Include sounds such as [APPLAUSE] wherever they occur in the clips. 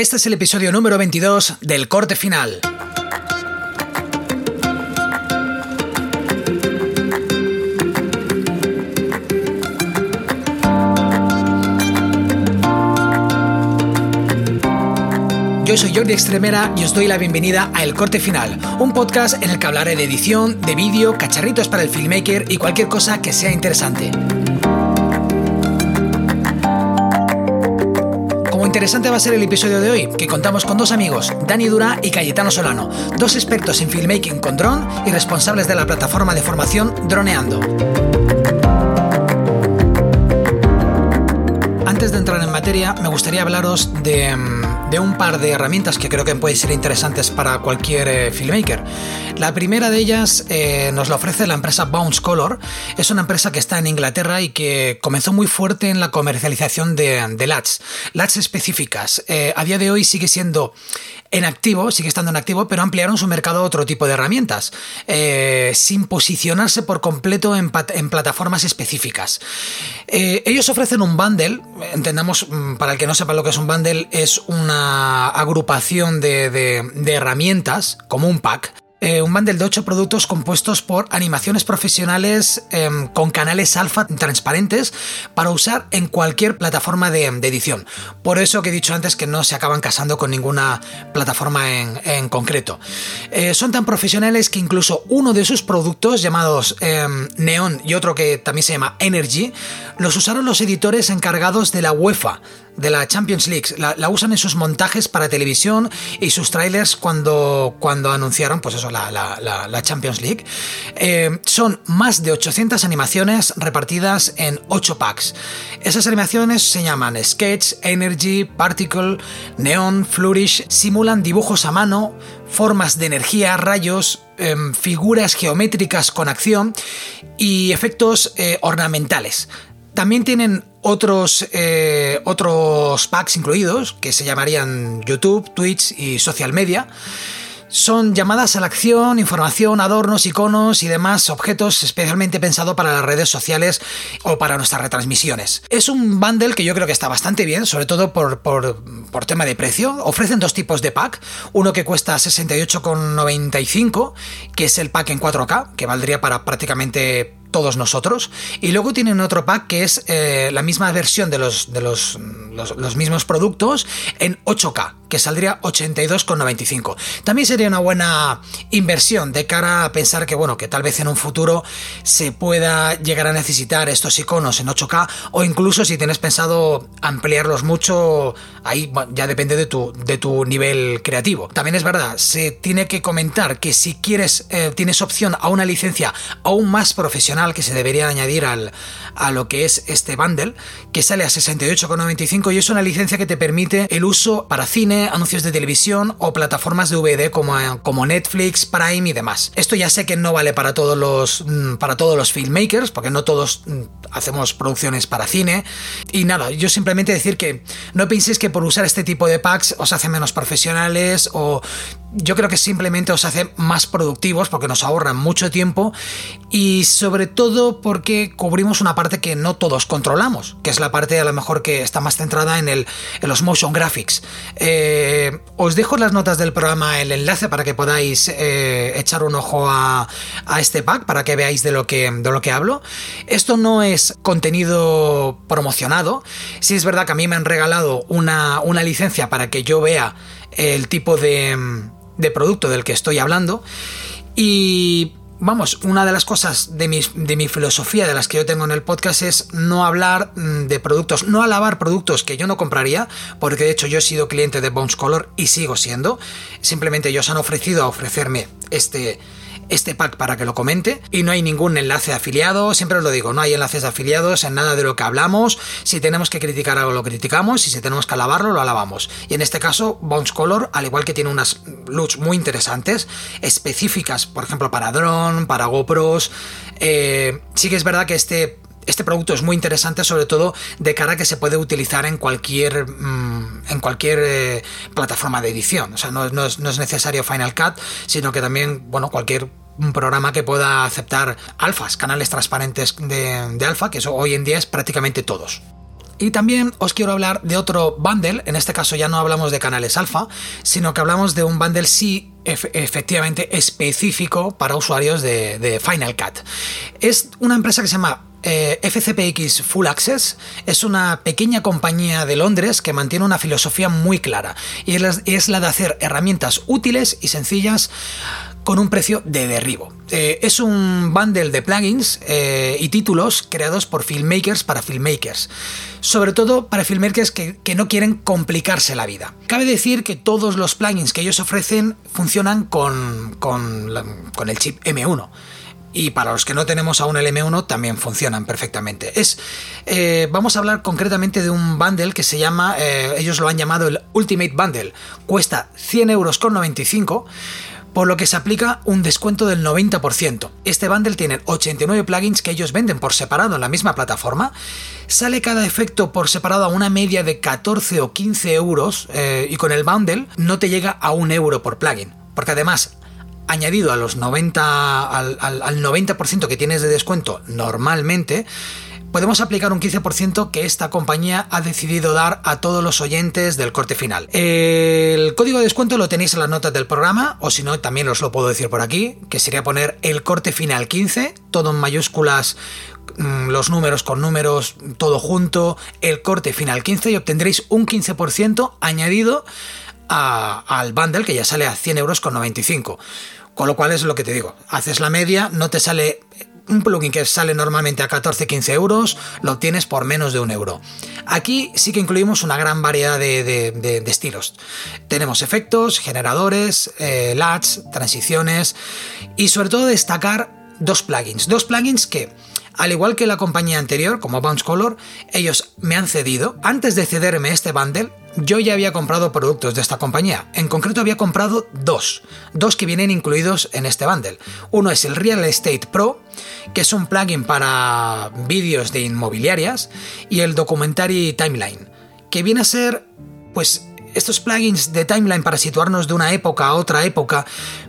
Este es el episodio número 22 del corte final. Yo soy Jordi Extremera y os doy la bienvenida a El Corte Final, un podcast en el que hablaré de edición, de vídeo, cacharritos para el filmmaker y cualquier cosa que sea interesante. Interesante va a ser el episodio de hoy, que contamos con dos amigos, Dani Dura y Cayetano Solano, dos expertos en filmmaking con drone y responsables de la plataforma de formación Droneando. Antes de entrar en materia, me gustaría hablaros de, de un par de herramientas que creo que pueden ser interesantes para cualquier eh, filmmaker. La primera de ellas eh, nos la ofrece la empresa Bounce Color. Es una empresa que está en Inglaterra y que comenzó muy fuerte en la comercialización de, de LATs, LATs específicas. Eh, a día de hoy sigue siendo en activo, sigue estando en activo, pero ampliaron su mercado a otro tipo de herramientas, eh, sin posicionarse por completo en, plataformas específicas. Eh, ellos ofrecen un bundle, entendamos, mm, para el que no sepa lo que es un bundle, es una agrupación de herramientas, como un pack, eh, un bundle de 8 productos compuestos por animaciones profesionales eh, con canales alfa transparentes para usar en cualquier plataforma de, edición. Por eso que he dicho antes que no se acaban casando con ninguna plataforma en, en concreto. Eh, son tan profesionales que incluso uno de sus productos llamados em, Neon y otro que también se llama Energy los usaron los editores encargados de la UEFA de la Champions League. La, usan en sus montajes para televisión y sus trailers cuando, cuando anunciaron, pues eso, la, la, la Champions League. Eh, son más de 800 animaciones repartidas en 8 packs. Esas animaciones se llaman Sketch, Energy, Particle, Neon, Flourish, simulan dibujos a mano, formas de energía, rayos, eh, figuras geométricas con acción y efectos eh, ornamentales. También tienen otros, eh, otros packs incluidos que se llamarían YouTube, Twitch y social media. Son llamadas a la acción, información, adornos, iconos y demás objetos especialmente pensado para las redes sociales o para nuestras retransmisiones. Es un bundle que yo creo que está bastante bien, sobre todo por, por, por tema de precio. Ofrecen dos tipos de pack, uno que cuesta 68,95, que es el pack en 4K, que valdría para prácticamente todos nosotros. Y luego tienen otro pack que es eh, la misma versión de, los, de los, los, los, mismos productos en 8K, que saldría 82,95. También sería una buena inversión de cara a pensar que, bueno, que tal vez en un futuro se pueda llegar a necesitar estos iconos en 8K o incluso si tienes pensado ampliarlos mucho, ahí ya depende de tu, de tu nivel creativo. También es verdad, se tiene que comentar que si quieres, eh, tienes opción a una licencia aún más profesional, que se debería añadir al, a lo que es este bundle, que sale a 68,95 y es una licencia que te permite el uso para cine, anuncios de televisión o plataformas de VD como, como Netflix, Prime y demás. Esto ya sé que no vale para todos los, mm, para todos los filmmakers, porque no todos mm, hacemos producciones para cine. Y nada, yo simplemente decir que no penséis que por usar este tipo de packs os hace menos profesionales o yo creo que simplemente os hace más productivos porque nos ahorran mucho tiempo y sobre todo porque cubrimos una parte que no todos controlamos, que es la parte a lo mejor que está más centrada en, el, en los motion graphics. Eh, os dejo las notas del programa el enlace para que podáis eh, echar un ojo a, a, este pack para que veáis de lo que, de lo que hablo. Esto no es contenido promocionado, sí es verdad que a mí me han regalado una, una licencia para que yo vea el tipo de de producto del que estoy hablando. Y vamos, una de las cosas de mi, de mi, filosofía, de las que yo tengo en el podcast, es no hablar mm, de productos, no alabar productos que yo no compraría, porque de hecho yo he sido cliente de Bones Color y sigo siendo. Simplemente ellos han ofrecido a ofrecerme este este pack para que lo comente y no hay ningún enlace afiliado, siempre os lo digo, no hay enlaces afiliados en nada de lo que hablamos, si tenemos que criticar algo lo criticamos y si tenemos que alabarlo lo alabamos. Y en este caso Bounce Color, al igual que tiene unas LUTs muy interesantes, específicas, por ejemplo para drone, para GoPros, eh, sí que es verdad que este este producto es muy interesante, sobre todo de cara a que se puede utilizar en cualquier, mmm, en cualquier eh, plataforma de edición. O sea, no, no, es, no, es, necesario Final Cut, sino que también, bueno, cualquier un programa que pueda aceptar alfas, canales transparentes de, de alfa, que eso hoy en día es prácticamente todos. Y también os quiero hablar de otro bundle, en este caso ya no hablamos de canales alfa, sino que hablamos de un bundle sí efectivamente específico para usuarios de, Final Cut. Es una empresa que se llama eh, FCPX Full Access es una pequeña compañía de Londres que mantiene una filosofía muy clara y es la de hacer herramientas útiles y sencillas con un precio de derribo. Eh, es un bundle de plugins eh, y títulos creados por filmmakers para filmmakers, sobre todo para filmmakers que, no quieren complicarse la vida. Cabe decir que todos los plugins que ellos ofrecen funcionan con, con, el chip M1 y para los que no tenemos aún el M1 también funcionan perfectamente. Es, eh, vamos a hablar concretamente de un bundle que se llama, ellos lo han llamado el Ultimate Bundle. Cuesta 100 euros con 95 por lo que se aplica un descuento del 90%. Este bundle tiene 89 plugins que ellos venden por separado en la misma plataforma. Sale cada efecto por separado a una media de 14 o 15 euros eh, y con el bundle no te llega a un euro por plugin. Porque además añadido a los 90, al, al 90% que tienes de descuento normalmente, podemos aplicar un 15% que esta compañía ha decidido dar a todos los oyentes del corte final. El código de descuento lo tenéis en las notas del programa, o si no, también os lo puedo decir por aquí, que sería poner el corte final 15, todo en mayúsculas mm, los números con números, todo junto, el corte final 15 y obtendréis un 15% añadido al bundle que ya sale a 100 euros con 95. Con lo cual es lo que te digo, haces la media, no te sale un plugin que sale normalmente a 14-15 euros, lo obtienes por menos de un euro. Aquí sí que incluimos una gran variedad de, estilos. Tenemos efectos, generadores, eh, LUTs, transiciones y sobre todo destacar dos plugins. Dos plugins que al igual que la compañía anterior, como Bounce Color, ellos me han cedido. Antes de cederme este bundle, yo ya había comprado productos de esta compañía. En concreto había comprado dos. Dos que vienen incluidos en este bundle. Uno es el Real Estate Pro, que es un plugin para vídeos de inmobiliarias, y el Documentary Timeline, que viene a ser, pues, estos plugins de timeline para situarnos de una época a otra época,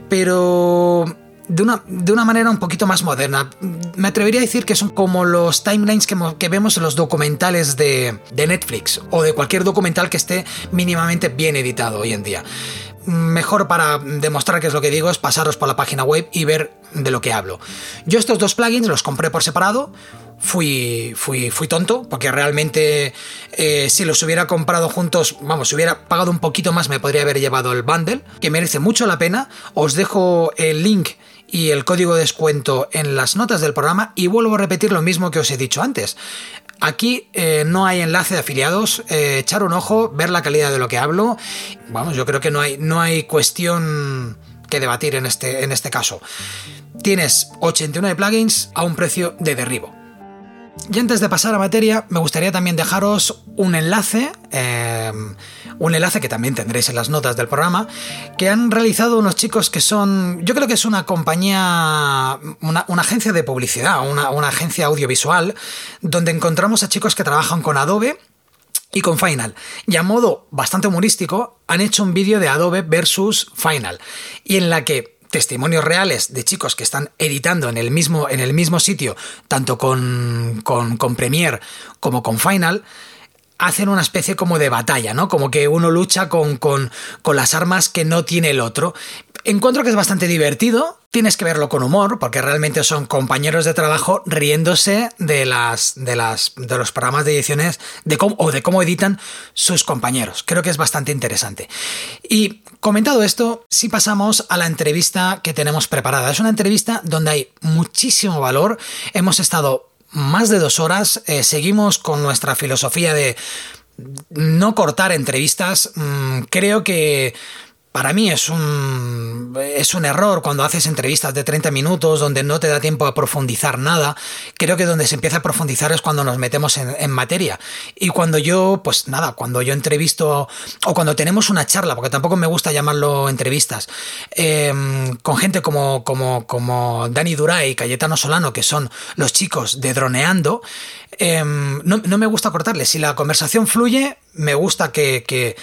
pero de una, de una, manera un poquito más moderna. Me atrevería a decir que son como los timelines que, vemos en los documentales de, de, Netflix o de cualquier documental que esté mínimamente bien editado hoy en día. Mejor para demostrar qué es lo que digo es pasaros por la página web y ver de lo que hablo. Yo estos dos plugins los compré por separado. Fui, fui, fui tonto, porque realmente eh, si los hubiera comprado juntos, vamos, si hubiera pagado un poquito más me podría haber llevado el bundle, que merece mucho la pena. Os dejo el link y el código de descuento en las notas del programa y vuelvo a repetir lo mismo que os he dicho antes. Aquí eh, no hay enlace de afiliados, eh, echar un ojo, ver la calidad de lo que hablo. Vamos, yo creo que no hay, no hay cuestión que debatir en este, en este caso. Tienes 89 plugins a un precio de derribo. Y antes de pasar a materia, me gustaría también dejaros un enlace, eh, un enlace que también tendréis en las notas del programa, que han realizado unos chicos que son, yo creo que es una compañía, una, agencia de publicidad, una, una agencia audiovisual, donde encontramos a chicos que trabajan con Adobe y con Final. Y a modo bastante humorístico, han hecho un vídeo de Adobe versus Final, y en la que testimonios reales de chicos que están editando en el mismo, en el mismo sitio, tanto con, con, Premiere como con Final, hacen una especie como de batalla, ¿no? Como que uno lucha con, con, con, las armas que no tiene el otro. Encuentro que es bastante divertido, tienes que verlo con humor, porque realmente son compañeros de trabajo riéndose de las. de las. de los programas de ediciones de cómo, o de cómo editan sus compañeros. Creo que es bastante interesante. Y comentado esto, sí pasamos a la entrevista que tenemos preparada. Es una entrevista donde hay muchísimo valor. Hemos estado más de dos horas. Eh, seguimos con nuestra filosofía de no cortar entrevistas. Mm, creo que para mí es un, es un error cuando haces entrevistas de 30 minutos donde no te da tiempo a profundizar nada. Creo que donde se empieza a profundizar es cuando nos metemos en, materia. Y cuando yo, pues nada, cuando yo entrevisto o cuando tenemos una charla, porque tampoco me gusta llamarlo entrevistas, em, con gente como, como, como Dani Duray y Cayetano Solano, que son los chicos de Droneando, em, no, me gusta cortarles. Si la conversación fluye, me gusta que que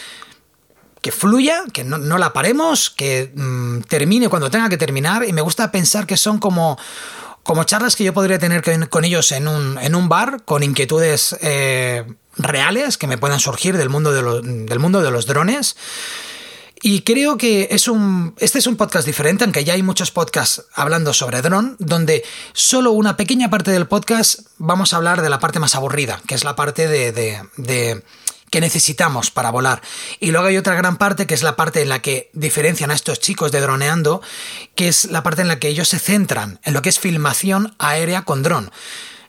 fluya, que no, la paremos, que mm, termine cuando tenga que terminar. Y me gusta pensar que son como, como charlas que yo podría tener con ellos en un, en un bar, con inquietudes eh, reales que me puedan surgir del mundo de, del mundo de los drones. Y creo que es un, este es un podcast diferente, aunque ya hay muchos podcasts hablando sobre dron, donde solo una pequeña parte del podcast vamos a hablar de la parte más aburrida, que es la parte de, que necesitamos para volar. Y luego hay otra gran parte que es la parte en la que diferencian a estos chicos de droneando, que es la parte en la que ellos se centran en lo que es filmación aérea con dron.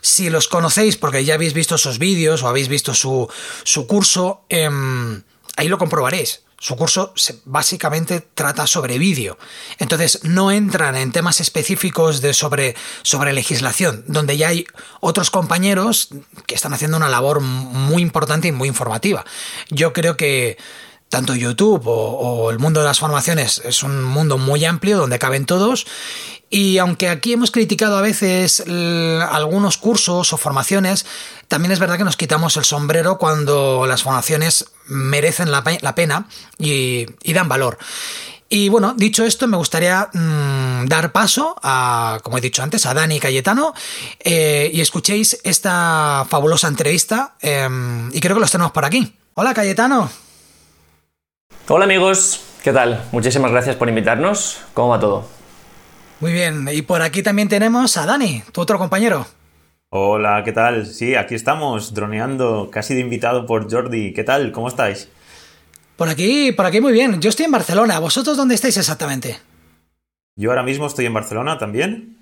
Si los conocéis porque ya habéis visto sus vídeos o habéis visto su, su curso, em, ahí lo comprobaréis su curso básicamente trata sobre vídeo. Entonces no entran en temas específicos de sobre, sobre legislación, donde ya hay otros compañeros que están haciendo una labor muy importante y muy informativa. Yo creo que tanto YouTube o, el mundo de las formaciones es un mundo muy amplio donde caben todos y aunque aquí hemos criticado a veces algunos cursos o formaciones, también es verdad que nos quitamos el sombrero cuando las formaciones merecen la, pena y, dan valor. Y bueno, dicho esto, me gustaría mm, dar paso a, como he dicho antes, a Dani Cayetano eh, y escuchéis esta fabulosa entrevista em, y creo que los tenemos por aquí. Hola Cayetano. Hola amigos, ¿qué tal? Muchísimas gracias por invitarnos. ¿Cómo va todo? Muy bien, y por aquí también tenemos a Dani, tu otro compañero. Hola, ¿qué tal? Sí, aquí estamos, droneando, casi de invitado por Jordi. ¿Qué tal? ¿Cómo estáis? Por aquí, por aquí muy bien. Yo estoy en Barcelona. ¿Vosotros dónde estáis exactamente? Yo ahora mismo estoy en Barcelona también.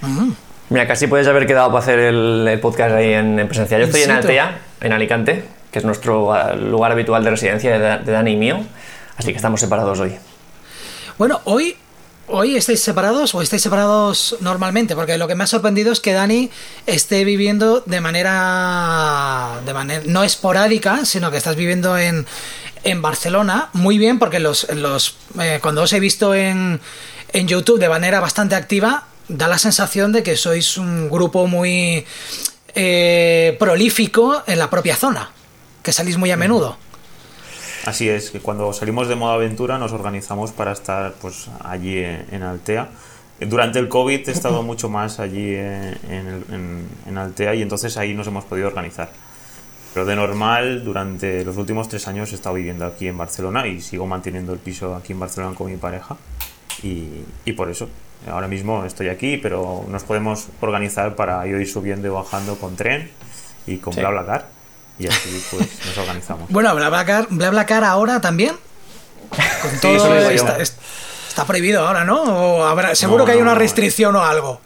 Mm. Mira, casi puedes haber quedado para hacer el, podcast ahí en, presencia. Yo estoy en Altea, en Alicante que es nuestro lugar habitual de residencia de, Dani y mío. Así que estamos separados hoy. Bueno, hoy ¿Hoy estáis separados o estáis separados normalmente? Porque lo que me ha sorprendido es que Dani esté viviendo de manera, de manera no esporádica, sino que estás viviendo en, en Barcelona. Muy bien, porque los, los, eh, cuando os he visto en, en YouTube de manera bastante activa, da la sensación de que sois un grupo muy eh, prolífico en la propia zona que salís muy a menudo. Así es, que cuando salimos de moda aventura nos organizamos para estar pues allí en, Altea. Durante el COVID he estado [LAUGHS] mucho más allí en, en, Altea y entonces ahí nos hemos podido organizar. Pero de normal, durante los últimos tres años he estado viviendo aquí en Barcelona y sigo manteniendo el piso aquí en Barcelona con mi pareja. Y, y por eso, ahora mismo estoy aquí, pero nos podemos organizar para ir subiendo y bajando con tren y con BlaBlaCar y así pues nos organizamos. Bueno, BlaBlaCar, BlaBlaCar ahora también. Con todo está, prohibido ahora, ¿no? ¿O habrá, seguro que hay una restricción o algo.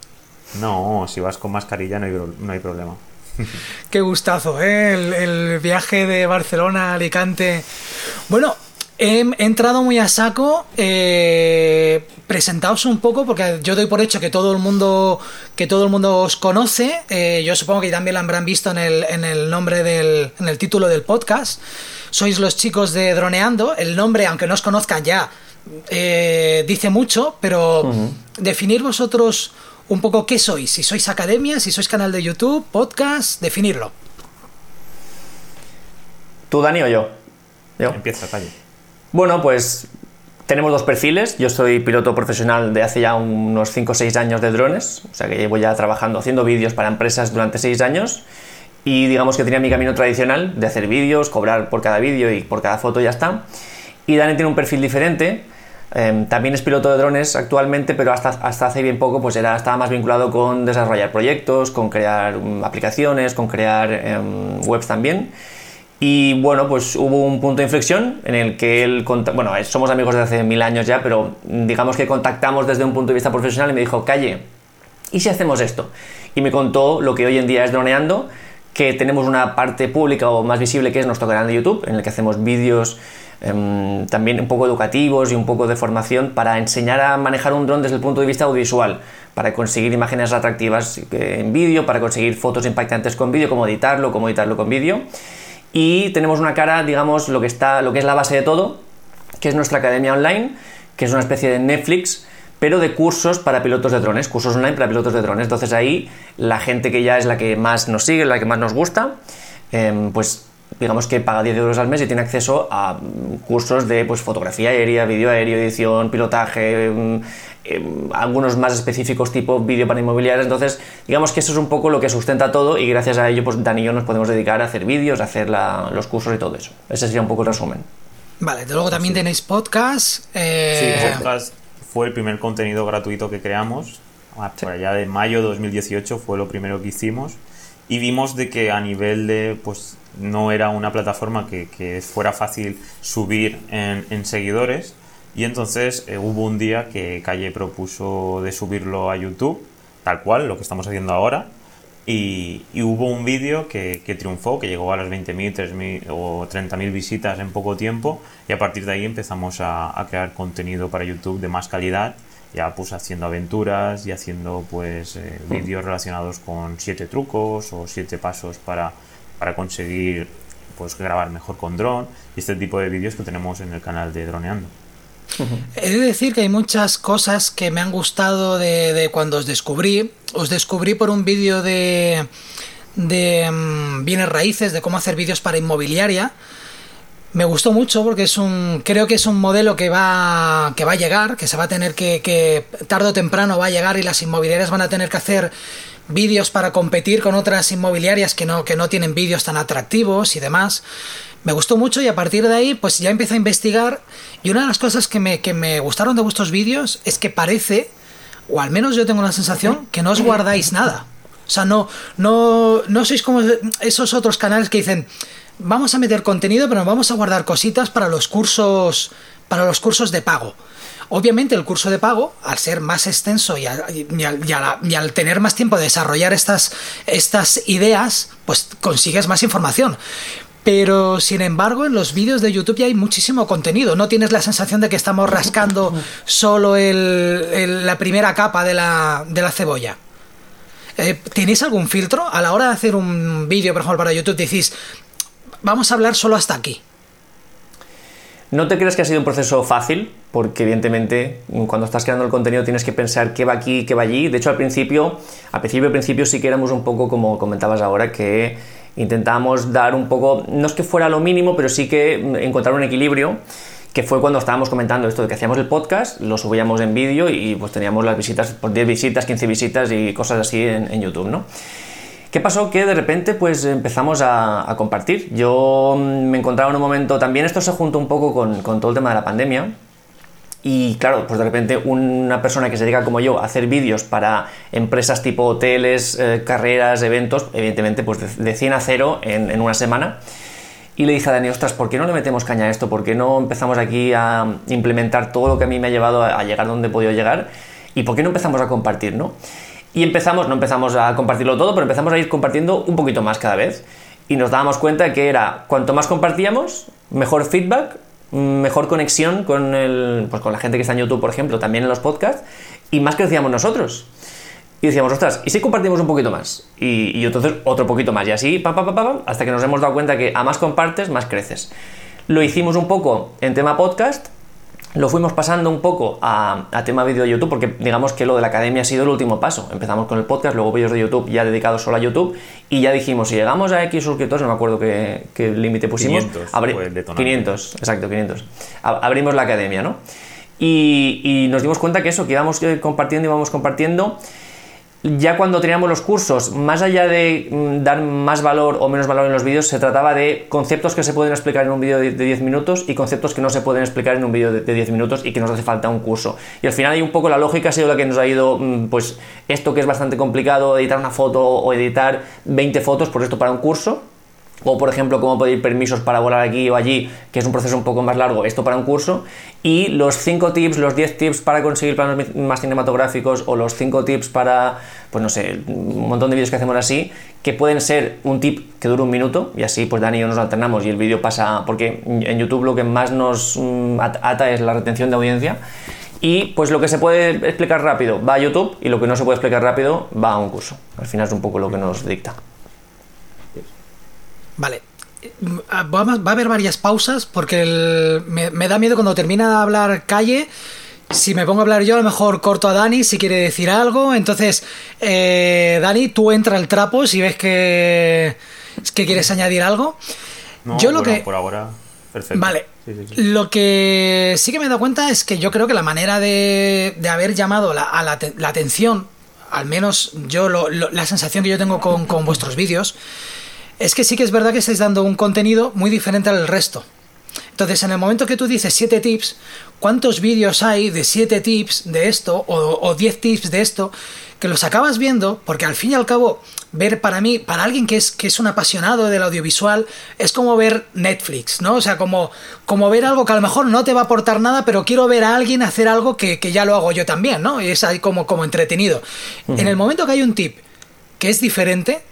No, si vas con mascarilla no hay, no hay problema. [LAUGHS] Qué gustazo, ¿eh? El, el, viaje de Barcelona a Alicante. Bueno, He, entrado muy a saco. Eh, presentaos un poco, porque yo doy por hecho que todo el mundo, que todo el mundo os conoce. Eh, yo supongo que también lo habrán visto en el, en el nombre del, en el título del podcast. Sois los chicos de Droneando. El nombre, aunque no os conozcan ya, eh, dice mucho, pero definir vosotros un poco qué sois. Si sois academia, si sois canal de YouTube, podcast, definirlo. ¿Tú, Dani, o yo? Yo. Empieza, calle. Bueno, pues tenemos dos perfiles. Yo soy piloto profesional de hace ya unos 5 o 6 años de drones, o sea que llevo ya trabajando haciendo vídeos para empresas durante 6 años. Y digamos que tenía mi camino tradicional de hacer vídeos, cobrar por cada vídeo y por cada foto ya está. Y Dani tiene un perfil diferente. Em, también es piloto de drones actualmente, pero hasta, hasta hace bien poco pues era, estaba más vinculado con desarrollar proyectos, con crear mm, aplicaciones, con crear em, webs también. Y bueno, pues hubo un punto de inflexión en el que él, bueno, somos amigos de hace mil años ya, pero digamos que contactamos desde un punto de vista profesional y me dijo, calle, ¿y si hacemos esto? Y me contó lo que hoy en día es droneando, que tenemos una parte pública o más visible que es nuestro canal de YouTube, en el que hacemos vídeos em, también un poco educativos y un poco de formación para enseñar a manejar un dron desde el punto de vista audiovisual, para conseguir imágenes atractivas en vídeo, para conseguir fotos impactantes con vídeo, cómo editarlo, cómo editarlo con vídeo y tenemos una cara, digamos, lo que, está, lo que es la base de todo, que es nuestra academia online, que es una especie de Netflix, pero de cursos para pilotos de drones, cursos online para pilotos de drones. Entonces ahí la gente que ya es la que más nos sigue, la que más nos gusta, em, pues digamos que paga 10 euros al mes y tiene acceso a cursos de pues, fotografía aérea, vídeo aéreo, edición, pilotaje, em, algunos más específicos tipo vídeo para inmobiliarias. Entonces, digamos que eso es un poco lo que sustenta todo y gracias a ello, pues Dani y yo nos podemos dedicar a hacer vídeos, a hacer los cursos y todo eso. Ese sería un poco el resumen. Vale, luego también tenéis podcast. Eh... Sí, podcast fue el primer contenido gratuito que creamos. Ah, por allá de mayo de 2018 fue lo primero que hicimos y vimos de que a nivel de pues no era una plataforma que, fuera fácil subir en, seguidores y entonces eh, hubo un día que Calle propuso de subirlo a YouTube tal cual lo que estamos haciendo ahora y, hubo un vídeo que, triunfó, que llegó a las 20.000 3.000 o 30.000 visitas en poco tiempo y a partir de ahí empezamos a, a crear contenido para YouTube de más calidad ya pues haciendo aventuras y haciendo pues eh, vídeos relacionados con siete trucos o siete pasos para, para conseguir pues grabar mejor con dron y este tipo de vídeos que tenemos en el canal de Droneando. He de decir que hay muchas cosas que me han gustado de, cuando os descubrí. Os descubrí por un vídeo de, de mm, bienes raíces, de cómo hacer vídeos para inmobiliaria me gustó mucho porque es un creo que es un modelo que va que va a llegar que se va a tener que, que tarde o temprano va a llegar y las inmobiliarias van a tener que hacer vídeos para competir con otras inmobiliarias que no que no tienen vídeos tan atractivos y demás me gustó mucho y a partir de ahí pues ya empecé a investigar y una de las cosas que me, que me gustaron de vuestros vídeos es que parece o al menos yo tengo la sensación que no os guardáis nada o sea no no no sois como esos otros canales que dicen vamos a meter contenido, pero vamos a guardar cositas para los cursos, para los cursos de pago. Obviamente el curso de pago, al ser más extenso y, al, tener más tiempo de desarrollar estas, estas ideas, pues consigues más información. Pero sin embargo, en los vídeos de YouTube ya hay muchísimo contenido. No tienes la sensación de que estamos rascando solo la primera capa de la, de la cebolla. Eh, ¿Tenéis algún filtro? A la hora de hacer un vídeo, por ejemplo, para YouTube, decís, vamos a hablar solo hasta aquí. No te crees que ha sido un proceso fácil, porque evidentemente cuando estás creando el contenido tienes que pensar qué va aquí, qué va allí. De hecho, al principio, al principio, principio sí que éramos un poco como comentabas ahora, que intentábamos dar un poco, no es que fuera lo mínimo, pero sí que encontrar un equilibrio, que fue cuando estábamos comentando esto de que hacíamos el podcast, lo subíamos en vídeo y pues teníamos las visitas, por 10 visitas, 15 visitas y cosas así en, en YouTube, ¿no? ¿Qué pasó? Que de repente pues empezamos a, compartir. Yo mm, me encontraba en un momento, también esto se juntó un poco con, todo el tema de la pandemia. Y claro, pues de repente una persona que se dedica como yo a hacer vídeos para empresas tipo hoteles, eh, carreras, eventos, evidentemente pues de, 100 a 0 en, una semana. Y le dije a Dani, ostras, ¿por qué no le metemos caña a esto? ¿Por qué no empezamos aquí a implementar todo lo que a mí me ha llevado a, a llegar donde he podido llegar? ¿Y por qué no empezamos a compartir, no? Y empezamos, no empezamos a compartirlo todo, pero empezamos a ir compartiendo un poquito más cada vez. Y nos dábamos cuenta que era, cuanto más compartíamos, mejor feedback, mejor conexión con, el, pues con la gente que está en YouTube, por ejemplo, también en los podcasts, y más crecíamos nosotros. Y decíamos, ostras, ¿y si compartimos un poquito más? Y, y entonces otro poquito más. Y así, pa, pa, pa, pa, hasta que nos hemos dado cuenta que a más compartes, más creces. Lo hicimos un poco en tema podcast, lo fuimos pasando un poco a, tema vídeo de YouTube, porque digamos que lo de la academia ha sido el último paso. Empezamos con el podcast, luego vídeos de YouTube ya dedicados solo a YouTube, y ya dijimos, si llegamos a X suscriptores, no me acuerdo qué, límite pusimos. 500, 500, exacto, 500. Abrimos la academia, ¿no? Y, y, nos dimos cuenta que eso, que íbamos eh, compartiendo, íbamos compartiendo ya cuando teníamos los cursos, más allá de mm, dar más valor o menos valor en los vídeos, se trataba de conceptos que se pueden explicar en un vídeo de 10 minutos y conceptos que no se pueden explicar en un vídeo de 10 minutos y que nos hace falta un curso. Y al final hay un poco la lógica ha sido la que nos ha ido, mm, pues esto que es bastante complicado, editar una foto o editar 20 fotos, por esto para un curso, o por ejemplo cómo pedir permisos para volar aquí o allí, que es un proceso un poco más largo, esto para un curso, y los 5 tips, los 10 tips para conseguir planos más cinematográficos o los 5 tips para, pues no sé, un montón de vídeos que hacemos así, que pueden ser un tip que dura un minuto y así pues Dani y yo nos alternamos y el vídeo pasa, porque en YouTube lo que más nos mm, ata es la retención de audiencia. Y pues lo que se puede explicar rápido va a YouTube y lo que no se puede explicar rápido va a un curso. Al final es un poco lo que nos dicta. Vale. Va a haber varias pausas porque me, da miedo cuando termina de hablar Calle. Si me pongo a hablar yo, a lo mejor corto a Dani si quiere decir algo. Entonces, eh, Dani, tú entra al trapo si ves que, que quieres añadir algo. yo lo que. Por ahora, perfecto. Vale, Lo que sí que me he dado cuenta es que yo creo que la manera de, de haber llamado la, a la, la, atención, al menos yo lo, lo, la sensación que yo tengo con, con vuestros vídeos, es que sí que es verdad que estáis dando un contenido muy diferente al resto. Entonces, en el momento que tú dices 7 tips, ¿cuántos vídeos hay de 7 tips de esto o 10 tips de esto? Que los acabas viendo, porque al fin y al cabo, ver para mí, para alguien que es, que es un apasionado del audiovisual, es como ver Netflix, ¿no? O sea, como, como ver algo que a lo mejor no te va a aportar nada, pero quiero ver a alguien hacer algo que, que ya lo hago yo también, ¿no? Y es ahí como, como entretenido. Uh -huh. En el momento que hay un tip que es diferente,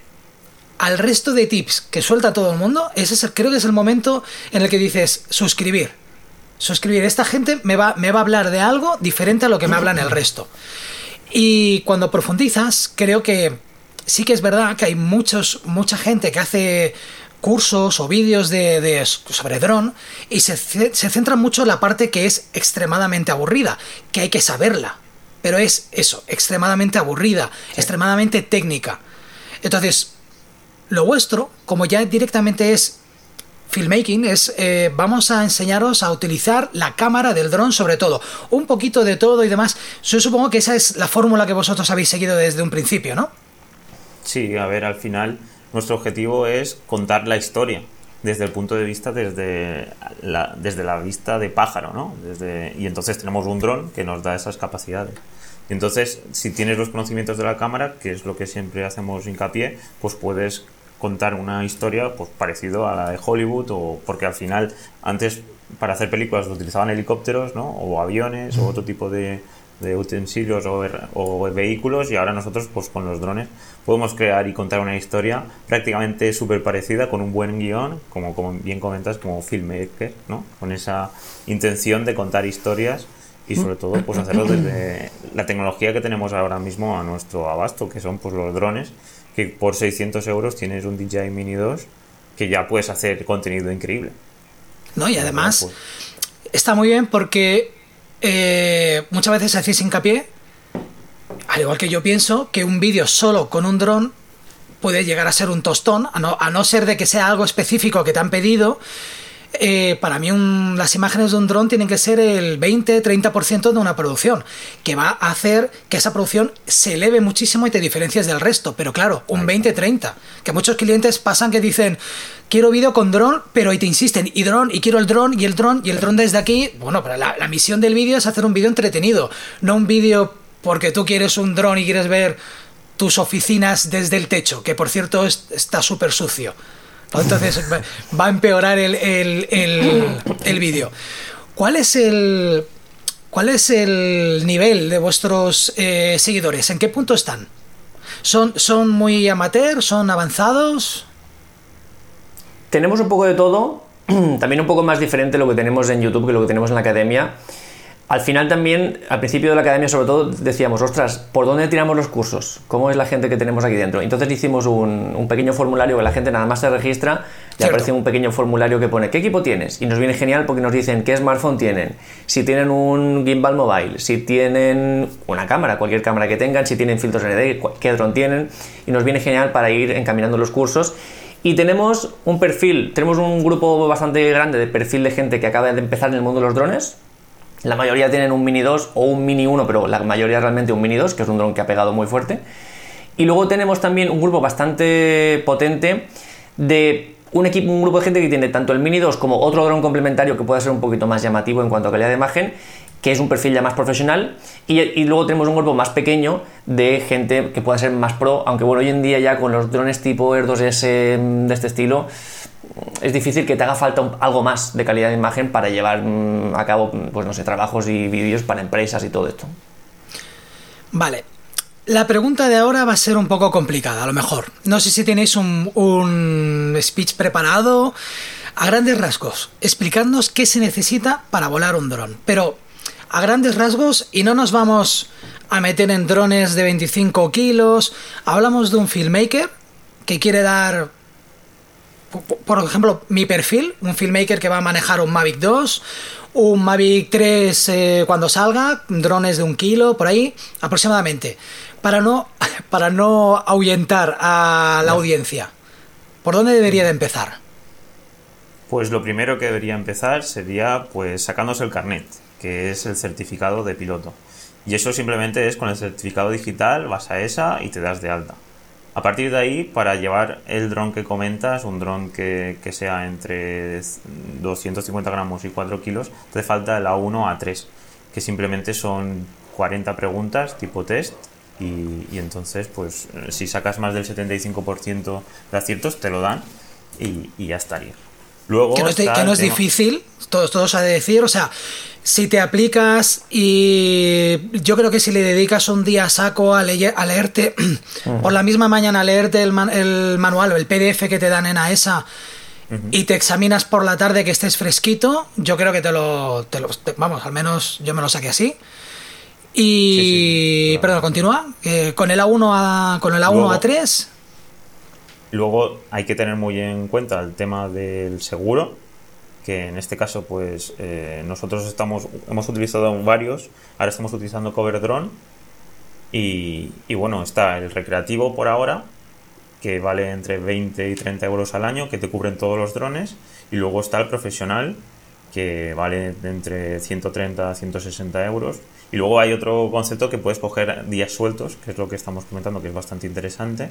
al resto de tips que suelta todo el mundo, ese es, creo que es el momento en el que dices suscribir. Suscribir. Esta gente me va, me va a hablar de algo diferente a lo que me hablan el resto. Y cuando profundizas, creo que sí que es verdad que hay muchos, mucha gente que hace cursos o vídeos de, de, sobre dron y se, se centra mucho en la parte que es extremadamente aburrida, que hay que saberla. Pero es eso, extremadamente aburrida, sí. extremadamente técnica. Entonces, lo vuestro, como ya directamente es filmmaking, es eh, vamos a enseñaros a utilizar la cámara del dron sobre todo, un poquito de todo y demás. Yo supongo que esa es la fórmula que vosotros habéis seguido desde un principio, ¿no? Sí, a ver, al final nuestro objetivo es contar la historia desde el punto de vista desde la, desde la vista de pájaro, ¿no? Y entonces tenemos un dron que nos da esas capacidades. Entonces, si tienes los conocimientos de la cámara, que es lo que siempre hacemos hincapié, pues puedes contar una historia pues parecido a la de Hollywood o porque al final antes para hacer películas utilizaban helicópteros ¿no? o aviones o otro tipo de, de utensilios o, o, vehículos y ahora nosotros pues con los drones podemos crear y contar una historia prácticamente súper parecida con un buen guion como, como bien comentas como filmmaker ¿no? con esa intención de contar historias y sobre todo pues hacerlo desde la tecnología que tenemos ahora mismo a nuestro abasto que son pues los drones que por 600 euros tienes un DJI Mini 2 que ya puedes hacer contenido increíble. No, y además pues... está muy bien porque eh, muchas veces hacéis hincapié, al igual que yo pienso, que un vídeo solo con un dron puede llegar a ser un tostón, a no, a no ser de que sea algo específico que te han pedido. Eh, para mí un, las imágenes de un dron tienen que ser el 20-30% de una producción, que va a hacer que esa producción se eleve muchísimo y te diferencias del resto. Pero claro, un 20-30, que muchos clientes pasan que dicen, quiero vídeo con dron, pero y te insisten, y dron, y quiero el dron, y el dron, y el dron desde aquí. Bueno, pero la, la misión del vídeo es hacer un vídeo entretenido, no un vídeo porque tú quieres un dron y quieres ver tus oficinas desde el techo, que por cierto es, está súper sucio. Entonces va a empeorar el, el, el, el vídeo. ¿Cuál es el, ¿Cuál es el nivel de vuestros eh, seguidores? ¿En qué punto están? ¿Son, ¿Son muy amateur? ¿Son avanzados? Tenemos un poco de todo. [CLEARS THROAT] También un poco más diferente lo que tenemos en YouTube que lo que tenemos en la academia. Al final también, al principio de la academia sobre todo, decíamos, ostras, ¿por dónde tiramos los cursos? ¿Cómo es la gente que tenemos aquí dentro? Entonces hicimos un, un pequeño formulario que la gente nada más se registra, le aparece un pequeño formulario que pone, ¿qué equipo tienes? Y nos viene genial porque nos dicen qué smartphone tienen, si tienen un gimbal mobile, si tienen una cámara, cualquier cámara que tengan, si tienen filtros ND, qué dron tienen, y nos viene genial para ir encaminando los cursos. Y tenemos un perfil, tenemos un grupo bastante grande de perfil de gente que acaba de empezar en el mundo de los drones, la mayoría tienen un Mini 2 o un Mini 1, pero la mayoría realmente un Mini 2, que es un dron que ha pegado muy fuerte. Y luego tenemos también un grupo bastante potente de un equipo, un grupo de gente que tiene tanto el Mini 2 como otro dron complementario que pueda ser un poquito más llamativo en cuanto a calidad de imagen, que es un perfil ya más profesional. Y, luego tenemos un grupo más pequeño de gente que pueda ser más pro, aunque bueno, hoy en día ya con los drones tipo Air 2S de este estilo, es difícil que te haga falta algo más de calidad de imagen para llevar mmm, a cabo, pues no sé, trabajos y vídeos para empresas y todo esto. Vale. La pregunta de ahora va a ser un poco complicada, a lo mejor. No sé si tenéis un, un speech preparado. A grandes rasgos, explicadnos qué se necesita para volar un dron. Pero a grandes rasgos, y no nos vamos a meter en drones de 25 kilos, hablamos de un filmmaker que quiere dar por ejemplo, mi perfil, un filmmaker que va a manejar un Mavic 2, un Mavic 3 eh, cuando salga, drones de un kilo, por ahí, aproximadamente, para no, [LAUGHS] para no ahuyentar a la audiencia. ¿Por dónde debería de empezar? Pues lo primero que debería empezar sería pues sacándose el carnet, que es el certificado de piloto. Y eso simplemente es con el certificado digital, vas a esa y te das de alta. A partir de ahí, para llevar el dron que comentas, un dron que, sea entre 250 gramos y 4 kilos, te falta el A1, A3, que simplemente son 40 preguntas tipo test y, entonces, pues si sacas más del 75% de aciertos, te lo dan y, ya estaría. Luego que no es, difícil, todos, todos ha de decir, o sea, si te aplicas y yo creo que si le dedicas un día saco a, a leerte, [CLEARS THROAT] por la misma mañana a leerte el, manual o el PDF que te dan en AESA y te examinas por la tarde que estés fresquito, yo creo que te lo, te lo vamos, al menos yo me lo saqué así. Y, perdón, continúa. Eh, con el A1 a, con el A1 A3. Luego hay que tener muy en cuenta el tema del seguro que en este caso pues eh, nosotros estamos hemos utilizado varios ahora estamos utilizando Cover Drone y, bueno está el recreativo por ahora que vale entre 20 y 30 euros al año que te cubren todos los drones y luego está el profesional que vale entre 130 a 160 euros. Y luego hay otro concepto que puedes coger días sueltos que es lo que estamos comentando que es bastante interesante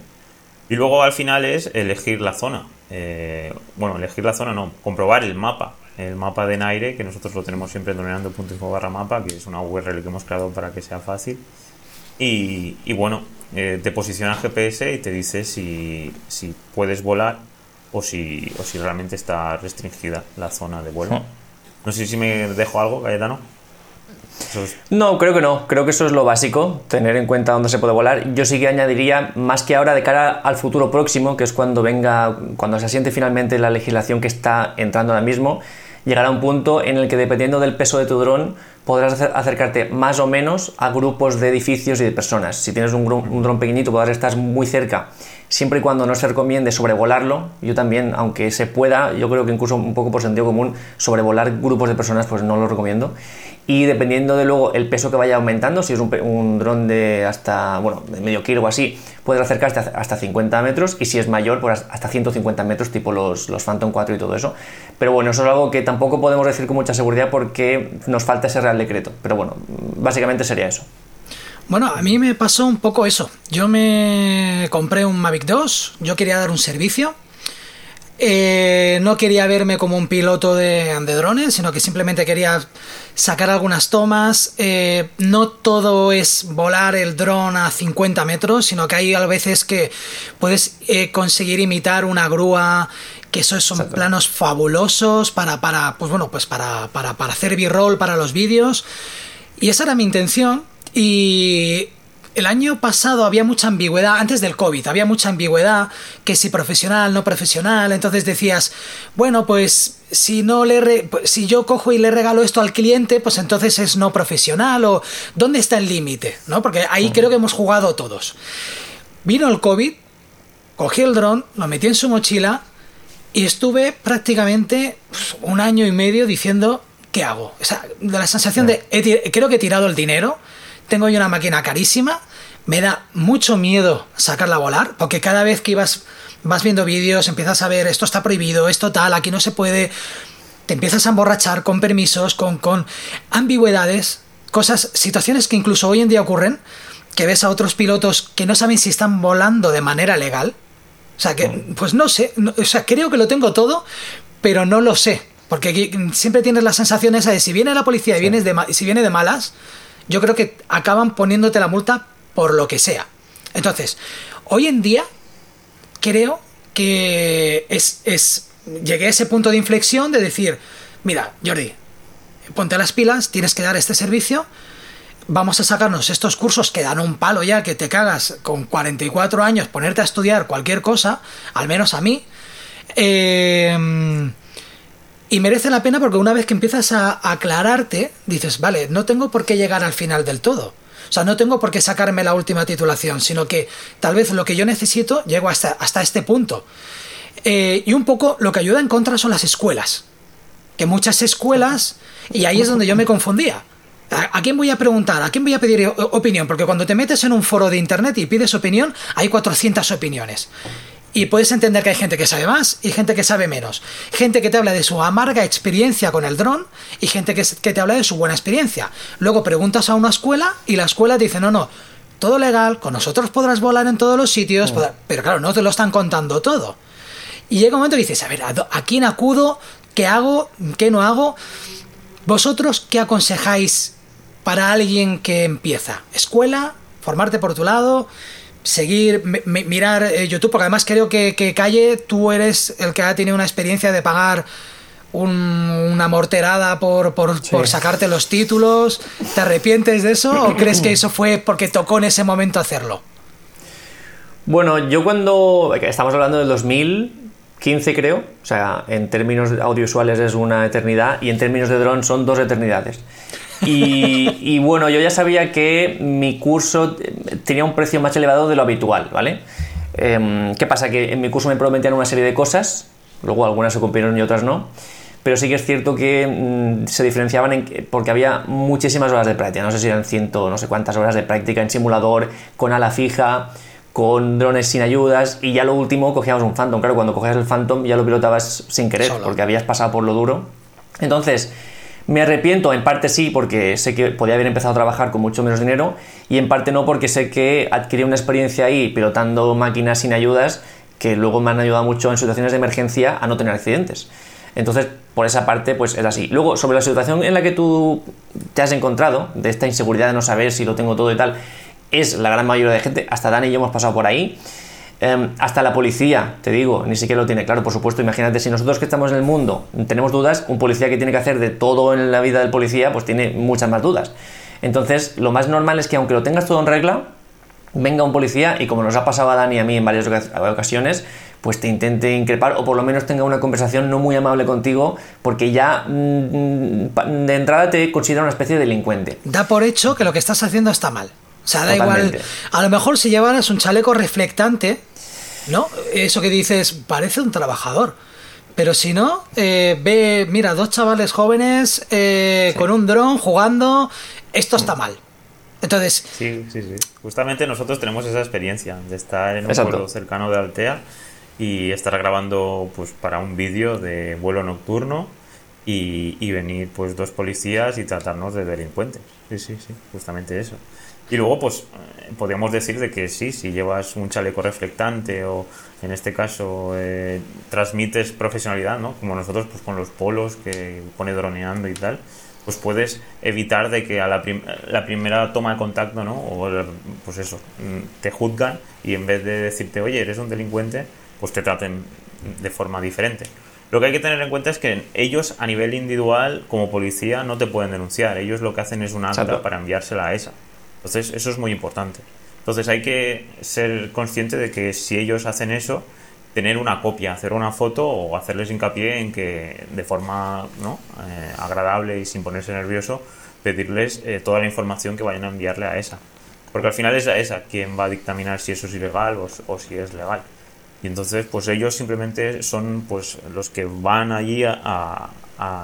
y luego al final es elegir la zona. Eh, bueno, elegir la zona no, comprobar el mapa. El mapa de Naire, que nosotros lo tenemos siempre en droneando.info barra mapa, que es una URL que hemos creado para que sea fácil. Y, bueno, eh, te posiciona GPS y te dice si, si puedes volar o si, o si realmente está restringida la zona de vuelo. No sé si me dejo algo, Cayetano. No, creo que no. Creo que eso es lo básico, tener en cuenta dónde se puede volar. Yo sí que añadiría, más que ahora, de cara al futuro próximo, que es cuando venga, cuando se asiente finalmente la legislación que está entrando ahora mismo, llegará un punto en el que dependiendo del peso de tu dron podrás acercarte más o menos a grupos de edificios y de personas. Si tienes un, un dron pequeñito podrás estar muy cerca, siempre y cuando no se recomiende sobrevolarlo. Yo también, aunque se pueda, yo creo que incluso un poco por sentido común, sobrevolar grupos de personas, pues no lo recomiendo y dependiendo de luego el peso que vaya aumentando, si es un, un dron de hasta, bueno, de medio kilo o así, puede acercarse hasta 50 metros y si es mayor, pues hasta 150 metros, tipo los, los Phantom 4 y todo eso. Pero bueno, eso es algo que tampoco podemos decir con mucha seguridad porque nos falta ese decreto. Pero bueno, básicamente sería eso. Bueno, a mí me pasó un poco eso. Yo me compré un Mavic 2, yo quería dar un servicio eh, no quería verme como un piloto de, de, drones, sino que simplemente quería sacar algunas tomas. Eh, no todo es volar el dron a 50 metros, sino que hay a veces que puedes eh, conseguir imitar una grúa, que esos son planos fabulosos para, para, pues bueno, pues para, para, para hacer b-roll para los vídeos. Y esa era mi intención. Y el año pasado había mucha ambigüedad, antes del COVID, había mucha ambigüedad, que si profesional, no profesional, entonces decías, bueno, pues si no le si yo cojo y le regalo esto al cliente, pues entonces es no profesional o ¿dónde está el límite? ¿No? Porque ahí creo que hemos jugado todos. Vino el COVID, cogí el dron, lo metí en su mochila y estuve prácticamente pues, un año y medio diciendo, ¿qué hago? O sea, de la sensación de, creo que he tirado el dinero, tengo yo una máquina carísima, me da mucho miedo sacarla a volar, porque cada vez que ibas, vas viendo vídeos, empiezas a ver esto está prohibido, esto tal, aquí no se puede, te empiezas a emborrachar con permisos, con, con ambigüedades, cosas, situaciones que incluso hoy en día ocurren, que ves a otros pilotos que no saben si están volando de manera legal. O sea, que, pues no sé, o sea, creo que lo tengo todo, pero no lo sé. Porque siempre tienes la sensación esa de si viene la policía y vienes de, si viene de malas, yo creo que acaban poniéndote la multa por lo que sea. Entonces, hoy en día creo que es, es llegué a ese punto de inflexión de decir, mira, Jordi, ponte las pilas, tienes que dar este servicio, vamos a sacarnos estos cursos que dan un palo ya, que te cagas con 44 años, ponerte a estudiar cualquier cosa, al menos a mí. Eh, y merece la pena porque una vez que empiezas a aclararte, dices, vale, no tengo por qué llegar al final del todo. O sea, no tengo por qué sacarme la última titulación, sino que tal vez lo que yo necesito llego hasta, hasta este punto. Eh, y un poco lo que ayuda en contra son las escuelas. Que muchas escuelas, y ahí es donde yo me confundía. ¿A, quién voy a preguntar? ¿A quién voy a pedir opinión? Porque cuando te metes en un foro de internet y pides opinión, hay 400 opiniones. Y puedes entender que hay gente que sabe más y gente que sabe menos. Gente que te habla de su amarga experiencia con el dron y gente que, que te habla de su buena experiencia. Luego preguntas a una escuela y la escuela te dice, no, no, todo legal, con nosotros podrás volar en todos los sitios, Mm. pero claro, no te lo están contando todo. Y llega un momento que dices, a ver, ¿a, do- a quién acudo? ¿Qué hago? ¿Qué no hago? ¿Vosotros qué aconsejáis para alguien que empieza? ¿Escuela? ¿Formarte por tu lado? ¿Seguir, mi- mi- mirar eh, YouTube? Porque además creo que, que Calle, tú eres el que ha tenido una experiencia de pagar un- una morterada por, por, por sacarte los títulos. ¿Te arrepientes de eso o crees que eso fue porque tocó en ese momento hacerlo? Bueno, yo cuando. Estamos hablando del 2015, creo. O sea, en términos audiovisuales es una eternidad y en términos de dron son dos eternidades. Y, y bueno, yo ya sabía que mi curso eh, tenía un precio más elevado de lo habitual, ¿vale? Em, ¿Qué pasa? Que en mi curso me prometían una serie de cosas, luego algunas se cumplieron y otras no. Pero sí que es cierto que mm, se diferenciaban en que- porque había muchísimas horas de práctica. No sé si eran ciento, no sé cuántas horas de práctica en simulador, con ala fija, con drones sin ayudas. Y ya lo último cogíamos un Phantom. Claro, cuando cogías el Phantom ya lo pilotabas sin querer, Solo. porque habías pasado por lo duro. Entonces, me arrepiento, en parte sí, porque sé que podía haber empezado a trabajar con mucho menos dinero, y en parte no, porque sé que adquirí una experiencia ahí pilotando máquinas sin ayudas que luego me han ayudado mucho en situaciones de emergencia a no tener accidentes. Entonces, por esa parte, pues es así. Luego, sobre la situación en la que tú te has encontrado, de esta inseguridad de no saber si lo tengo todo y tal, es la gran mayoría de gente, hasta Dani y yo hemos pasado por ahí. Em, hasta la policía, te digo, ni siquiera lo tiene claro. Por supuesto, imagínate, si nosotros que estamos en el mundo tenemos dudas, un policía que tiene que hacer de todo en la vida del policía, pues tiene muchas más dudas. Entonces, lo más normal es que aunque lo tengas todo en regla, venga un policía y como nos ha pasado a Dani y a mí en varias oca- ocasiones, pues te intente increpar o por lo menos tenga una conversación no muy amable contigo porque ya mm, pa- de entrada te considera una especie de delincuente. Da por hecho que lo que estás haciendo está mal. O sea, da Totalmente. igual. A lo mejor si llevaras un chaleco reflectante, ¿no? Eso que dices, parece un trabajador. Pero si no, eh, ve, mira, dos chavales jóvenes eh, con un dron jugando, esto está mal. Entonces, Sí, sí, sí. Justamente nosotros tenemos esa experiencia de estar en un Exacto. pueblo cercano de Altea y estar grabando pues para un vídeo de vuelo nocturno y, y venir pues dos policías y tratarnos de delincuentes. Sí, sí, sí, justamente eso. Y luego pues podríamos decir de que sí, si llevas un chaleco reflectante o en este caso eh, transmites profesionalidad, ¿no? Como nosotros pues con los polos que pone droneando y tal, pues puedes evitar de que a la, prim- la primera toma de contacto, ¿no? O pues eso, te juzgan y en vez de decirte, oye, eres un delincuente, pues te traten de forma diferente. Lo que hay que tener en cuenta es que ellos a nivel individual, como policía, no te pueden denunciar. Ellos lo que hacen es un acta Exacto. para enviársela a esa. Entonces, eso es muy importante. Entonces, hay que ser consciente de que si ellos hacen eso, tener una copia, hacer una foto o hacerles hincapié en que de forma ¿no? Eh, agradable y sin ponerse nervioso, pedirles eh, toda la información que vayan a enviarle a esa. Porque al final es a esa quien va a dictaminar si eso es ilegal o, si es legal. Y entonces, pues ellos simplemente son pues los que van allí a,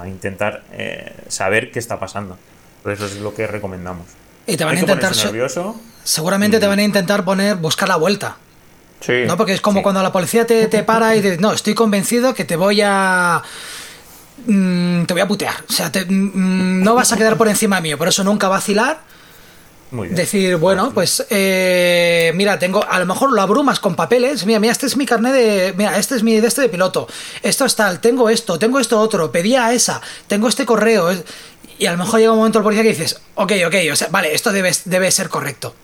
intentar eh, saber qué está pasando. Eso es lo que recomendamos. Y te van a intentar. nervioso. Seguramente te van a intentar poner, buscar la vuelta. Sí. ¿No? Porque es como Sí. cuando la policía te, te para y dice, no, estoy convencido que te voy a... mm, te voy a putear. O sea, te- mm, no vas a quedar por encima mío. Por eso nunca vacilar. Muy bien. Decir, bueno, pues eh, mira, tengo, a lo mejor lo abrumas con papeles. Mira, mira, este es mi carnet de, mira, este es mi de este de piloto. Esto es tal, tengo esto, tengo esto otro, pedía a esa, tengo este correo. Y a lo mejor llega un momento el policía que dices, ok, ok, o sea, vale, esto debe, debe ser correcto.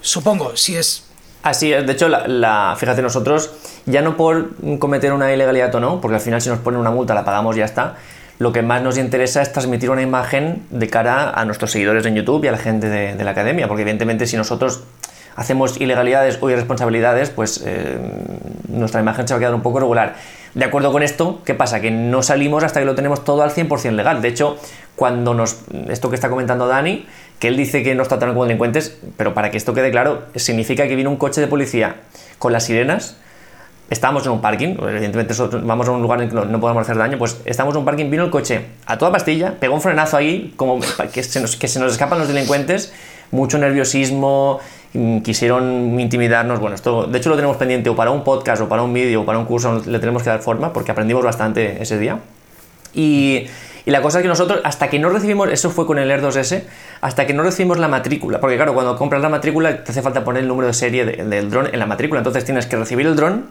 Supongo, si es Así es, de hecho, la, la- fíjate, nosotros, ya no por cometer una ilegalidad o no, porque al final si nos ponen una multa la pagamos y ya está, lo que más nos interesa es transmitir una imagen de cara a nuestros seguidores en YouTube y a la gente de, la academia, porque evidentemente si nosotros hacemos ilegalidades o irresponsabilidades, pues eh, nuestra imagen se va a quedar un poco regular. De acuerdo con esto, ¿qué pasa? Que no salimos hasta que lo tenemos todo al 100% legal. De hecho, cuando nos... Esto que está comentando Dani, que él dice que nos trataron como delincuentes, pero para que esto quede claro, significa que vino un coche de policía con las sirenas, estábamos en un parking, evidentemente vamos a un lugar en que no, no podemos hacer daño, pues estamos en un parking, vino el coche a toda pastilla, pegó un frenazo ahí, como [LAUGHS] que se nos, que se nos escapan los delincuentes, mucho nerviosismo, mm, quisieron intimidarnos. Bueno, esto de hecho lo tenemos pendiente o para un podcast o para un vídeo o para un curso, le tenemos que dar forma porque aprendimos bastante ese día. Y la cosa es que nosotros, hasta que no recibimos, eso fue con el Air 2S, hasta que no recibimos la matrícula, porque claro, cuando compras la matrícula te hace falta poner el número de serie del dron en la matrícula, entonces tienes que recibir el dron,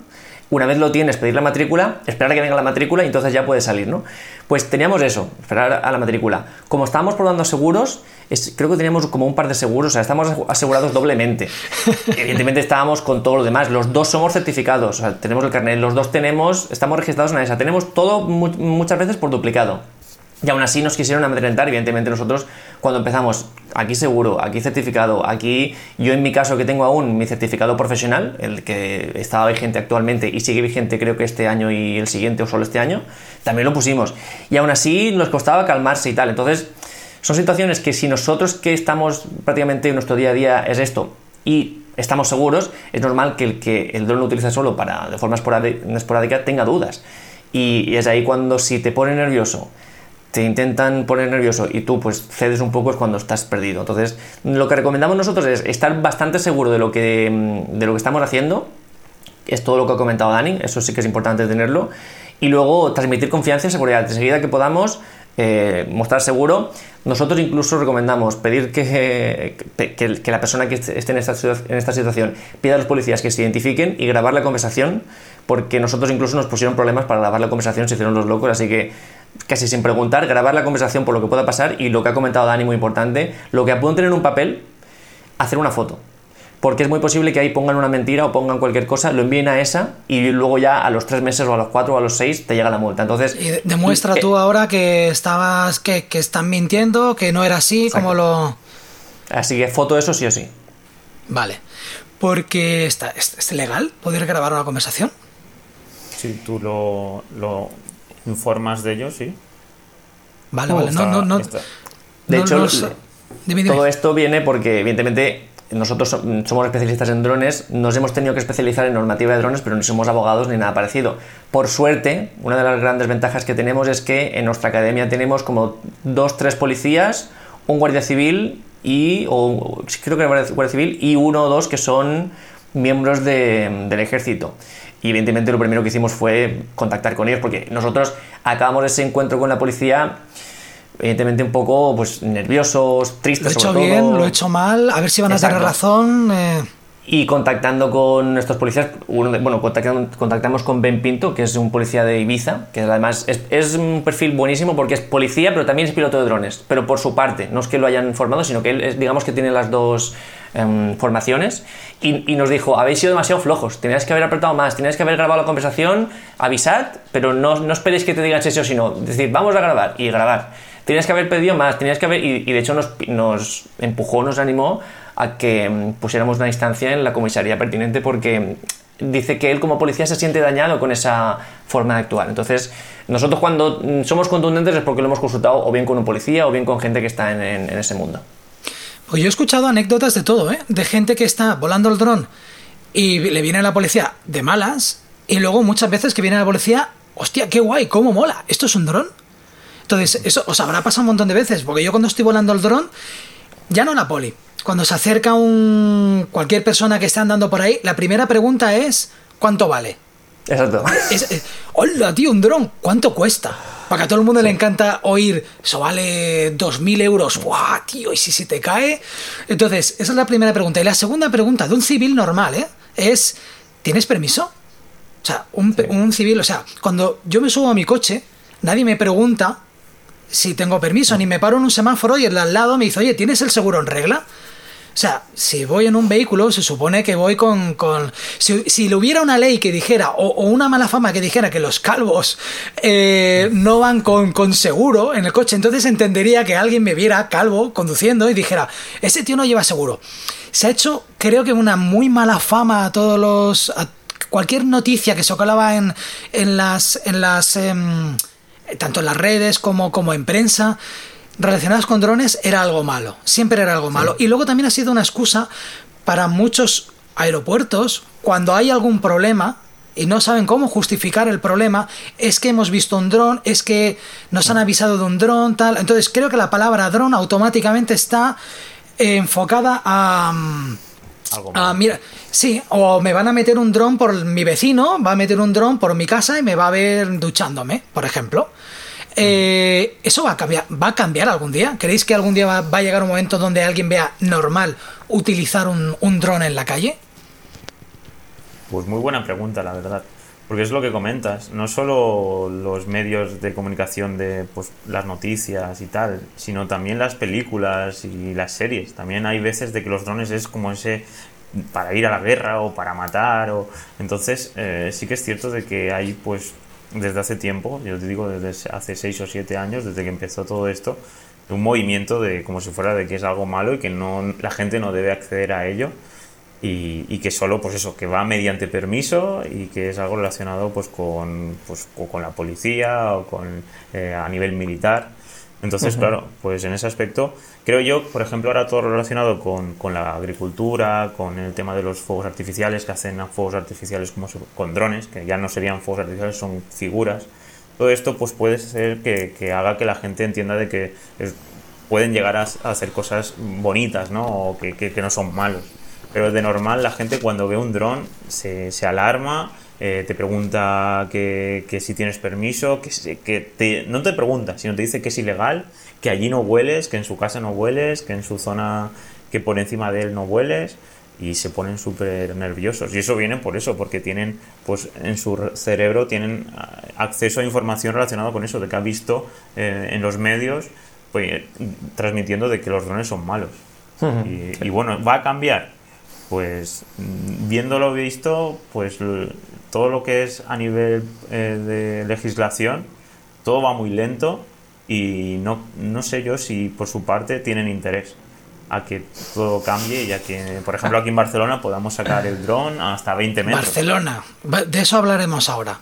una vez lo tienes, pedir la matrícula, esperar a que venga la matrícula y entonces ya puedes salir, ¿no? Pues teníamos eso, esperar a la matrícula. Como estábamos probando seguros, creo que teníamos como un par de seguros, o sea, estamos asegurados doblemente. [LAUGHS] Evidentemente estábamos con todo lo demás, los dos somos certificados, o sea, tenemos el carnet, los dos tenemos, estamos registrados en esa, tenemos todo muchas veces por duplicado. Y aún así nos quisieron amedrentar, evidentemente nosotros cuando empezamos, aquí seguro, aquí certificado, aquí yo en mi caso que tengo aún mi certificado profesional, el que estaba vigente actualmente y sigue vigente creo que este año y el siguiente o solo este año, también lo pusimos. Y aún así nos costaba calmarse y tal. Entonces son situaciones que si nosotros que estamos prácticamente en nuestro día a día es esto y estamos seguros, es normal que el que el dron lo utiliza solo para de forma esporádica tenga dudas. Y es ahí cuando si te pone nervioso, te intentan poner nervioso y tú pues cedes un poco es cuando estás perdido. Entonces, lo que recomendamos nosotros es estar bastante seguro de lo que, de lo que estamos haciendo. Es todo lo que ha comentado Dani, eso sí que es importante tenerlo. Y luego transmitir confianza y seguridad. Enseguida que podamos eh, mostrar seguro, nosotros incluso recomendamos pedir que, que, la persona que esté en esta, en esta situación pida a los policías que se identifiquen y grabar la conversación, porque nosotros incluso nos pusieron problemas para grabar la conversación, se hicieron los locos, así que casi sin preguntar, grabar la conversación por lo que pueda pasar y lo que ha comentado Dani, muy importante, lo que apunten en un papel, hacer una foto. Porque es muy posible que ahí pongan una mentira o pongan cualquier cosa, lo envíen a esa y luego ya a los tres meses o a los cuatro o a los seis te llega la multa. Entonces. Y demuestra tú ahora que estabas. Que, están mintiendo, que no era así, como lo. Así que foto eso sí o sí. Vale. Porque está, ¿es, legal poder grabar una conversación? Sí, tú lo, informas de ellos, sí. Vale, vale, no, no, no. De hecho, todo esto viene porque, evidentemente, nosotros somos especialistas en drones, nos hemos tenido que especializar en normativa de drones, pero no somos abogados ni nada parecido. Por suerte, una de las grandes ventajas que tenemos es que en nuestra academia tenemos como dos, tres policías, un guardia civil y, o creo que guardia civil, y uno o dos que son miembros del ejército. Y evidentemente lo primero que hicimos fue contactar con ellos porque nosotros acabamos ese encuentro con la policía evidentemente un poco pues nerviosos, tristes. Lo he hecho bien, lo he hecho mal, a ver si van a tener razón. Eh. Y contactando con estos policías, bueno, contactamos con Ben Pinto, que es un policía de Ibiza, que además es, un perfil buenísimo porque es policía, pero también es piloto de drones, pero por su parte, no es que lo hayan formado, sino que él digamos que tiene las dos em, formaciones, y, nos dijo, habéis sido demasiado flojos, teníais que haber apretado más, teníais que haber grabado la conversación, avisad, pero no, no esperéis que te digan eso, sino decir, vamos a grabar y grabar. Tenías que haber pedido más, tenías que haber, y, de hecho nos, nos empujó, nos animó a que mm, pusiéramos una instancia en la comisaría pertinente porque dice que él como policía se siente dañado con esa forma de actuar. Entonces, nosotros cuando mm, somos contundentes es porque lo hemos consultado o bien con un policía o bien con gente que está en, ese mundo. Pues yo he escuchado anécdotas de todo, ¿eh? De gente que está volando el dron y le viene la policía de malas y luego muchas veces que viene la policía, hostia, qué guay, cómo mola, ¿esto es un dron? Entonces, eso os habrá pasado un montón de veces, porque yo cuando estoy volando el dron, ya no la poli, cuando se acerca un cualquier persona que esté andando por ahí, la primera pregunta es ¿cuánto vale? Exacto. Hola, tío, un dron, ¿cuánto cuesta? Para que a todo el mundo le encanta oír, eso vale 2.000 euros, ¡buah, tío! ¿Y si se te cae? Entonces, esa es la primera pregunta. Y la segunda pregunta de un civil normal, ¿eh? Es, ¿tienes permiso? O sea, un, un civil, o sea, cuando yo me subo a mi coche, nadie me pregunta si tengo permiso, ni me paro en un semáforo y el de al lado me dice, oye, ¿tienes el seguro en regla? O sea, si voy en un vehículo, se supone que voy con... con si, si hubiera una ley que dijera, o, una mala fama que dijera que los calvos eh, no van con, con, seguro en el coche, entonces entendería que alguien me viera calvo conduciendo y dijera, ese tío no lleva seguro. Se ha hecho, creo que una muy mala fama a todos los... A cualquier noticia que se colaba en, en las... En las em, tanto en las redes como, como en prensa, relacionadas con drones era algo malo, siempre era algo malo. Y luego también ha sido una excusa para muchos aeropuertos, cuando hay algún problema, y no saben cómo justificar el problema, es que hemos visto un dron, es que nos han avisado de un dron, tal. Entonces creo que la palabra dron automáticamente está enfocada a, algo Ah, malo. mira, sí, o me van a meter un dron por mi vecino, va a meter un dron por mi casa y me va a ver duchándome, por ejemplo. Eh, ¿Eso va a, cambiar, va a cambiar algún día? ¿Creéis que algún día va, a llegar un momento donde alguien vea normal utilizar un, un dron en la calle? Pues muy buena pregunta, la verdad. Porque es lo que comentas, no solo los medios de comunicación de pues, las noticias y tal, sino también las películas y las series. También hay veces de que los drones es como ese para ir a la guerra o para matar. O... Entonces eh, sí que es cierto de que hay pues desde hace tiempo, yo te digo desde hace 6 o 7 años, desde que empezó todo esto, un movimiento de como si fuera de que es algo malo y que no la gente no debe acceder a ello y, que solo pues eso que va mediante permiso y que es algo relacionado pues con pues con la policía o con eh, a nivel militar entonces claro pues en ese aspecto creo yo por ejemplo ahora todo relacionado con, con la agricultura con el tema de los fuegos artificiales que hacen fuegos artificiales como con drones que ya no serían fuegos artificiales son figuras todo esto pues puede ser que, que haga que la gente entienda de que es- pueden llegar a, a hacer cosas bonitas, ¿no? O que, que- que no son malos. Pero de normal la gente cuando ve un dron se, se alarma, eh, te pregunta que, que si tienes permiso, que, te- no te pregunta, sino te dice que es ilegal, que allí no hueles, que en su casa no hueles, que en su zona, que por encima de él no hueles y se ponen súper nerviosos. Y eso viene por eso, porque tienen, pues en su re- cerebro tienen ah, acceso a información relacionada con eso, de que ha visto eh, en los medios pues, transmitiendo de que los drones son malos. y, y bueno, ¿va a cambiar? Pues mm, viéndolo visto, pues l- todo lo que es a nivel eh, de legislación, todo va muy lento y no, no sé yo si por su parte tienen interés a que todo cambie y a que, por ejemplo, aquí en Barcelona podamos sacar el dron hasta 20 metros. Barcelona, de eso hablaremos ahora.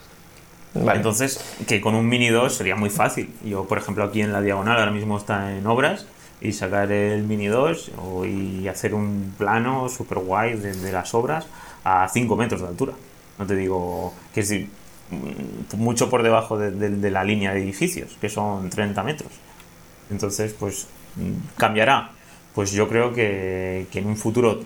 Vale. Entonces, que con un Mini 2 sería muy fácil. Yo, por ejemplo, aquí en la Diagonal ahora mismo está en obras y sacar el Mini 2 o- y hacer un plano super guay de, las obras a 5 metros de altura. No te digo que es mm, mucho por debajo de, la línea de edificios, que son 30 metros. Entonces, pues, mm, ¿cambiará? Pues yo creo que, en un futuro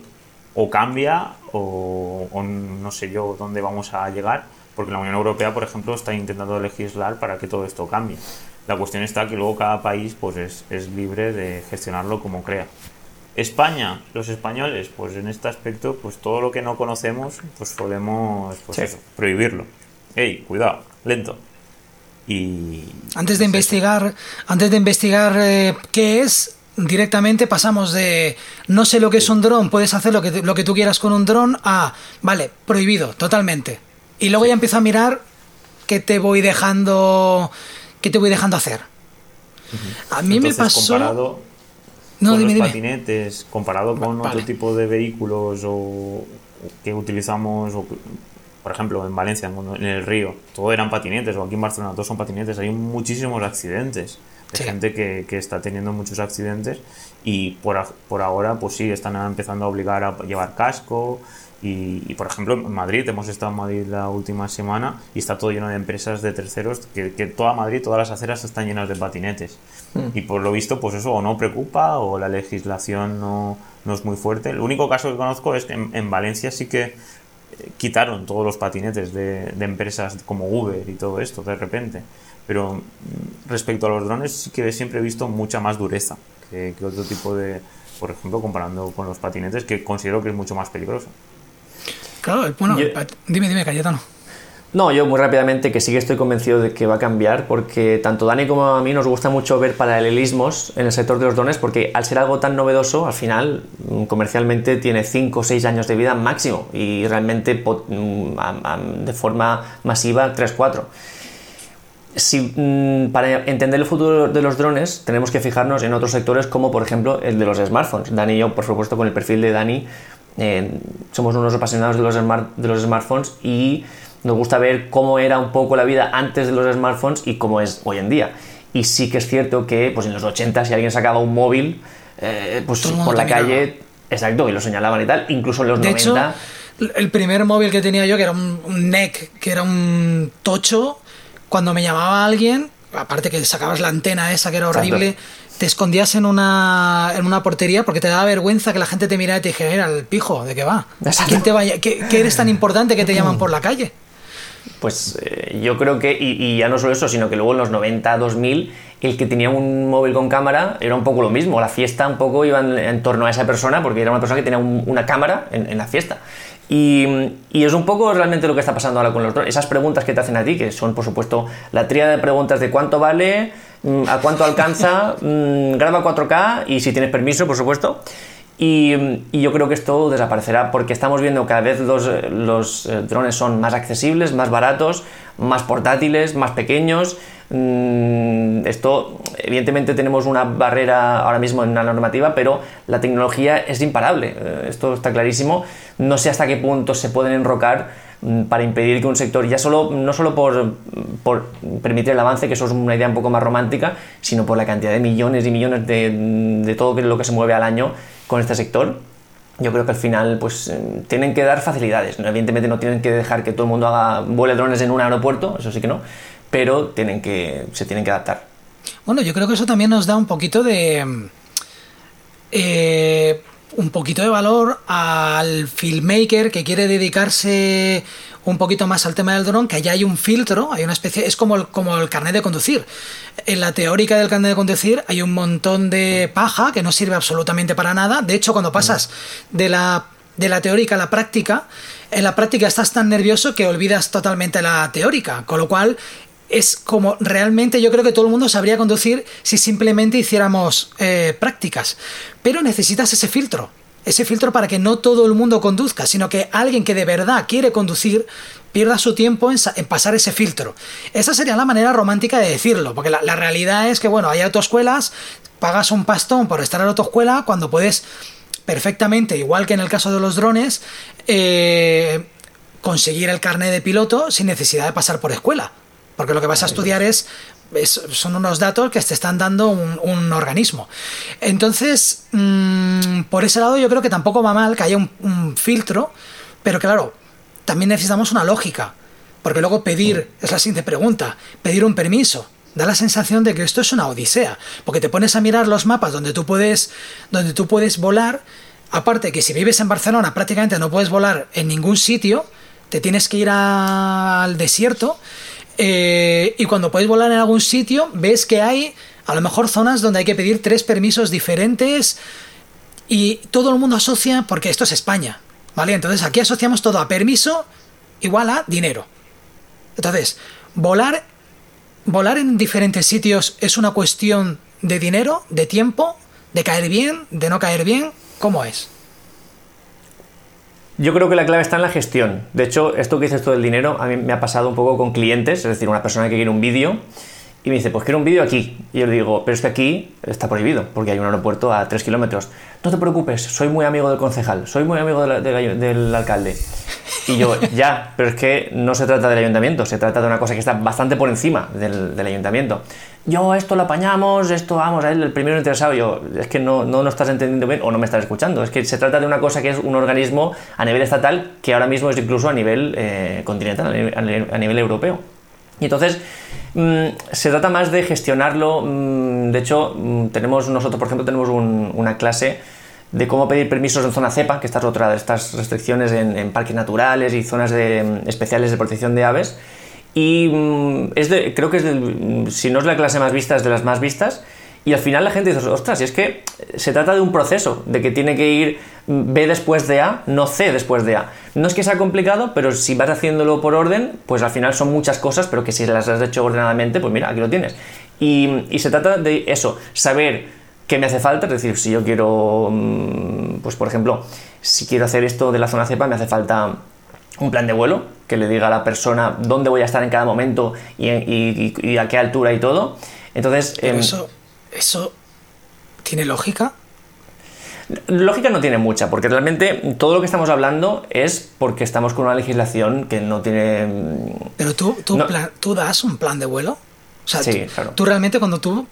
o cambia o no sé yo dónde vamos a llegar, porque la Unión Europea, por ejemplo, está intentando legislar para que todo esto cambie. La cuestión está que luego cada país pues es, es libre de gestionarlo como crea. España, los españoles, pues en este aspecto, pues todo lo que no conocemos, pues solemos pues Sí. eso, prohibirlo. Ey, cuidado, lento. Y Antes de investigar, antes de investigar eh, qué es, directamente pasamos de no sé lo que es un dron, puedes hacer lo que, lo que tú quieras con un dron, a vale, prohibido, totalmente. Y luego ya empiezo a mirar qué te voy dejando, qué te voy dejando hacer. A mí me pasó. comparado No, con dime, los dime. patinetes, comparado con Vale. otro tipo de vehículos o, que utilizamos, o por ejemplo, en Valencia, en el río, todo eran patinetes, o aquí en Barcelona, todos son patinetes, hay muchísimos accidentes. De Sí. gente que, que está teniendo muchos accidentes y por, por ahora, pues sí, están empezando a obligar a llevar casco. Y, y, por ejemplo, en Madrid, hemos estado en Madrid la última semana y está todo lleno de empresas de terceros, que, que toda Madrid, todas las aceras están llenas de patinetes. Y por lo visto, pues eso o no preocupa o la legislación no, no es muy fuerte. El único caso que conozco es que en, en Valencia sí que eh, quitaron todos los patinetes de, de empresas como Uber y todo esto de repente. Pero mm, respecto a los drones sí que siempre he visto mucha más dureza que, que otro tipo de, por ejemplo, comparando con los patinetes, que considero que es mucho más peligroso. Claro, bueno, Yo- dime, dime, Cayetano. No, yo muy rápidamente que sí que estoy convencido de que va a cambiar porque tanto Dani como a mí nos gusta mucho ver paralelismos en el sector de los drones porque al ser algo tan novedoso, al final mm, comercialmente tiene 5 o 6 años de vida máximo y realmente mm, de forma masiva 3-4. Si, mm, para entender el futuro de los drones tenemos que fijarnos en otros sectores como por ejemplo el de los smartphones. Dani y yo, por supuesto, con el perfil de Dani, eh, somos unos apasionados de los, smart- de los smartphones y nos gusta ver cómo era un poco la vida antes de los smartphones y cómo es hoy en día. Y sí que es cierto que pues en los 80 si alguien sacaba un móvil, eh, pues por la miraba. calle, exacto, y lo señalaban y tal, incluso en los De 90... hecho, el primer móvil que tenía yo, que era un, un NEC, que era un tocho, cuando me llamaba alguien, aparte que sacabas la antena esa que era Exacto. Te escondías en una, en una portería porque te daba vergüenza que la gente te mirara y te dijera, era el pijo, ¿de qué va? ¿Quién te vaya? ¿Qué, eres tan [LAUGHS] importante que te llaman por la calle? Pues eh, yo creo que, y, ya no solo eso, sino que luego en los 90, 2000, el que tenía un móvil con cámara era un poco lo mismo. La fiesta un poco iba en, torno a esa persona porque era una persona que tenía una cámara en, la fiesta. Y, y, es un poco realmente lo que está pasando ahora con los drones. Esas preguntas que te hacen a ti, que son por supuesto la tríada de preguntas de cuánto vale, a cuánto alcanza, mm, graba 4K y si tienes permiso, por supuesto. Y, yo creo que esto desaparecerá porque estamos viendo cada vez los, los eh, drones son más accesibles, más baratos, más portátiles, más pequeños. Mm, esto, evidentemente, tenemos una barrera ahora mismo en la normativa, pero la tecnología es imparable. Eh, esto está clarísimo. No sé hasta qué punto se pueden enrocar mm, para impedir que un sector, ya solo, no solo por, permitir el avance, que eso es una idea un poco más romántica, sino por la cantidad de millones y millones de, de todo lo que se mueve al año con este sector, yo creo que al final pues eh, tienen que dar facilidades. Evidentemente no tienen que dejar que todo el mundo haga vuele drones en un aeropuerto, eso sí que no, pero tienen que, se tienen que adaptar. Bueno, yo creo que eso también nos da un poquito de... Eh, un poquito de valor al filmmaker que quiere dedicarse un poquito más al tema del dron, que allá hay un filtro, hay una especie, es como el, como el carnet de conducir. En la teórica del carnet de conducir hay un montón de paja que no sirve absolutamente para nada. De hecho, cuando pasas de la, de la teórica a la práctica, en la práctica estás tan nervioso que olvidas totalmente la teórica, con lo cual es como realmente yo creo que todo el mundo sabría conducir si simplemente hiciéramos eh, prácticas. Pero necesitas ese filtro ese filtro para que no todo el mundo conduzca, sino que alguien que de verdad quiere conducir pierda su tiempo en, pasar ese filtro. Esa sería la manera romántica de decirlo, porque la, realidad es que, bueno, hay autoescuelas, pagas un pastón por estar en la autoescuela cuando puedes perfectamente, igual que en el caso de los drones, eh, conseguir el carnet de piloto sin necesidad de pasar por escuela. Porque lo que vas a estudiar es son unos datos que te están dando un, organismo. Entonces, mm, por ese lado yo creo que tampoco va mal que haya un, filtro, pero claro, también necesitamos una lógica, porque luego pedir, es la siguiente pregunta, pedir un permiso. Da la sensación de que esto es una odisea, porque te pones a mirar los mapas donde tú puedes, donde tú puedes volar, aparte que si vives en Barcelona prácticamente no puedes volar en ningún sitio, te tienes que ir al desierto eh, y cuando puedes volar en algún sitio, ves que hay a lo mejor zonas donde hay que pedir tres permisos diferentes y todo el mundo asocia, porque esto es España, ¿vale? Entonces aquí asociamos todo a permiso igual a dinero. Entonces, volar, volar en diferentes sitios es una cuestión de dinero, de tiempo, de caer bien, de no caer bien, ¿cómo es? Yo creo que la clave está en la gestión. De hecho, esto que dices todo del dinero, a mí me ha pasado un poco con clientes, es decir, una persona que quiere un vídeo y me dice, pues quiero un vídeo aquí. Y yo le digo, pero es que aquí está prohibido, porque hay un aeropuerto a 3 kilómetros. No te preocupes, soy muy amigo del concejal, soy muy amigo del alcalde. Y yo, [LAUGHS] ya, pero es que no se trata del ayuntamiento, se trata de una cosa que está bastante por encima del, ayuntamiento. Yo, esto lo apañamos, esto vamos, a el primero interesado. Yo, es que no, no, no estás entendiendo bien o no me estás escuchando. Es que se trata de una cosa que es un organismo a nivel estatal que ahora mismo es incluso a nivel eh, continental, a nivel, europeo. Y entonces, mm, se trata más de gestionarlo. Mm, de hecho, mm, tenemos nosotros, por ejemplo, tenemos una clase de cómo pedir permisos en zona cepa, que esta es otra de estas restricciones en, parques naturales y zonas de, especiales de protección de aves. Y mm, es de, creo que es, de, si no es la clase más vista, es de las más vistas. Y al final la gente dice, ostras, y es que se trata de un proceso, de que tiene que ir B después de A, no C después de A. No es que sea complicado, pero si vas haciéndolo por orden, pues al final son muchas cosas, pero que si las has hecho ordenadamente, pues mira, aquí lo tienes. Y, se trata de eso, saber ¿Qué me hace falta? Es decir, si yo quiero, mm, pues por ejemplo, si quiero hacer esto de la zona cepa, me hace falta un plan de vuelo que le diga a la persona dónde voy a estar en cada momento y, a qué altura y todo. Entonces. Em, eso, eso tiene lógica. Lógica no tiene mucha, porque realmente todo lo que estamos hablando es porque estamos con una legislación que no tiene. Mm, Pero tú, tú, tú das un plan de vuelo. O sea, sí, claro. tú realmente cuando tú.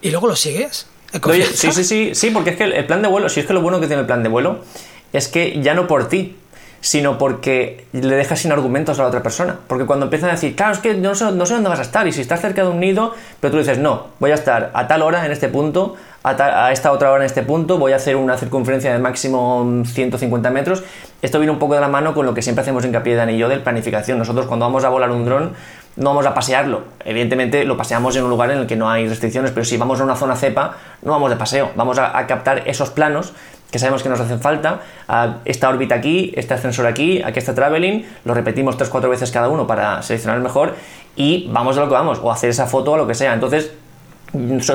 Y luego lo sigues sí, sí, sí, sí, porque es que el plan de vuelo, si es que lo bueno que tiene el plan de vuelo es que ya no por ti, sino porque le dejas sin argumentos a la otra persona. Porque cuando empiezan a decir, claro, es que no sé, no sé dónde vas a estar, y si estás cerca de un nido, pero tú dices, no, voy a estar a tal hora en este punto, a, esta otra hora en este punto, voy a hacer una circunferencia de máximo 150 metros. Esto viene un poco de la mano con lo que siempre hacemos hincapié Dani y yo del planificación. Nosotros cuando vamos a volar un dron no vamos a pasearlo. Evidentemente lo paseamos en un lugar en el que no hay restricciones, pero si vamos a una zona cepa, no vamos de paseo, vamos a, captar esos planos que sabemos que nos hacen falta, a esta órbita aquí, este ascensor aquí, aquí está traveling, lo repetimos 3-4 veces cada uno para seleccionar el mejor y vamos a lo que vamos, o hacer esa foto o lo que sea. Entonces,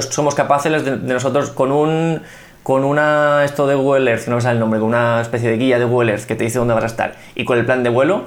somos capaces de, nosotros con un con una esto de Google Earth, no me sale el nombre, con una especie de guía de Google Earth que te dice dónde vas a estar y con el plan de vuelo,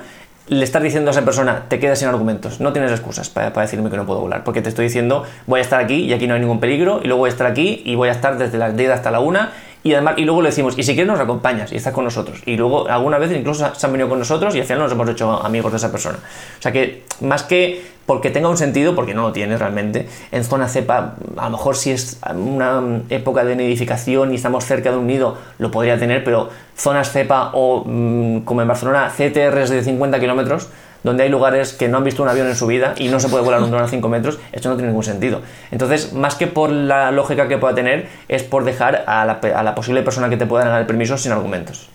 le estás diciendo a esa persona, te quedas sin argumentos, no tienes excusas para, decirme que no puedo volar, porque te estoy diciendo, voy a estar aquí y aquí no hay ningún peligro, y luego voy a estar aquí y voy a estar desde las 10 hasta la 1 y además y luego le decimos y si quieres nos acompañas y estás con nosotros y luego alguna vez incluso se han venido con nosotros y al final nos hemos hecho amigos de esa persona. O sea que más que porque tenga un sentido porque no lo tiene realmente en zona cepa a lo mejor si es una época de nidificación y estamos cerca de un nido lo podría tener pero zonas cepa o mm, como en Barcelona CTRs de 50 kilómetros donde hay lugares que no han visto un avión en su vida y no se puede volar un dron a 5 metros, esto no tiene ningún sentido. Entonces, más que por la lógica que pueda tener, es por dejar a la, posible persona que te pueda dar el permiso sin argumentos.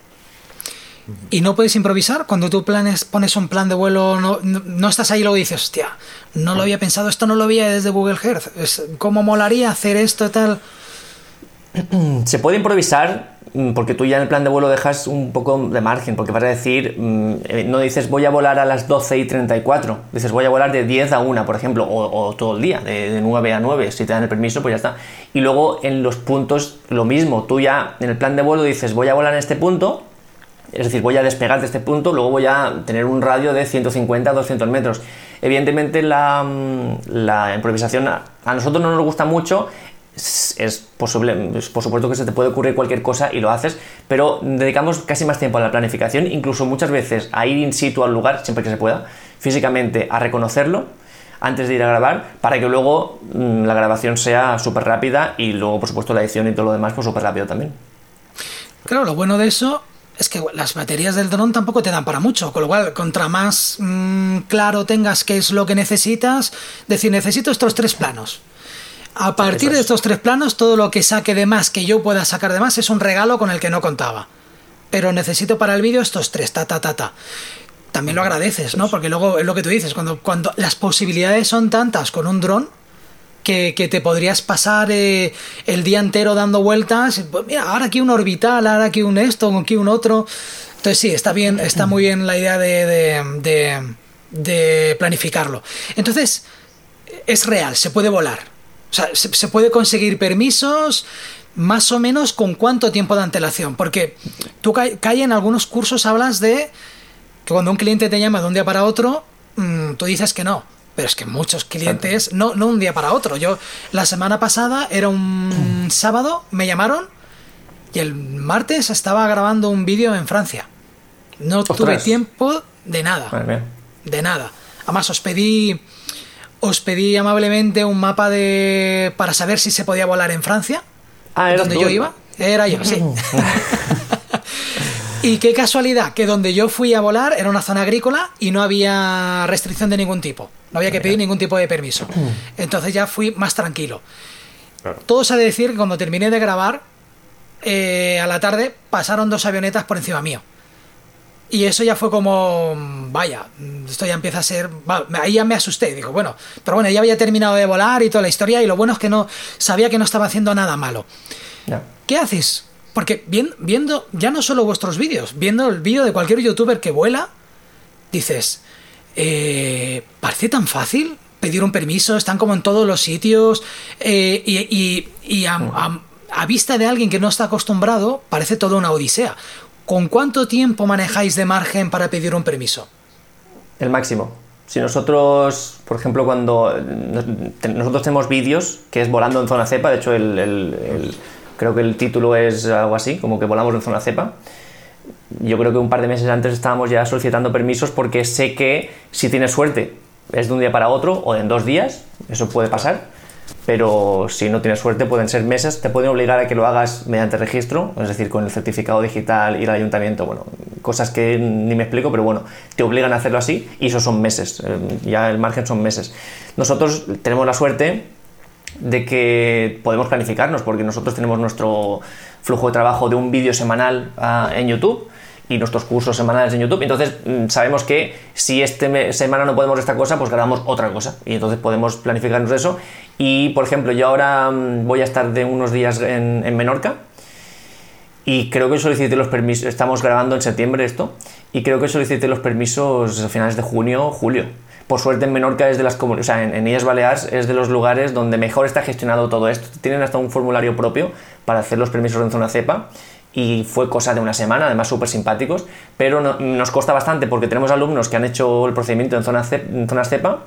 ¿Y no puedes improvisar? Cuando tú planes, pones un plan de vuelo, no, no, estás ahí y luego dices, hostia, no lo había pensado, esto no lo veía desde Google Earth. ¿Cómo molaría hacer esto y tal? [CLEARS THROAT] Se puede improvisar, porque tú ya en el plan de vuelo dejas un poco de margen, porque vas a decir, mm, eh, no dices voy a volar a las 12 y 34, dices voy a volar de 10 a 1, por ejemplo, o, todo el día, de, 9 a 9, si te dan el permiso, pues ya está. Y luego en los puntos lo mismo, tú ya en el plan de vuelo dices voy a volar en este punto, es decir, voy a despegar de este punto, luego voy a tener un radio de 150 a 200 metros. Evidentemente la, mm, la improvisación a nosotros no nos gusta mucho es, posible, por supuesto que se te puede ocurrir cualquier cosa y lo haces, pero dedicamos casi más tiempo a la planificación, incluso muchas veces a ir in situ al lugar, siempre que se pueda, físicamente a reconocerlo antes de ir a grabar, para que luego mm, la grabación sea súper rápida y luego, por supuesto, la edición y todo lo demás, pues súper rápido también. Claro, lo bueno de eso es que las baterías del dron tampoco te dan para mucho, con lo cual, contra más mm, claro tengas qué es lo que necesitas, decir, necesito estos tres planos a partir de estos tres planos, todo lo que saque de más, que yo pueda sacar de más, es un regalo con el que no contaba. Pero necesito para el vídeo estos tres, ta, ta, ta, ta. También lo agradeces, ¿no? Porque luego es lo que tú dices, cuando, cuando las posibilidades son tantas con un dron, que, te podrías pasar eh, el día entero dando vueltas. Pues mira, ahora aquí un orbital, ahora aquí un esto, aquí un otro. Entonces sí, está bien, está muy bien la idea de, de, de planificarlo. Entonces, es real, se puede volar o sea, se, puede conseguir permisos más o menos con cuánto tiempo de antelación. Porque tú cae, en algunos cursos hablas de que cuando un cliente te llama de un día para otro, mm, tú dices que no. Pero es que muchos clientes, no, no un día para otro. Yo la semana pasada era un [CLEARS THROAT] sábado, me llamaron y el martes estaba grabando un vídeo en Francia. No tuve tiempo de nada. De nada. Además os pedí os pedí amablemente un mapa de para saber si se podía volar en Francia. Ah, ¿era donde yo iba. Era yo, sí. [LAUGHS] y qué casualidad que donde yo fui a volar era una zona agrícola y no había restricción de ningún tipo. No había que pedir ningún tipo de permiso. Entonces ya fui más tranquilo. Todo se ha de decir que cuando terminé de grabar, eh, a la tarde pasaron dos avionetas por encima mío. Y eso ya fue como, vaya, esto ya empieza a ser... Ahí ya me asusté, digo, bueno, pero bueno, ya había terminado de volar y toda la historia y lo bueno es que no sabía que no estaba haciendo nada malo. ¿Qué haces? Porque viendo ya no solo vuestros vídeos, viendo el vídeo de cualquier youtuber que vuela, dices, eh, parece tan fácil pedir un permiso, están como en todos los sitios eh, y, y, a, a vista de alguien que no está acostumbrado, parece toda una odisea. ¿Con cuánto tiempo manejáis de margen para pedir un permiso? El máximo. Si nosotros, por ejemplo, cuando nosotros tenemos vídeos que es volando en zona cepa, de hecho el, creo que el título es algo así, como que volamos en zona cepa. Yo creo que un par de meses antes estábamos ya solicitando permisos porque sé que si tienes suerte es de un día para otro o en dos días, eso puede pasar pero si no tienes suerte pueden ser meses, te pueden obligar a que lo hagas mediante registro, es decir, con el certificado digital, ir al ayuntamiento, bueno, cosas que ni me explico, pero bueno, te obligan a hacerlo así y eso son meses, eh, ya el margen son meses. Nosotros tenemos la suerte de que podemos planificarnos porque nosotros tenemos nuestro flujo de trabajo de un vídeo semanal ah, en YouTube y nuestros cursos semanales en YouTube. Entonces mm, sabemos que si esta semana no podemos esta cosa, pues grabamos otra cosa. Y entonces podemos planificarnos eso. Y por ejemplo, yo ahora mm, voy a estar de unos días en, Menorca. Y creo que solicité los permisos, estamos grabando en septiembre esto, y creo que solicité los permisos a finales de junio, julio. Por suerte en Menorca es de las o sea, en, en Illes Baleares es de los lugares donde mejor está gestionado todo esto. Tienen hasta un formulario propio para hacer los permisos en zona cepa y fue cosa de una semana, además súper simpáticos, pero nos cuesta bastante porque tenemos alumnos que han hecho el procedimiento en, zona en cepa.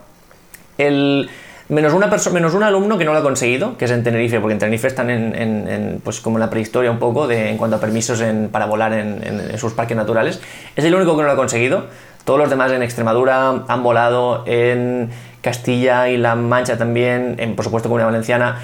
El, menos, una menos un alumno que no lo ha conseguido, que es en Tenerife, porque en Tenerife están en, pues como en la prehistoria un poco de, en cuanto a permisos para volar en, sus parques naturales. Es el único que no lo ha conseguido. Todos los demás en Extremadura han volado, en Castilla y La Mancha también, en, por supuesto Comunidad Valenciana,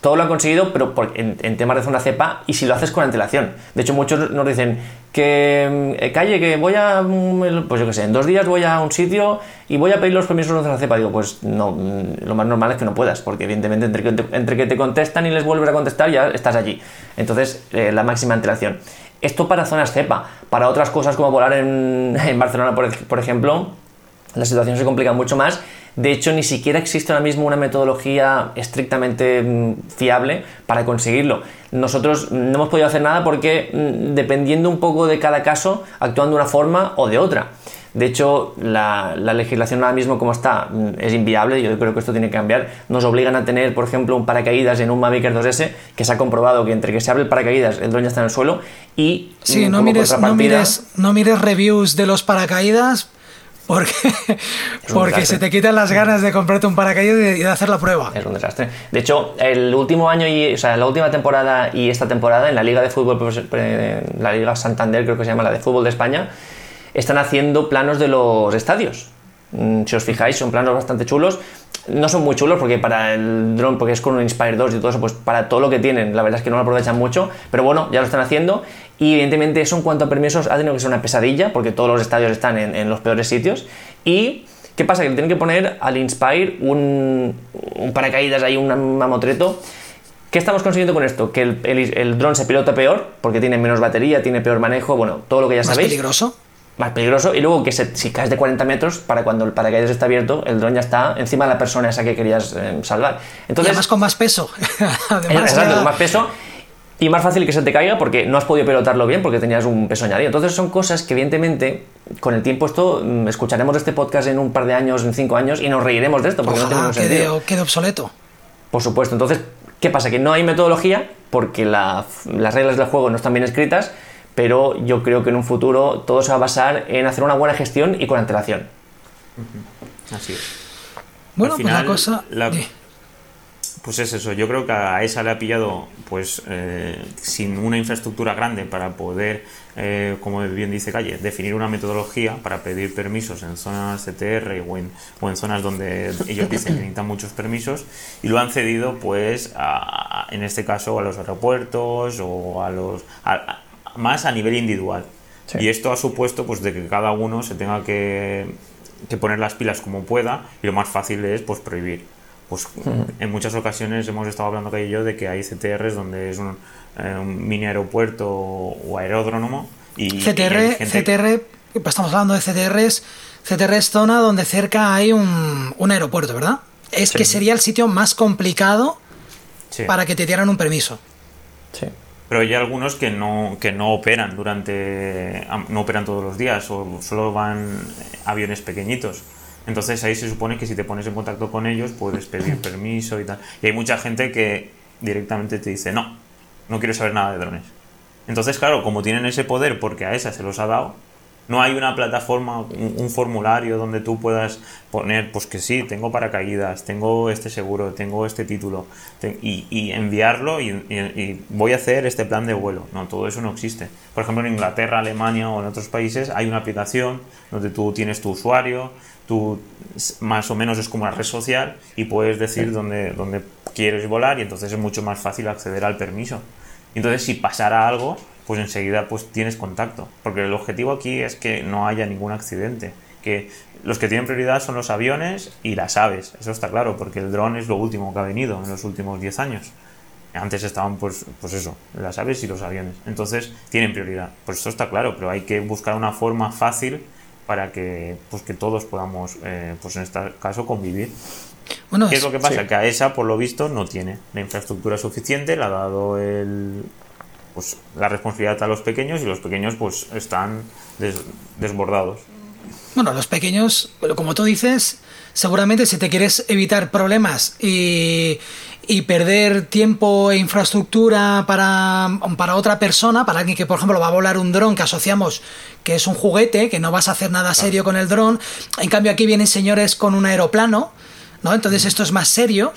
todo lo han conseguido, pero en, temas de zona cepa y si lo haces con antelación. De hecho, muchos nos dicen que eh, calle, que voy a, mm, pues yo qué sé, en dos días voy a un sitio y voy a pedir los permisos de zona cepa. Digo, pues no, mm, lo más normal es que no puedas, porque evidentemente entre que entre que te contestan y les vuelves a contestar ya estás allí. Entonces, eh, la máxima antelación. Esto para zonas cepa. Para otras cosas como volar en, Barcelona, por ejemplo, la situación se complica mucho más de hecho, ni siquiera existe ahora mismo una metodología estrictamente mm, fiable para conseguirlo. Nosotros no hemos podido hacer nada porque mm, dependiendo un poco de cada caso, actúan de una forma o de otra. De hecho, la, legislación ahora mismo como está mm, es inviable, yo creo que esto tiene que cambiar. Nos obligan a tener, por ejemplo, un paracaídas en un Mavic Air 2S, que se ha comprobado que entre que se abre el paracaídas, el dron ya está en el suelo y... Sí, no mires, no, mires, no mires reviews de los paracaídas porque, [LAUGHS] porque se te quitan las ganas de comprarte un paracaídas y de hacer la prueba. Es un desastre. De hecho, el último año, y, o sea, la última temporada y esta temporada en la Liga de Fútbol, la Liga Santander, creo que se llama la de Fútbol de España, están haciendo planos de los estadios. Mm, si os fijáis, son planos bastante chulos. No son muy chulos porque para el drone, porque es con un Inspire 2 y todo eso, pues para todo lo que tienen, la verdad es que no lo aprovechan mucho, pero bueno, ya lo están haciendo y evidentemente eso en cuanto a permisos ha tenido que ser una pesadilla porque todos los estadios están en, los peores sitios. Y ¿qué pasa? Que le tienen que poner al Inspire un, paracaídas ahí, un mamotreto. ¿Qué estamos consiguiendo con esto? Que el, el, dron se pilota peor porque tiene menos batería, tiene peor manejo, bueno, todo lo que ya sabéis. ¿Más peligroso? Más peligroso. Y luego que si caes de 40 metros, para cuando el paracaídas está abierto, el dron ya está encima de la persona esa que querías eh, salvar. Entonces, y además con más peso. [LAUGHS] además, exacto, con más peso y más fácil que se te caiga porque no has podido pilotarlo bien porque tenías un peso añadido. Entonces son cosas que evidentemente con el tiempo esto mm, escucharemos este podcast en un par de años, en cinco años y nos reiremos de esto porque no tiene sentido. Quede obsoleto. Por supuesto. Entonces, ¿qué pasa? Que no hay metodología porque las reglas del juego no están bien escritas, pero yo creo que en un futuro todo se va a basar en hacer una buena gestión y con antelación. Así es. Bueno, pues la cosa pues es eso, yo creo que a esa le ha pillado pues eh, sin una infraestructura grande para poder, eh, como bien dice Calle, definir una metodología para pedir permisos en zonas CTR o en, o en zonas donde ellos dicen que necesitan muchos permisos y lo han cedido pues en este caso a los aeropuertos o a los más a nivel individual. Y esto ha supuesto pues de que cada uno se tenga que, que poner las pilas como pueda y lo más fácil es pues prohibir pues en muchas ocasiones hemos estado hablando que yo de que hay CTRs donde es un, eh, mini aeropuerto o aeródromo y CTR, CTR, estamos hablando de CTRs, CTR es zona donde cerca hay un, aeropuerto, ¿verdad? Es que sería el sitio más complicado para que te dieran un permiso. Sí. Pero hay algunos que no, que no operan durante. no operan todos los días, o solo van aviones pequeñitos. Entonces ahí se supone que si te pones en contacto con ellos puedes pedir permiso y tal. Y hay mucha gente que directamente te dice, no, no quiero saber nada de drones. Entonces, claro, como tienen ese poder porque a esa se los ha dado, no hay una plataforma, un, formulario donde tú puedas poner, pues que sí, tengo paracaídas, tengo este seguro, tengo este título, y, enviarlo y, y, voy a hacer este plan de vuelo. No, todo eso no existe. Por ejemplo, en Inglaterra, Alemania o en otros países hay una aplicación donde tú tienes tu usuario, tú más o menos es como una red social y puedes decir dónde, dónde quieres volar y entonces es mucho más fácil acceder al permiso. Entonces si pasara algo, pues enseguida pues tienes contacto. Porque el objetivo aquí es que no haya ningún accidente. Que los que tienen prioridad son los aviones y las aves, eso está claro, porque el dron es lo último que ha venido en los últimos 10 años. Antes estaban, pues, pues eso, las aves y los aviones. Entonces, tienen prioridad. Pues eso está claro, pero hay que buscar una forma fácil para que, pues, que todos podamos, eh, pues en este caso, convivir. Bueno, ¿Qué es lo que pasa? Que a esa, por lo visto, no tiene la infraestructura suficiente, le ha dado el, pues, la responsabilidad a los pequeños y los pequeños pues están desbordados. Bueno, los pequeños, como tú dices, seguramente si te quieres evitar problemas y, y perder tiempo e infraestructura para, para, otra persona, para alguien que, por ejemplo, va a volar un dron que asociamos que es un juguete, que no vas a hacer nada serio con el dron. En cambio, aquí vienen señores con un aeroplano, ¿no? Entonces esto es más serio.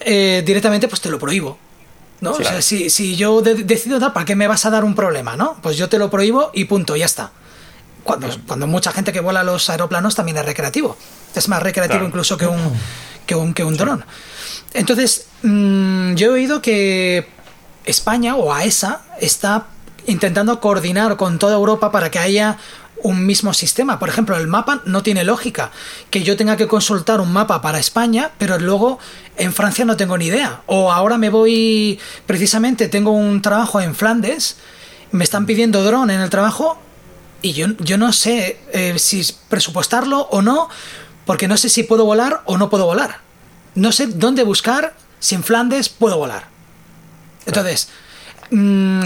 Eh, directamente, pues te lo prohíbo. ¿No? O sea, si, si yo decido dar, ¿para qué me vas a dar un problema? ¿no? Pues yo te lo prohíbo y punto, ya está. Cuando, mucha gente que vuela los aeroplanos también es recreativo. Es más recreativo incluso que un, que un, que un dron. Entonces, mm, yo he oído que España o AESA e está intentando coordinar con toda Europa para que haya un mismo sistema. Por ejemplo, el mapa no tiene lógica. Que yo tenga que consultar un mapa para España, pero luego en Francia no tengo ni idea. O ahora me voy, precisamente tengo un trabajo en Flandes, me están pidiendo dron en el trabajo y yo, yo no sé eh, si presupuestarlo o no, porque no sé si puedo volar o no puedo volar. No sé dónde buscar si en Flandes puedo volar. Entonces,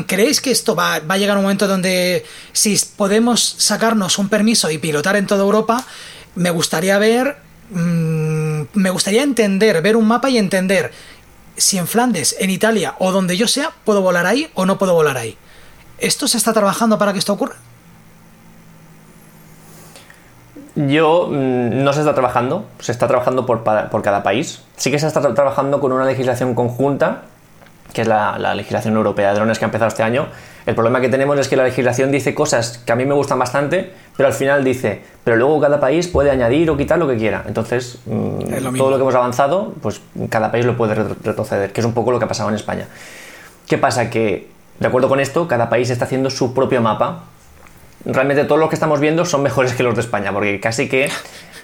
¿creéis que esto va, a llegar un momento donde si podemos sacarnos un permiso y pilotar en toda Europa, me gustaría ver, mm, me gustaría entender, ver un mapa y entender si en Flandes, en Italia o donde yo sea, puedo volar ahí o no puedo volar ahí? ¿Esto se está trabajando para que esto ocurra? Yo mm, no se está trabajando, se está trabajando por, cada país. Sí que se está trabajando con una legislación conjunta, que es la, legislación europea de drones que ha empezado este año. El problema que tenemos es que la legislación dice cosas que a mí me gustan bastante, pero al final dice, pero luego cada país puede añadir o quitar lo que quiera. Entonces, mm, todo lo que hemos avanzado, pues cada país lo puede retroceder, que es un poco lo que ha pasado en España. ¿Qué pasa? Que, de acuerdo con esto, cada país está haciendo su propio mapa realmente todos los que estamos viendo son mejores que los de España, porque casi que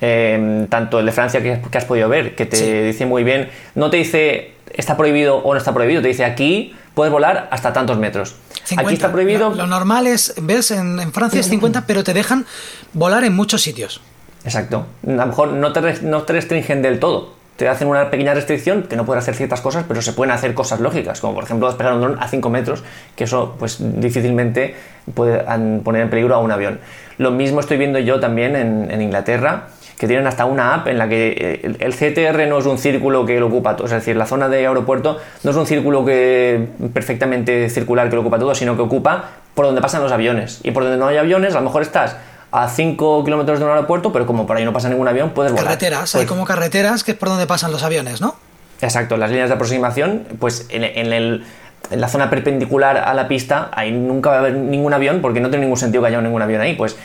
em, tanto el de Francia que, has podido ver, que te dice muy bien, no te dice está prohibido o no está prohibido, te dice aquí puedes volar hasta tantos metros. Aquí está prohibido. Lo, normal es, ves, en, Francia es 50, pero te dejan volar en muchos sitios. Exacto. A lo mejor no te, no te restringen del todo te hacen una pequeña restricción que no puedes hacer ciertas cosas, pero se pueden hacer cosas lógicas, como por ejemplo despegar un dron a 5 metros, que eso pues difícilmente puede poner en peligro a un avión. Lo mismo estoy viendo yo también en, Inglaterra, que tienen hasta una app en la que eh, el, CTR no es un círculo que lo ocupa todo, es decir, la zona de aeropuerto no es un círculo que perfectamente circular que lo ocupa todo, sino que ocupa por donde pasan los aviones. Y por donde no hay aviones, a lo mejor estás a 5 kilómetros de un aeropuerto, pero como por ahí no pasa ningún avión, puedes volar. Carreteras, hay pues como carreteras que es por donde pasan los aviones, ¿no? Exacto, las líneas de aproximación, pues en, el, en la zona perpendicular a la pista, ahí nunca va a haber ningún avión, porque no tiene ningún sentido que haya ningún avión ahí. Pues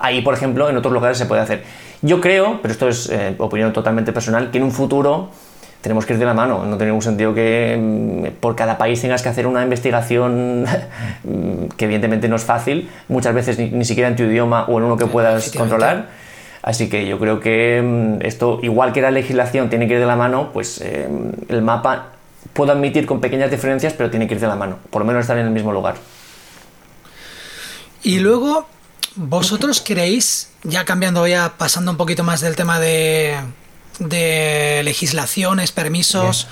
ahí, por ejemplo, en otros lugares se puede hacer. Yo creo, pero esto es eh, opinión totalmente personal, que en un futuro tenemos que ir de la mano. No tiene ningún sentido que mm, por cada país tengas que hacer una investigación [LAUGHS] que evidentemente no es fácil, muchas veces ni, siquiera en tu idioma o en uno que puedas controlar. Así que yo creo que mm, esto, igual que la legislación tiene que ir de la mano, pues eh, el mapa puedo admitir con pequeñas diferencias, pero tiene que ir de la mano, por lo menos estar en el mismo lugar. Y luego, vosotros creéis, ya cambiando, ya pasando un poquito más del tema de, de legislaciones, permisos,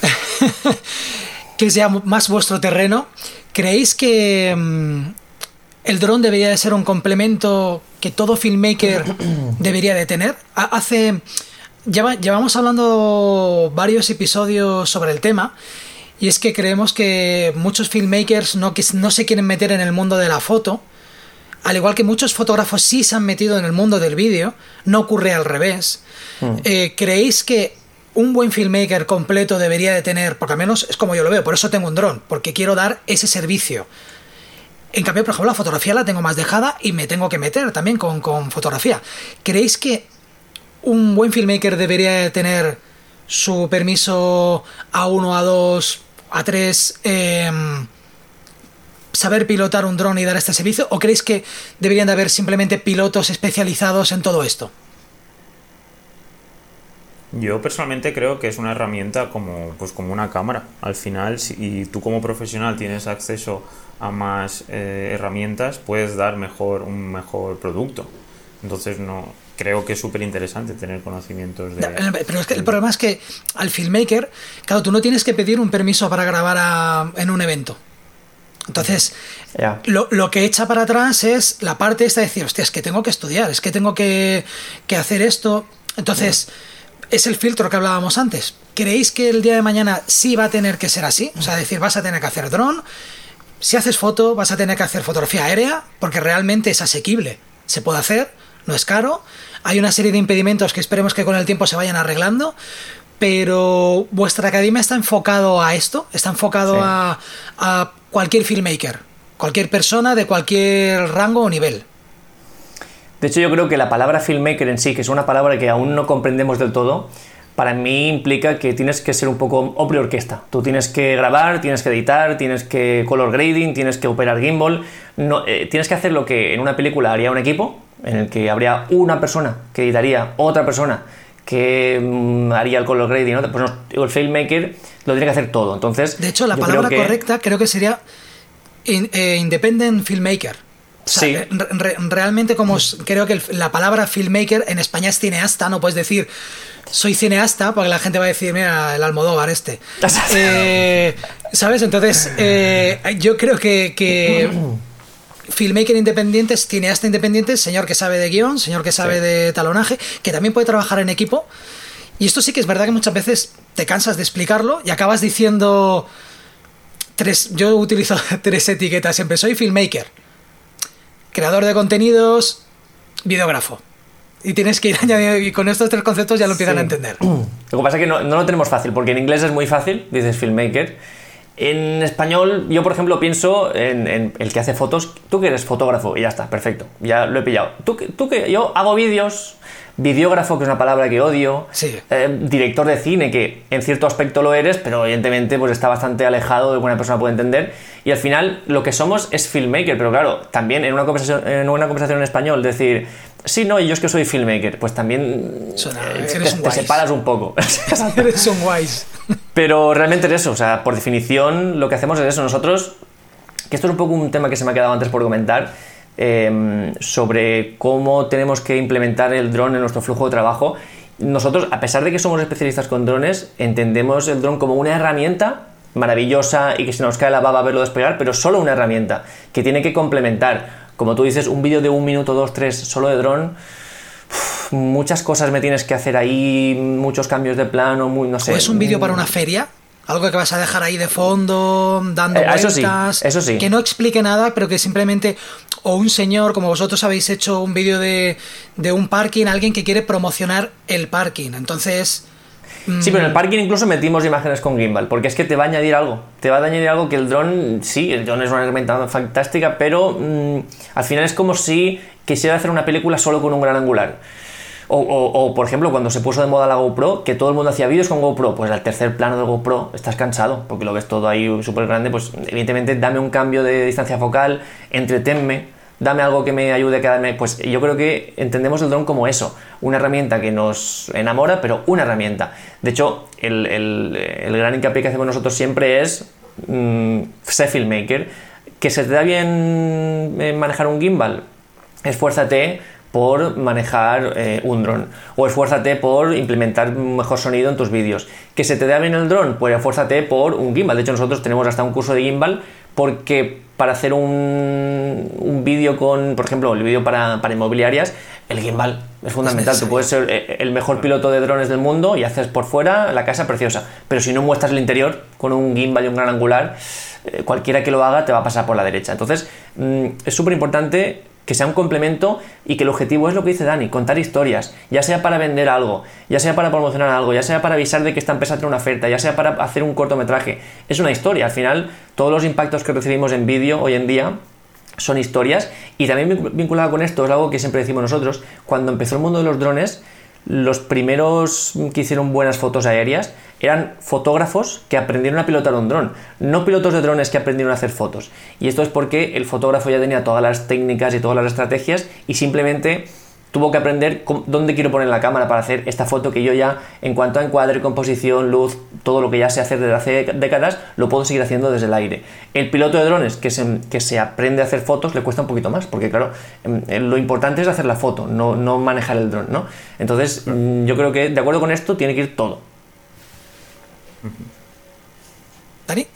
[LAUGHS] que sea más vuestro terreno, ¿creéis que mm, el dron debería de ser un complemento que todo filmmaker [CLEARS THROAT] debería de tener? Hace... llevamos hablando varios episodios sobre el tema y es que creemos que muchos filmmakers no, que no se quieren meter en el mundo de la foto, al igual que muchos fotógrafos sí se han metido en el mundo del vídeo, no ocurre al revés. Hmm. Eh, ¿Creéis que un buen filmmaker completo debería de tener, porque al menos es como yo lo veo, por eso tengo un dron, porque quiero dar ese servicio? En cambio, por ejemplo, la fotografía la tengo más dejada y me tengo que meter también con, fotografía. ¿Creéis que un buen filmmaker debería de tener su permiso A1, A2, A3? Saber pilotar un dron y dar este servicio? ¿O creéis que deberían de haber simplemente pilotos especializados en todo esto? Yo personalmente creo que es una herramienta como, pues como una cámara. Al final, si tú como profesional tienes acceso a más eh, herramientas, puedes dar mejor un mejor producto. Entonces no creo que es súper interesante tener conocimientos de... Pero es que el problema es que al filmmaker, claro, tú no tienes que pedir un permiso para grabar en un evento. Entonces, lo, lo, que echa para atrás es la parte esta de decir, hostia, es que tengo que estudiar, es que tengo que, que hacer esto. Entonces es el filtro que hablábamos antes. ¿Creéis que el día de mañana sí va a tener que ser así? O sea, decir, vas a tener que hacer dron. Si haces foto, vas a tener que hacer fotografía aérea, porque realmente es asequible. Se puede hacer, no es caro. Hay una serie de impedimentos que esperemos que con el tiempo se vayan arreglando. Pero vuestra academia está enfocado a esto, está enfocado a, a cualquier filmmaker, cualquier persona de cualquier rango o nivel. De hecho, yo creo que la palabra filmmaker en sí, que es una palabra que aún no comprendemos del todo, para mí implica que tienes que ser un poco hombre orquesta. Tú tienes que grabar, tienes que editar, tienes que color grading, tienes que operar gimbal. No, eh, tienes que hacer lo que en una película haría un equipo, en el que habría una persona que editaría, otra persona que mm, haría el color grading, ¿no? pues el filmmaker lo tiene que hacer todo. Entonces, de hecho, la palabra correcta creo que sería eh, independent filmmaker sí. realmente como creo que la palabra filmmaker en España es cineasta, no puedes decir soy cineasta porque la gente va a decir, mira, el Almodóvar este. [LAUGHS] Eh, ¿Sabes? Entonces, eh, yo creo que, [CLEARS THROAT] filmmaker independiente cineasta independiente, señor que sabe de guion, señor que sabe de talonaje, que también puede trabajar en equipo. Y esto sí que es verdad que muchas veces te cansas de explicarlo y acabas diciendo tres, yo utilizo [LAUGHS] tres etiquetas siempre, soy filmmaker creador de contenidos, videógrafo. Y tienes que ir [LAUGHS] añadiendo, y con estos tres conceptos ya lo empiezan a entender. Lo que pasa es que no, no, lo tenemos fácil, porque en inglés es muy fácil, dices filmmaker. En español, yo por ejemplo pienso en, el que hace fotos, tú que eres fotógrafo, y ya está, perfecto, ya lo he pillado. Tú, tú que yo hago vídeos, videógrafo, que es una palabra que odio, eh, director de cine, que en cierto aspecto lo eres, pero evidentemente pues está bastante alejado de lo que una persona puede entender. Y al final lo que somos es filmmaker, pero claro, también en una conversación en, una conversación en español decir, sí, no, yo es que soy filmmaker, pues también eh, te, separas un poco. [LAUGHS] eres un wise. Pero realmente es eso, o sea, por definición lo que hacemos es eso, nosotros, que esto es un poco un tema que se me ha quedado antes por comentar, Em, sobre cómo tenemos que implementar el dron en nuestro flujo de trabajo. Nosotros, a pesar de que somos especialistas con drones, entendemos el dron como una herramienta maravillosa y que se nos cae la baba verlo despegar, pero solo una herramienta que tiene que complementar. Como tú dices, un vídeo de un minuto, dos, tres, solo de dron, muchas cosas me tienes que hacer ahí, muchos cambios de plano, muy, no sé. ¿O es un vídeo para una feria? Algo que vas a dejar ahí de fondo, dando eh, vueltas. Eso sí, Que no explique nada, pero que simplemente. O un señor, como vosotros habéis hecho un vídeo de, de un parking, alguien que quiere promocionar el parking. Entonces. Sí, pero en el mm, parking incluso metimos imágenes con gimbal, porque es que te va a añadir algo. Te va a añadir algo que el dron, sí, el dron es una herramienta fantástica, pero mm, al final es como si quisiera hacer una película solo con un gran angular. O, por ejemplo, cuando se puso de moda la GoPro, que todo el mundo hacía vídeos con GoPro, pues al tercer plano de GoPro estás cansado, porque lo ves todo ahí súper grande, pues evidentemente dame un cambio de distancia focal, entretenme, dame algo que me ayude a quedarme. Pues yo creo que entendemos el dron como eso, una herramienta que nos enamora, pero una herramienta. De hecho, el, el, gran hincapié que hacemos nosotros siempre es mmm, filmmaker, que se te da bien eh, manejar un gimbal, esfuérzate por manejar eh, un dron o esfuérzate por implementar un mejor sonido en tus vídeos. ¿Que se te da bien el dron? Pues esfuérzate por un gimbal. De hecho, nosotros tenemos hasta un curso de gimbal porque para hacer un, un vídeo con, por ejemplo, el vídeo para, para, inmobiliarias, el gimbal es fundamental. [LAUGHS] Tú puedes ser eh, el mejor piloto de drones del mundo y haces por fuera la casa preciosa. Pero si no muestras el interior con un gimbal y un gran angular, eh, cualquiera que lo haga te va a pasar por la derecha. Entonces, mm, es súper importante que sea un complemento y que el objetivo es lo que dice Dani, contar historias, ya sea para vender algo, ya sea para promocionar algo, ya sea para avisar de que esta empresa tiene una oferta, ya sea para hacer un cortometraje. Es una historia, al final todos los impactos que recibimos en vídeo hoy en día son historias y también vinculado con esto es algo que siempre decimos nosotros, cuando empezó el mundo de los drones, los primeros que hicieron buenas fotos aéreas eran fotógrafos que aprendieron a pilotar un dron, no pilotos de drones que aprendieron a hacer fotos. Y esto es porque el fotógrafo ya tenía todas las técnicas y todas las estrategias y simplemente tuvo que aprender dónde quiero poner la cámara para hacer esta foto que yo ya, en cuanto a encuadre, composición, luz, todo lo que ya sé hacer desde hace décadas, lo puedo seguir haciendo desde el aire. El piloto de drones que se, que se aprende a hacer fotos le cuesta un poquito más, porque claro, em, eh, lo importante es hacer la foto, no, no manejar el dron, ¿no? Entonces, mm, yo creo que de acuerdo con esto tiene que ir todo. ¿Dani?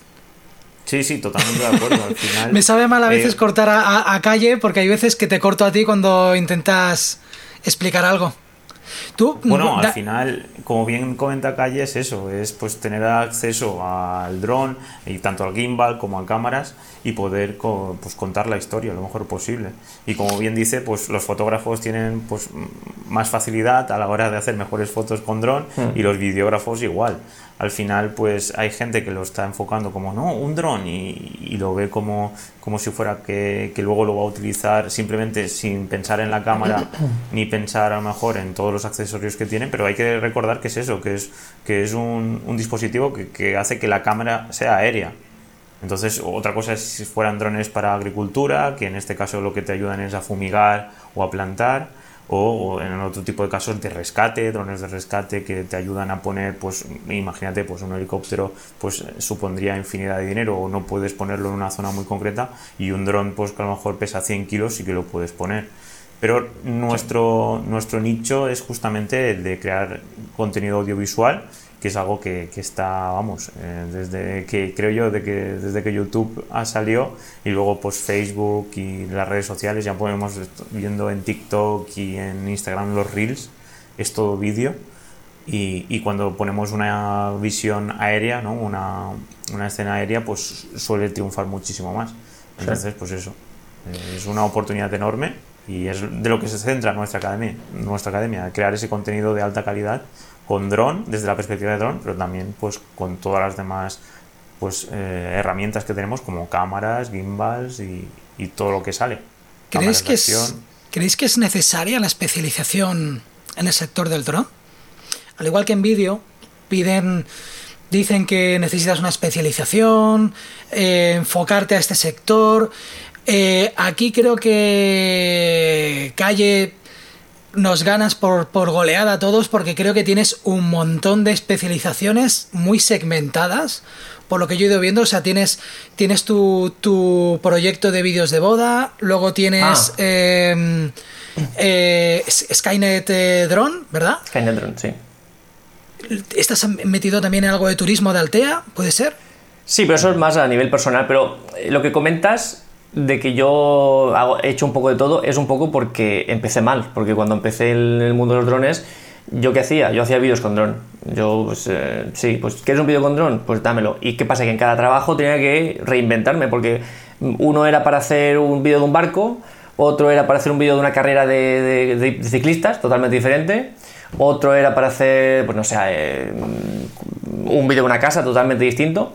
Sí, sí, totalmente de acuerdo. Al final, [LAUGHS] Me sabe mal a veces eh, cortar a, a, calle porque hay veces que te corto a ti cuando intentas explicar algo. Tú, bueno, al final, como bien comenta Calle, es eso, es pues tener acceso al dron y tanto al gimbal como a cámaras y poder pues, contar la historia lo mejor posible. Y como bien dice, pues los fotógrafos tienen pues más facilidad a la hora de hacer mejores fotos con dron mm. y los videógrafos igual al final pues hay gente que lo está enfocando como, no, un dron y, lo ve como, como si fuera que, luego lo va a utilizar simplemente sin pensar en la cámara [COUGHS] ni pensar a lo mejor en todos los accesorios que tiene, pero hay que recordar que es eso, que es, que es un, un dispositivo que, que hace que la cámara sea aérea. Entonces, otra cosa es si fueran drones para agricultura, que en este caso lo que te ayudan es a fumigar o a plantar o, en otro tipo de casos de rescate, drones de rescate que te ayudan a poner, pues imagínate, pues un helicóptero pues supondría infinidad de dinero o no puedes ponerlo en una zona muy concreta y un dron pues que a lo mejor pesa 100 kilos y que lo puedes poner. Pero nuestro, nuestro nicho es justamente el de crear contenido audiovisual que es algo que, que está, vamos, eh, desde que creo yo, de que, desde que YouTube ha salido y luego pues Facebook y las redes sociales, ya podemos viendo en TikTok y en Instagram los Reels, es todo vídeo. Y, y, cuando ponemos una visión aérea, ¿no? una, una, escena aérea, pues suele triunfar muchísimo más. Entonces, pues eso, eh, es una oportunidad enorme y es de lo que se centra nuestra academia, nuestra academia, crear ese contenido de alta calidad con dron, desde la perspectiva de dron, pero también pues con todas las demás pues eh, herramientas que tenemos como cámaras, gimbals y, todo lo que sale. ¿Creéis que, es, ¿Creéis que es necesaria la especialización en el sector del dron? Al igual que en vídeo, piden, dicen que necesitas una especialización, eh, enfocarte a este sector. Eh, aquí creo que Calle nos ganas por, por, goleada a todos porque creo que tienes un montón de especializaciones muy segmentadas. Por lo que yo he ido viendo, o sea, tienes, tienes tu, tu proyecto de vídeos de boda, luego tienes ah. em, eh, Skynet eh, Drone, ¿verdad? Skynet Drone, sí. ¿Estás metido también en algo de turismo de Altea? ¿Puede ser? Sí, pero eso es más a nivel personal. Pero eh, lo que comentas de que yo he hecho un poco de todo es un poco porque empecé mal, porque cuando empecé en el mundo de los drones, ¿yo qué hacía? Yo hacía vídeos con dron. Yo, pues, eh, sí, pues, ¿quieres un vídeo con dron? Pues dámelo. ¿Y qué pasa? Que en cada trabajo tenía que reinventarme, porque uno era para hacer un vídeo de un barco, otro era para hacer un vídeo de una carrera de, ciclistas, totalmente diferente, otro era para hacer, pues no sé, eh, un vídeo de una casa totalmente distinto.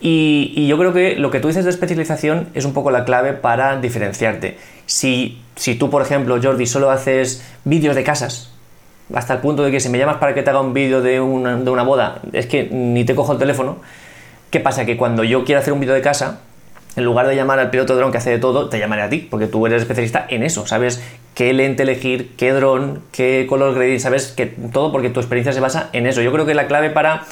Y, yo creo que lo que tú dices de especialización es un poco la clave para diferenciarte. Si, si tú, por ejemplo, Jordi, solo haces vídeos de casas, hasta el punto de que si me llamas para que te haga un vídeo de una, de una boda, es que ni te cojo el teléfono, ¿qué pasa? Que cuando yo quiero hacer un vídeo de casa, en lugar de llamar al piloto de dron que hace de todo, te llamaré a ti, porque tú eres especialista en eso, sabes qué lente elegir, qué dron, qué color gradient, sabes que todo porque tu experiencia se basa en eso. Yo creo que la clave para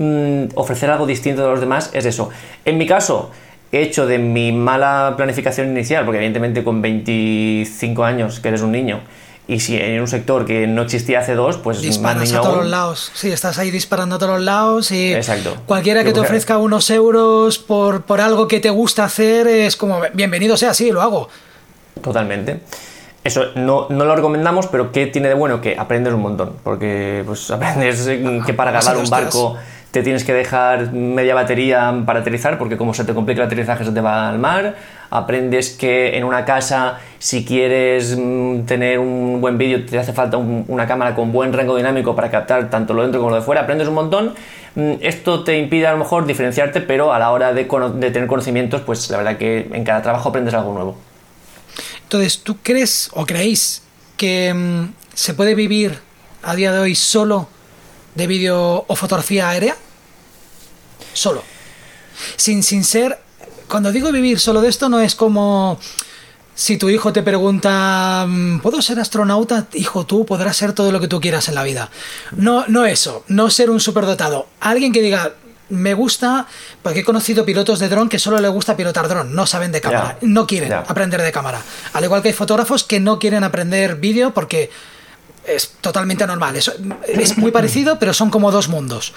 Mm, ofrecer algo distinto de los demás es eso. En mi caso, he hecho de mi mala planificación inicial, porque evidentemente con 25 años, que eres un niño, y si en un sector que no existía hace dos, pues disparas a todos los lados. Sí, estás ahí disparando a todos lados y Exacto. cualquiera que te ofrezca unos euros por, por algo que te gusta hacer es como bienvenido sea, sí, lo hago. Totalmente. Eso no, no, lo recomendamos, pero ¿qué tiene de bueno? Que aprendes un montón, porque pues [LAUGHS] aprendes que para ganar un barco te tienes que dejar media batería para aterrizar porque como se te complica el aterrizaje se te va al mar. Aprendes que en una casa si quieres mm, tener un buen vídeo te hace falta una cámara con buen rango dinámico para captar tanto lo dentro como lo de fuera. Aprendes un montón. Mm, esto te impide a lo mejor diferenciarte, pero a la hora de, tener conocimientos, pues la verdad que en cada trabajo aprendes algo nuevo. Entonces, ¿tú crees o creéis que mm, se puede vivir a día de hoy solo de vídeo o fotografía aérea? Solo. Sin, sin ser... Cuando digo vivir solo de esto no es como si tu hijo te pregunta, mm, ¿puedo ser astronauta? Hijo, tú podrás ser todo lo que tú quieras en la vida. No, no eso, no ser un superdotado. Alguien que diga, me gusta, porque he conocido pilotos de dron que solo les gusta pilotar dron, no saben de cámara, no quieren aprender de cámara. Al igual que hay fotógrafos que no quieren aprender vídeo porque es totalmente normal. Es, es muy parecido, pero son como dos mundos.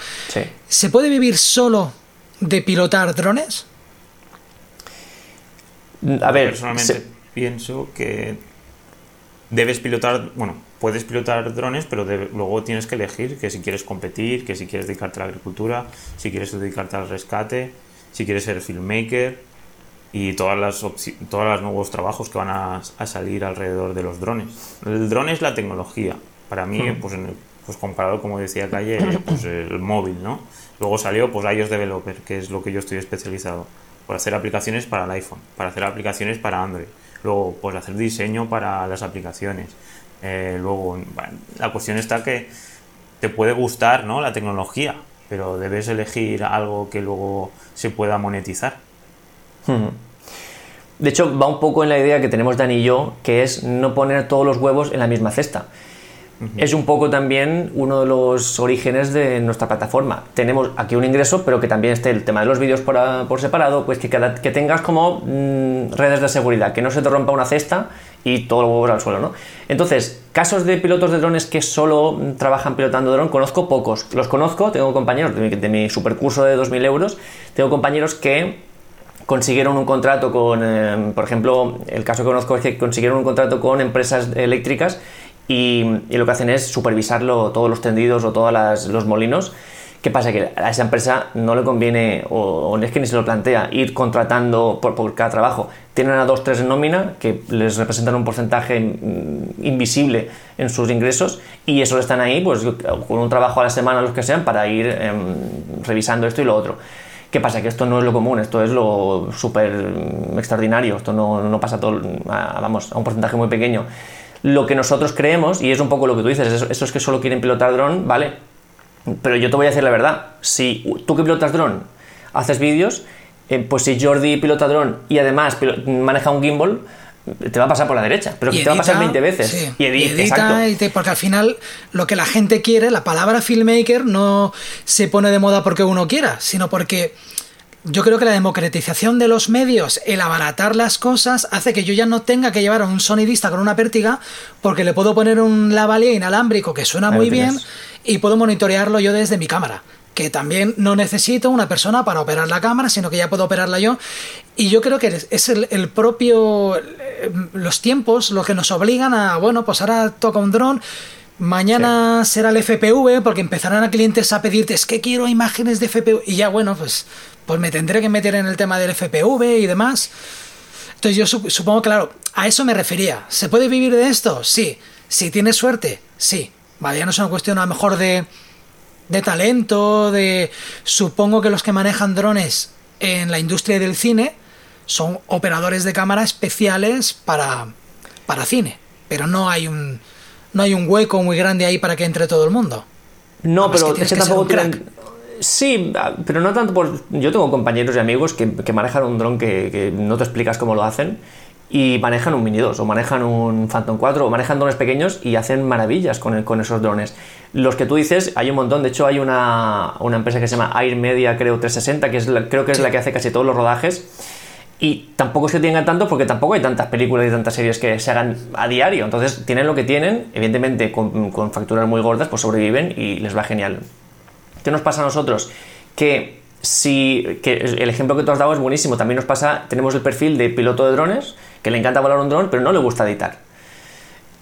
¿Se puede vivir solo de pilotar drones? A ver, personalmente pienso que debes pilotar, bueno, puedes pilotar drones, pero luego tienes que elegir que si quieres competir, que si quieres dedicarte a la agricultura, si quieres dedicarte al rescate, si quieres ser filmmaker y todas las todos los nuevos trabajos que van a, salir alrededor de los drones. El drone es la tecnología. Para mí, pues, pues comparado, como decía Calle, pues [COUGHS] el móvil, ¿no? Luego salió pues iOS Developer, que es lo que yo estoy especializado, por hacer aplicaciones para el iPhone, para hacer aplicaciones para Android. Luego, pues hacer diseño para las aplicaciones. Eh, luego, la cuestión está que te puede gustar ¿no? la tecnología, pero debes elegir algo que luego se pueda monetizar. De hecho, va un poco en la idea que tenemos Dani y yo, que es no poner todos los huevos en la misma cesta. Es un poco también uno de los orígenes de nuestra plataforma. Tenemos aquí un ingreso, pero que también esté el tema de los vídeos por, separado, pues que, que tengas como mm, redes de seguridad, que no se te rompa una cesta y todo lo al suelo, ¿no? Entonces, casos de pilotos de drones que solo trabajan pilotando dron, conozco pocos. Los conozco, tengo compañeros de mi, de mi supercurso de 2.000 euros, tengo compañeros que consiguieron un contrato con, eh, por ejemplo, el caso que conozco es que consiguieron un contrato con empresas eléctricas y, lo que hacen es supervisarlo todos los tendidos o todos los molinos. ¿Qué pasa? Que a esa empresa no le conviene, o, es que ni se lo plantea, ir contratando por, cada trabajo. Tienen a dos, tres en nómina que les representan un porcentaje mm, invisible en sus ingresos y eso están ahí pues con un trabajo a la semana, los que sean, para ir em, revisando esto y lo otro. ¿Qué pasa? Que esto no es lo común, esto es lo súper extraordinario, esto no, no pasa todo, vamos, a un porcentaje muy pequeño lo que nosotros creemos, y es un poco lo que tú dices, eso, es que solo quieren pilotar dron, ¿vale? Pero yo te voy a decir la verdad, si tú que pilotas dron haces vídeos, eh, pues si Jordi pilota dron y además maneja un gimbal, te va a pasar por la derecha, pero te va a pasar 20 veces. y, edita, porque al final lo que la gente quiere, la palabra filmmaker no se pone de moda porque uno quiera, sino porque yo creo que la democratización de los medios, el abaratar las cosas, hace que yo ya no tenga que llevar a un sonidista con una pértiga porque le puedo poner un lavalier inalámbrico que suena muy bien y puedo monitorearlo yo desde mi cámara. Que también no necesito una persona para operar la cámara, sino que ya puedo operarla yo. Y yo creo que es el, propio. los tiempos lo que nos obligan a. Bueno, pues ahora toca un dron. Mañana será el FPV porque empezarán a clientes a pedirte, es que quiero imágenes de FPV. Y ya, bueno, pues pues me tendré que meter en el tema del FPV y demás. Entonces yo supongo, claro, a eso me refería. ¿Se puede vivir de esto? Sí. Si tienes suerte, sí. Vale, ya no es una cuestión a lo mejor de, de talento, de... Supongo que los que manejan drones en la industria del cine son operadores de cámara especiales para, para cine. Pero no hay un no hay un hueco muy grande ahí para que entre todo el mundo. No, pero es que, tampoco Sí, ah, pero no tanto por... Yo tengo compañeros y amigos que, manejan un dron que, no te explicas cómo lo hacen y manejan un Mini 2 o manejan un Phantom 4 o manejan drones pequeños y hacen maravillas con, con esos drones. Los que tú dices, hay un montón. De hecho, hay una, empresa que se llama Air Media, creo, 360, que es creo que es la que hace casi todos los rodajes. Y tampoco que tengan tanto porque tampoco hay tantas películas y tantas series que se hagan a diario. Entonces tienen lo que tienen, evidentemente con, con facturas muy gordas, pues sobreviven y les va genial. ¿Qué nos pasa a nosotros? Que si que el ejemplo que tú has dado es buenísimo, también nos pasa, tenemos el perfil de piloto de drones, que le encanta volar un dron, pero no le gusta editar.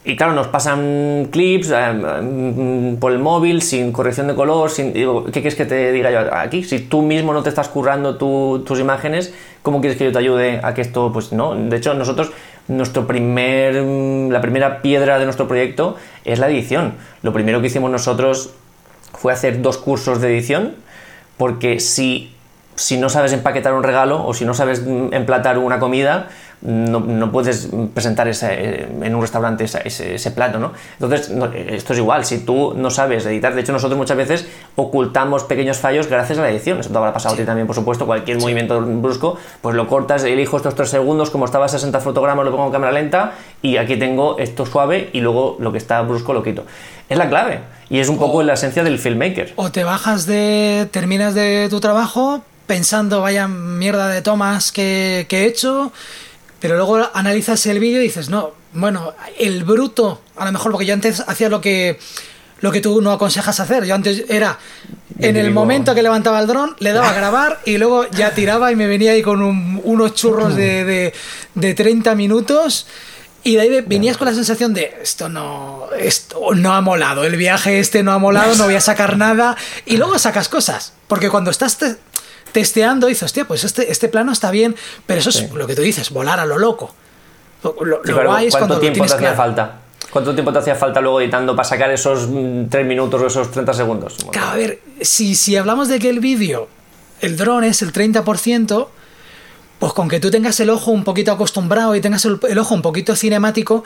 Y claro, nos pasan clips eh, por el móvil, sin corrección de color, sin, ¿qué quieres que te diga yo aquí? Si tú mismo no te estás currando tus imágenes, ¿cómo quieres que yo te ayude a que esto, pues no? De hecho, nosotros, nuestro primer, la primera piedra de nuestro proyecto es la edición. Lo primero que hicimos nosotros fue hacer dos cursos de edición, porque si, si no sabes empaquetar un regalo o si no sabes emplatar una comida, no, puedes presentar ese, eh, en un restaurante ese, ese, plato, ¿no? Entonces, esto es igual, si tú no sabes editar, de hecho nosotros muchas veces ocultamos pequeños fallos gracias a la edición, eso te habrá pasado a ti también, por supuesto, cualquier movimiento brusco, pues lo cortas, elijo estos tres segundos, como estaba a 60 fotogramas, lo pongo en cámara lenta y aquí tengo esto suave y luego lo que está brusco lo quito. Es la clave y es un poco la esencia del filmmaker. O te bajas de, terminas de tu trabajo pensando, vaya mierda de tomas que, que he hecho pero luego analizas el vídeo y dices, no, bueno, el bruto, a lo mejor porque yo antes hacía lo que lo que tú no aconsejas hacer. Yo antes era en el momento que levantaba el dron, le daba a [LAUGHS] grabar y luego ya tiraba y me venía ahí con unos churros de, de, de 30 minutos. Y de ahí venías con la sensación de esto no, esto no ha molado, el viaje este no ha molado, no voy a sacar nada. Y luego sacas cosas. Porque cuando estás testeando, dices, hostia, pues este, este plano está bien, pero eso es lo que tú dices, volar a lo loco. Lo, ¿Cuánto tiempo te hacía falta? ¿Cuánto tiempo te hacía falta luego editando para sacar esos 3 mm, minutos o esos 30 segundos? Claro, a ver, si, si hablamos de que el vídeo, el dron es el 30%, pues con que tú tengas el ojo un poquito acostumbrado y tengas el, ojo un poquito cinemático,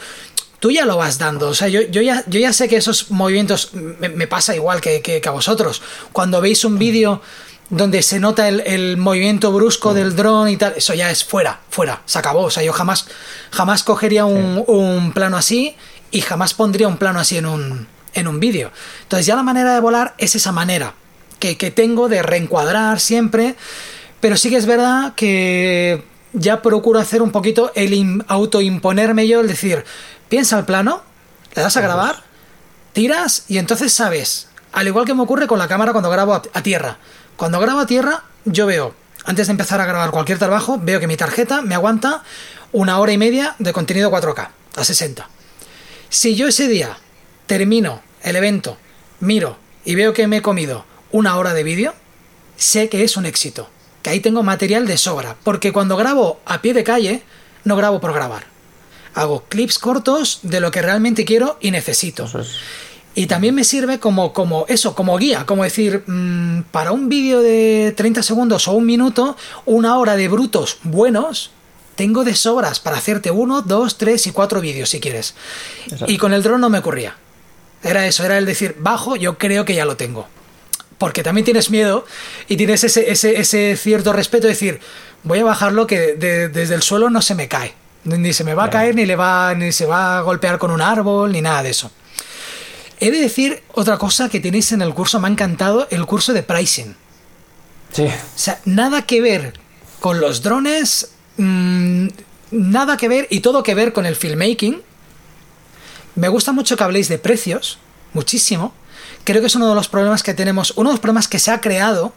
tú ya lo vas dando. O sea, yo, yo, ya, yo ya sé que esos movimientos me, pasa igual que, que, que, a vosotros. Cuando veis un vídeo donde se nota el, movimiento brusco del dron y tal, eso ya es fuera, fuera, se acabó. O sea, yo jamás, jamás cogería un, plano así y jamás pondría un plano así en un, en un vídeo. Entonces ya la manera de volar es esa manera que, tengo de reencuadrar siempre, pero sí que es verdad que ya procuro hacer un poquito el autoimponerme yo, el decir, piensa el plano, le das a grabar, tiras y entonces sabes, al igual que me ocurre con la cámara cuando grabo a tierra cuando grabo a tierra, yo veo, antes de empezar a grabar cualquier trabajo, veo que mi tarjeta me aguanta una hora y media de contenido 4K, a 60. Si yo ese día termino el evento, miro y veo que me he comido una hora de vídeo, sé que es un éxito, que ahí tengo material de sobra, porque cuando grabo a pie de calle, no grabo por grabar. Hago clips cortos de lo que realmente quiero y necesito. Y también me sirve como, como eso, como guía, como decir, mm, para un vídeo de 30 segundos o un minuto, una hora de brutos buenos, tengo de sobras para hacerte uno, dos, tres y cuatro vídeos si quieres. Y con el dron no me ocurría. Era eso, era el decir, bajo, yo creo que ya lo tengo. Porque también tienes miedo y tienes ese, ese, ese cierto respeto de decir, voy a bajarlo que desde el suelo no se me cae. Ni se me va a caer, ni, le va, ni se va a golpear con un árbol, ni nada de eso. He de decir otra cosa que tenéis en el curso, me ha encantado, el curso de pricing. Sí. O sea, nada que ver con los drones, mm, nada que ver y todo que ver con el filmmaking. Me gusta mucho que habléis de precios, muchísimo. Creo que es uno de los problemas que tenemos, uno de los problemas que se ha creado,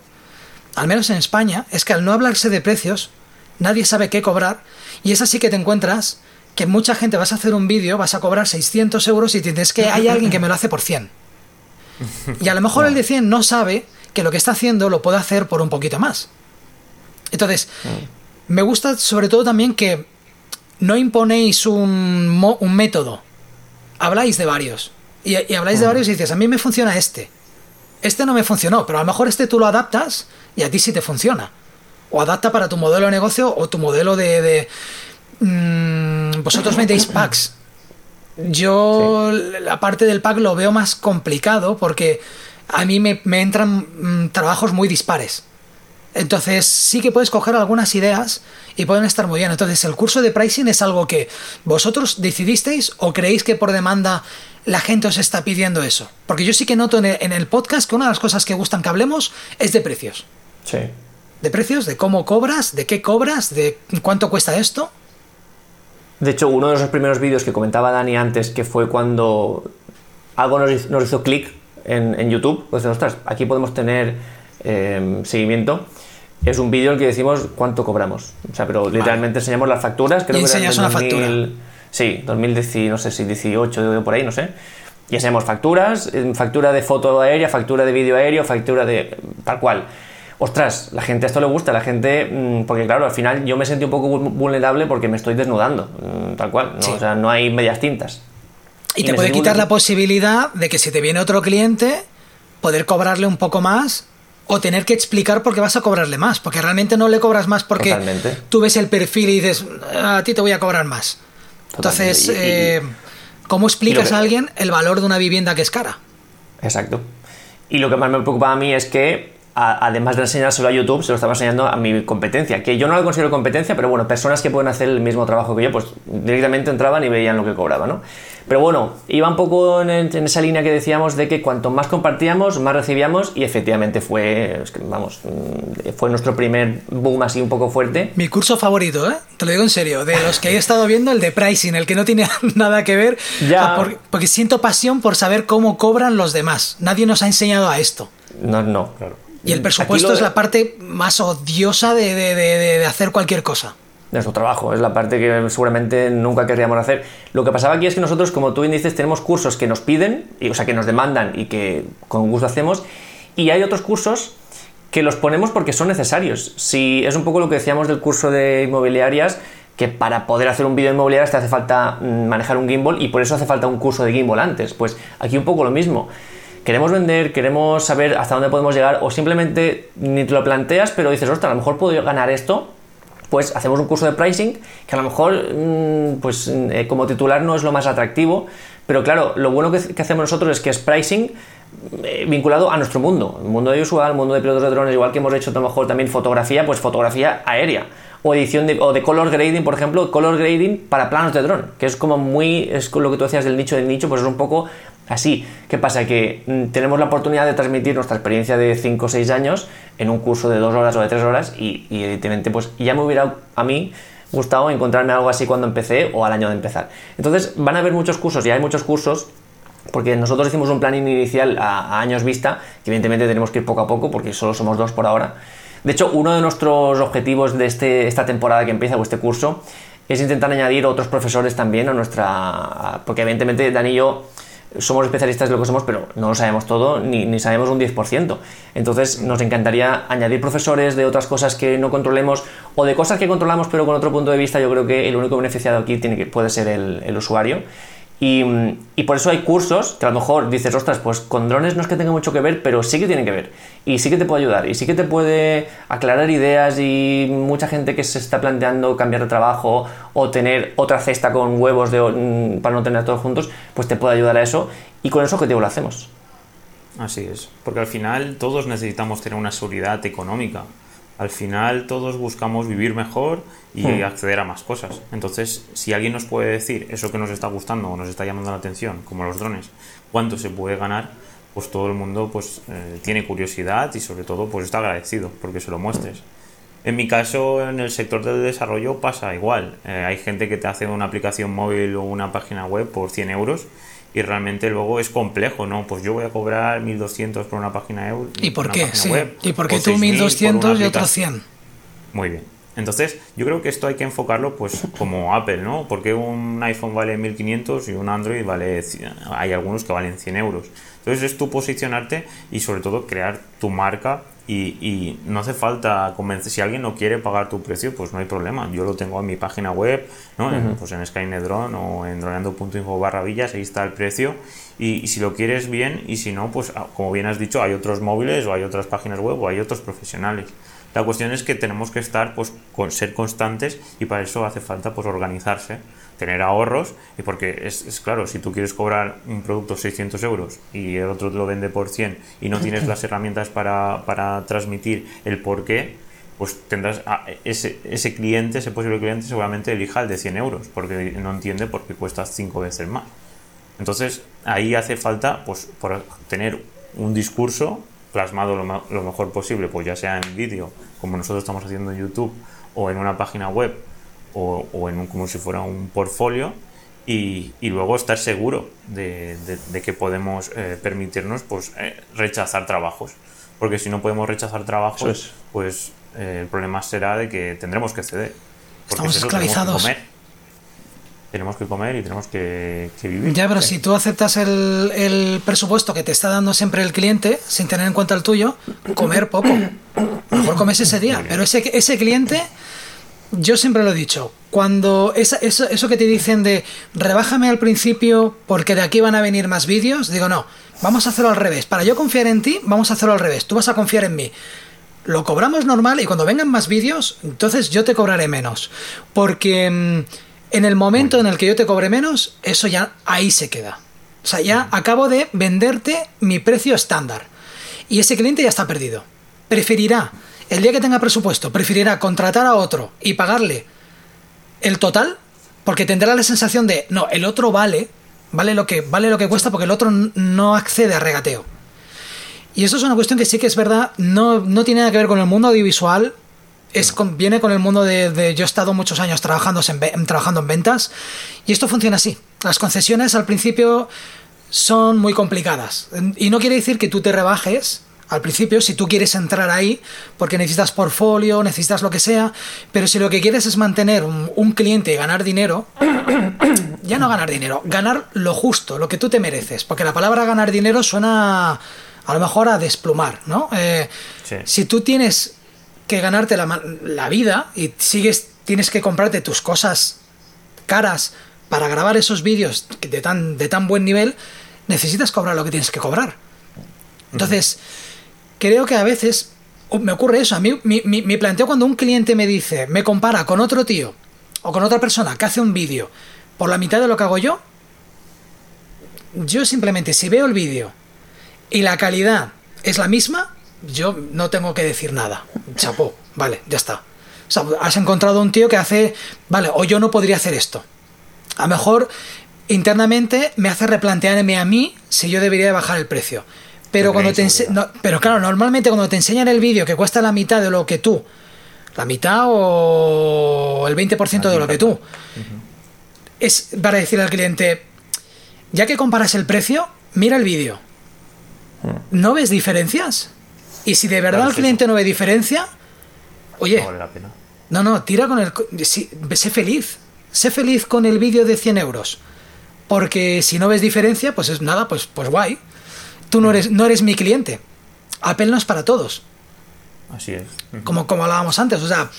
al menos en España, es que al no hablarse de precios, nadie sabe qué cobrar y es así que te encuentras que mucha gente vas a hacer un vídeo, vas a cobrar 600 euros y tienes que hay alguien que me lo hace por 100. Y a lo mejor el de 100 no sabe que lo que está haciendo lo puede hacer por un poquito más. Entonces, me gusta sobre todo también que no imponéis un, un método, habláis de varios. Y, habláis de varios y dices, a mí me funciona este. Este no me funcionó, pero a lo mejor este tú lo adaptas y a ti sí te funciona. O adapta para tu modelo de negocio o tu modelo de, Mm, vosotros metéis packs. Yo la parte del pack lo veo más complicado porque a mí me, entran mm, trabajos muy dispares. Entonces sí que puedes coger algunas ideas y pueden estar muy bien. Entonces el curso de pricing es algo que vosotros decidisteis o creéis que por demanda la gente os está pidiendo eso. Porque yo sí que noto en el, en el podcast que una de las cosas que gustan que hablemos es de precios. Sí. De precios, de cómo cobras, de qué cobras, de cuánto cuesta esto. De hecho, uno de esos primeros vídeos que comentaba Dani antes, que fue cuando algo nos hizo, clic en, YouTube, pues ostras, aquí podemos tener em, seguimiento. Es un vídeo en el que decimos cuánto cobramos. O sea, pero literalmente enseñamos las facturas. Creo y enseñas una factura. Sí, 2018, no sé si 18 por ahí, no sé. Y enseñamos facturas, factura de foto aérea, factura de vídeo aéreo, factura de tal cual ostras, la gente esto le gusta, la gente, mm, porque claro, al final yo me sentí un poco vulnerable porque me estoy desnudando, mm, tal cual, ¿no? o sea, no hay medias tintas. Y, te puede quitar la posibilidad de que si te viene otro cliente, poder cobrarle un poco más o tener que explicar por qué vas a cobrarle más, porque realmente no le cobras más porque Totalmente. tú ves el perfil y dices, a ti te voy a cobrar más. Totalmente. Entonces, Y- y- eh, ¿cómo explicas que- a alguien el valor de una vivienda que es cara? Exacto. Y lo que más me preocupa a mí es que, a- además de enseñárselo a YouTube, se lo estaba enseñando a mi competencia, que yo no la considero competencia, pero bueno, personas que pueden hacer el mismo trabajo que yo, pues directamente entraban y veían lo que cobraba, ¿no? Pero bueno, iba un poco en, en esa línea que decíamos de que cuanto más compartíamos, más recibíamos, y efectivamente fue, es que, vamos, mm, fue nuestro primer boom así un poco fuerte. Mi curso favorito, ¿eh? Te lo digo en serio, de los que he estado viendo, el de pricing, el que no tiene [LAUGHS] nada que ver, Ya. Por- porque siento pasión por saber cómo cobran los demás. Nadie nos ha enseñado a esto. No, no. Claro. Y el Aquí presupuesto es la parte más odiosa de, de- de- hacer cualquier cosa. de nuestro trabajo, es la parte que seguramente nunca querríamos hacer. Lo que pasaba aquí es que nosotros, como tú bien dices, tenemos cursos que nos piden, y, o sea, que nos demandan y que con gusto hacemos, y hay otros cursos que los ponemos porque son necesarios. Si es un poco lo que decíamos del curso de inmobiliarias, que para poder hacer un vídeo inmobiliario te hace falta mm, manejar un gimbal y por eso hace falta un curso de gimbal antes. Pues aquí un poco lo mismo. Queremos vender, queremos saber hasta dónde podemos llegar o simplemente ni te lo planteas, pero dices, ostras, a lo mejor puedo yo ganar esto pues hacemos un curso de pricing que a lo mejor mm, pues eh, como titular no es lo más atractivo pero claro lo bueno que, que hacemos nosotros es que es pricing eh, vinculado a nuestro mundo el mundo de usual el mundo de pilotos de drones igual que hemos hecho a lo mejor también fotografía pues fotografía aérea o edición de, o de color grading por ejemplo color grading para planos de dron que es como muy es lo que tú decías del nicho del nicho pues es un poco así ¿qué pasa? que mm, tenemos la oportunidad de transmitir nuestra experiencia de 5 o 6 años en un curso de 2 horas o de 3 horas y, y evidentemente pues ya me hubiera a mí gustado encontrarme algo así cuando empecé o al año de empezar entonces van a haber muchos cursos y hay muchos cursos porque nosotros hicimos un planning inicial a, a años vista, que evidentemente tenemos que ir poco a poco porque solo somos dos por ahora. De hecho, uno de nuestros objetivos de este, esta temporada que empieza o este curso es intentar añadir otros profesores también a nuestra... Porque evidentemente Dani y yo somos especialistas de lo que somos, pero no lo sabemos todo ni, sabemos un 10%. Entonces nos encantaría añadir profesores de otras cosas que no controlemos o de cosas que controlamos pero con otro punto de vista. Yo creo que el único beneficiado aquí tiene que, puede ser el usuario. Y, y, por eso hay cursos que a lo mejor dices, ostras, pues con drones no es que tenga mucho que ver, pero sí que tienen que ver. Y sí que te puede ayudar. Y sí que te puede aclarar ideas y mucha gente que se está planteando cambiar de trabajo o tener otra cesta con huevos de, para no tener todos juntos, pues te puede ayudar a eso. Y con ese objetivo lo hacemos. Así es. Porque al final todos necesitamos tener una seguridad económica. Al final todos buscamos vivir mejor y Hmm. acceder a más cosas. Entonces, si alguien nos puede decir eso que nos está gustando o nos está llamando la atención, como los drones, cuánto se puede ganar, pues todo el mundo pues eh, tiene curiosidad y sobre todo pues está agradecido porque se lo muestres. En mi caso, en el sector del desarrollo pasa igual. Eh, hay gente que te hace una aplicación móvil o una página web por 100 euros y realmente luego es complejo, ¿no? Pues yo voy a cobrar 1200 por una página web. ¿Y por qué? Sí. web, ¿Y por qué tú 6.000 por 1200 una y otros aplicación. 100? Muy bien. Entonces, yo creo que esto hay que enfocarlo pues como Apple, ¿no? Porque un iPhone vale 1500 y un Android vale... Hay algunos que valen 100 euros. Entonces es tú posicionarte y sobre todo crear tu marca y, y no hace falta convencer... Si alguien no quiere pagar tu precio, pues no hay problema. Yo lo tengo en mi página web, ¿no? En, pues en Skynet Drone o en droneando.info barra villas, ahí está el precio. Y, y si lo quieres bien y si no, pues ah, como bien has dicho, hay otros móviles o hay otras páginas web o hay otros profesionales. La cuestión es que tenemos que estar, pues, con ser constantes y para eso hace falta, pues, organizarse, tener ahorros y porque es, es claro, si tú quieres cobrar un producto 600 euros y el otro te lo vende por 100 y no tienes las herramientas para, para transmitir el por qué, pues tendrás a ese, ese cliente, ese posible cliente seguramente elija el de 100 euros porque no entiende por qué cuesta 5 veces más. Entonces ahí hace falta pues por tener un discurso plasmado lo, lo mejor posible, pues ya sea en vídeo, como nosotros estamos haciendo en YouTube, o en una página web, o, o en un, como si fuera un portfolio, y, y luego estar seguro de, de- de que podemos eh, permitirnos pues eh, rechazar trabajos. Porque si no podemos rechazar trabajos, es. pues eh, el problema será de que tendremos que ceder. Porque Estamos es eso, tenemos que esclavizados. comer. Tenemos que comer y tenemos que, que vivir. Ya, pero si tú aceptas el, el presupuesto que te está dando siempre el cliente, sin tener en cuenta el tuyo, comer poco. A lo Mejor comes ese día. Pero ese, ese cliente yo siempre lo he dicho, cuando esa- eso, eso que te dicen de rebájame al principio porque de aquí van a venir más vídeos, digo no, vamos a hacerlo al revés. Para yo confiar en ti, vamos a hacerlo al revés. Tú vas a confiar en mí. Lo cobramos normal y cuando vengan más vídeos, entonces yo te cobraré menos. Porque mm, en el momento en el que yo te cobre menos, eso ya ahí se queda. O sea, ya acabo de venderte mi precio estándar. Y ese cliente ya está perdido. Preferirá, el día que tenga presupuesto, preferirá contratar a otro y pagarle el total, porque tendrá la sensación de, no, el otro vale, vale lo que, vale lo que cuesta porque el otro no accede a regateo. Y eso es una cuestión que sí que es verdad, no, no tiene nada que ver con el mundo audiovisual, es con- viene con el mundo de, de- Yo he estado muchos años trabajando en, trabajando en ventas y esto funciona así. Las concesiones al principio son muy complicadas. Y no quiere decir que tú te rebajes al principio si tú quieres entrar ahí porque necesitas portfolio, necesitas lo que sea, pero si lo que quieres es mantener un, un cliente y ganar dinero, [COUGHS] ya no ganar dinero, ganar lo justo, lo que tú te mereces, porque la palabra ganar dinero suena a lo mejor a desplumar, ¿no? Eh, Sí. Si tú tienes que ganarte la, la vida y sigues, tienes que comprarte tus cosas caras para grabar esos vídeos de tan, de tan buen nivel, necesitas cobrar lo que tienes que cobrar. Entonces, creo que a veces me ocurre eso. A mí, mi planteo cuando un cliente me dice, me compara con otro tío o con otra persona que hace un vídeo por la mitad de lo que hago yo, yo simplemente si veo el vídeo y la calidad es la misma, yo no tengo que decir nada. Chapó, vale, ya está. O sea, has encontrado un tío que hace, vale, o yo no podría hacer esto. A lo mejor internamente me hace replantearme a mí si yo debería bajar el precio. Pero cuando te no, pero claro, normalmente cuando te enseñan el vídeo que cuesta la mitad de lo que tú, la mitad o el 20% de lo que tú, es para decir al cliente, ya que comparas el precio, mira el vídeo. ¿No ves diferencias? Y si de verdad Claro, el sí, cliente no ve diferencia, oye, No vale la pena. no, no, tira con el... sí, sé feliz. Sé feliz con el vídeo de 100 euros. Porque si no ves diferencia, pues es nada, pues, pues guay. Tú no eres, no eres mi cliente. Apple no es para todos. Así es. Como, como hablábamos antes. O sea,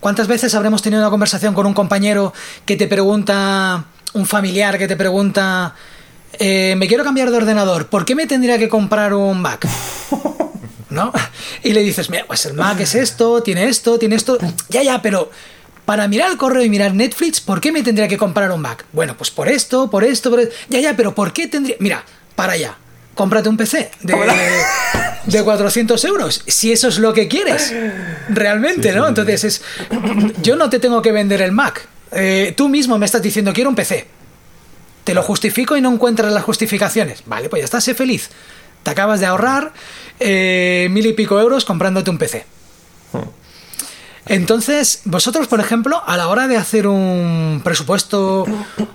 ¿cuántas veces habremos tenido una conversación con un compañero que te pregunta, un familiar que te pregunta, eh, me quiero cambiar de ordenador, ¿por qué me tendría que comprar un Mac? [LAUGHS] ¿No? Y le dices, mira, pues el Mac es esto, tiene esto, tiene esto. Ya, ya, pero para mirar el correo y mirar Netflix, ¿por qué me tendría que comprar un Mac? Bueno, pues por esto, por esto, por esto. Ya, ya, pero ¿por qué tendría.? Mira, para allá. Cómprate un PC de, de 400 euros, si eso es lo que quieres, realmente, ¿no? Entonces es. Yo no te tengo que vender el Mac. Eh, tú mismo me estás diciendo, quiero un PC. Te lo justifico y no encuentras las justificaciones. Vale, pues ya estás, sé feliz. Te acabas de ahorrar eh, mil y pico euros comprándote un PC. Entonces, vosotros, por ejemplo, a la hora de hacer un presupuesto,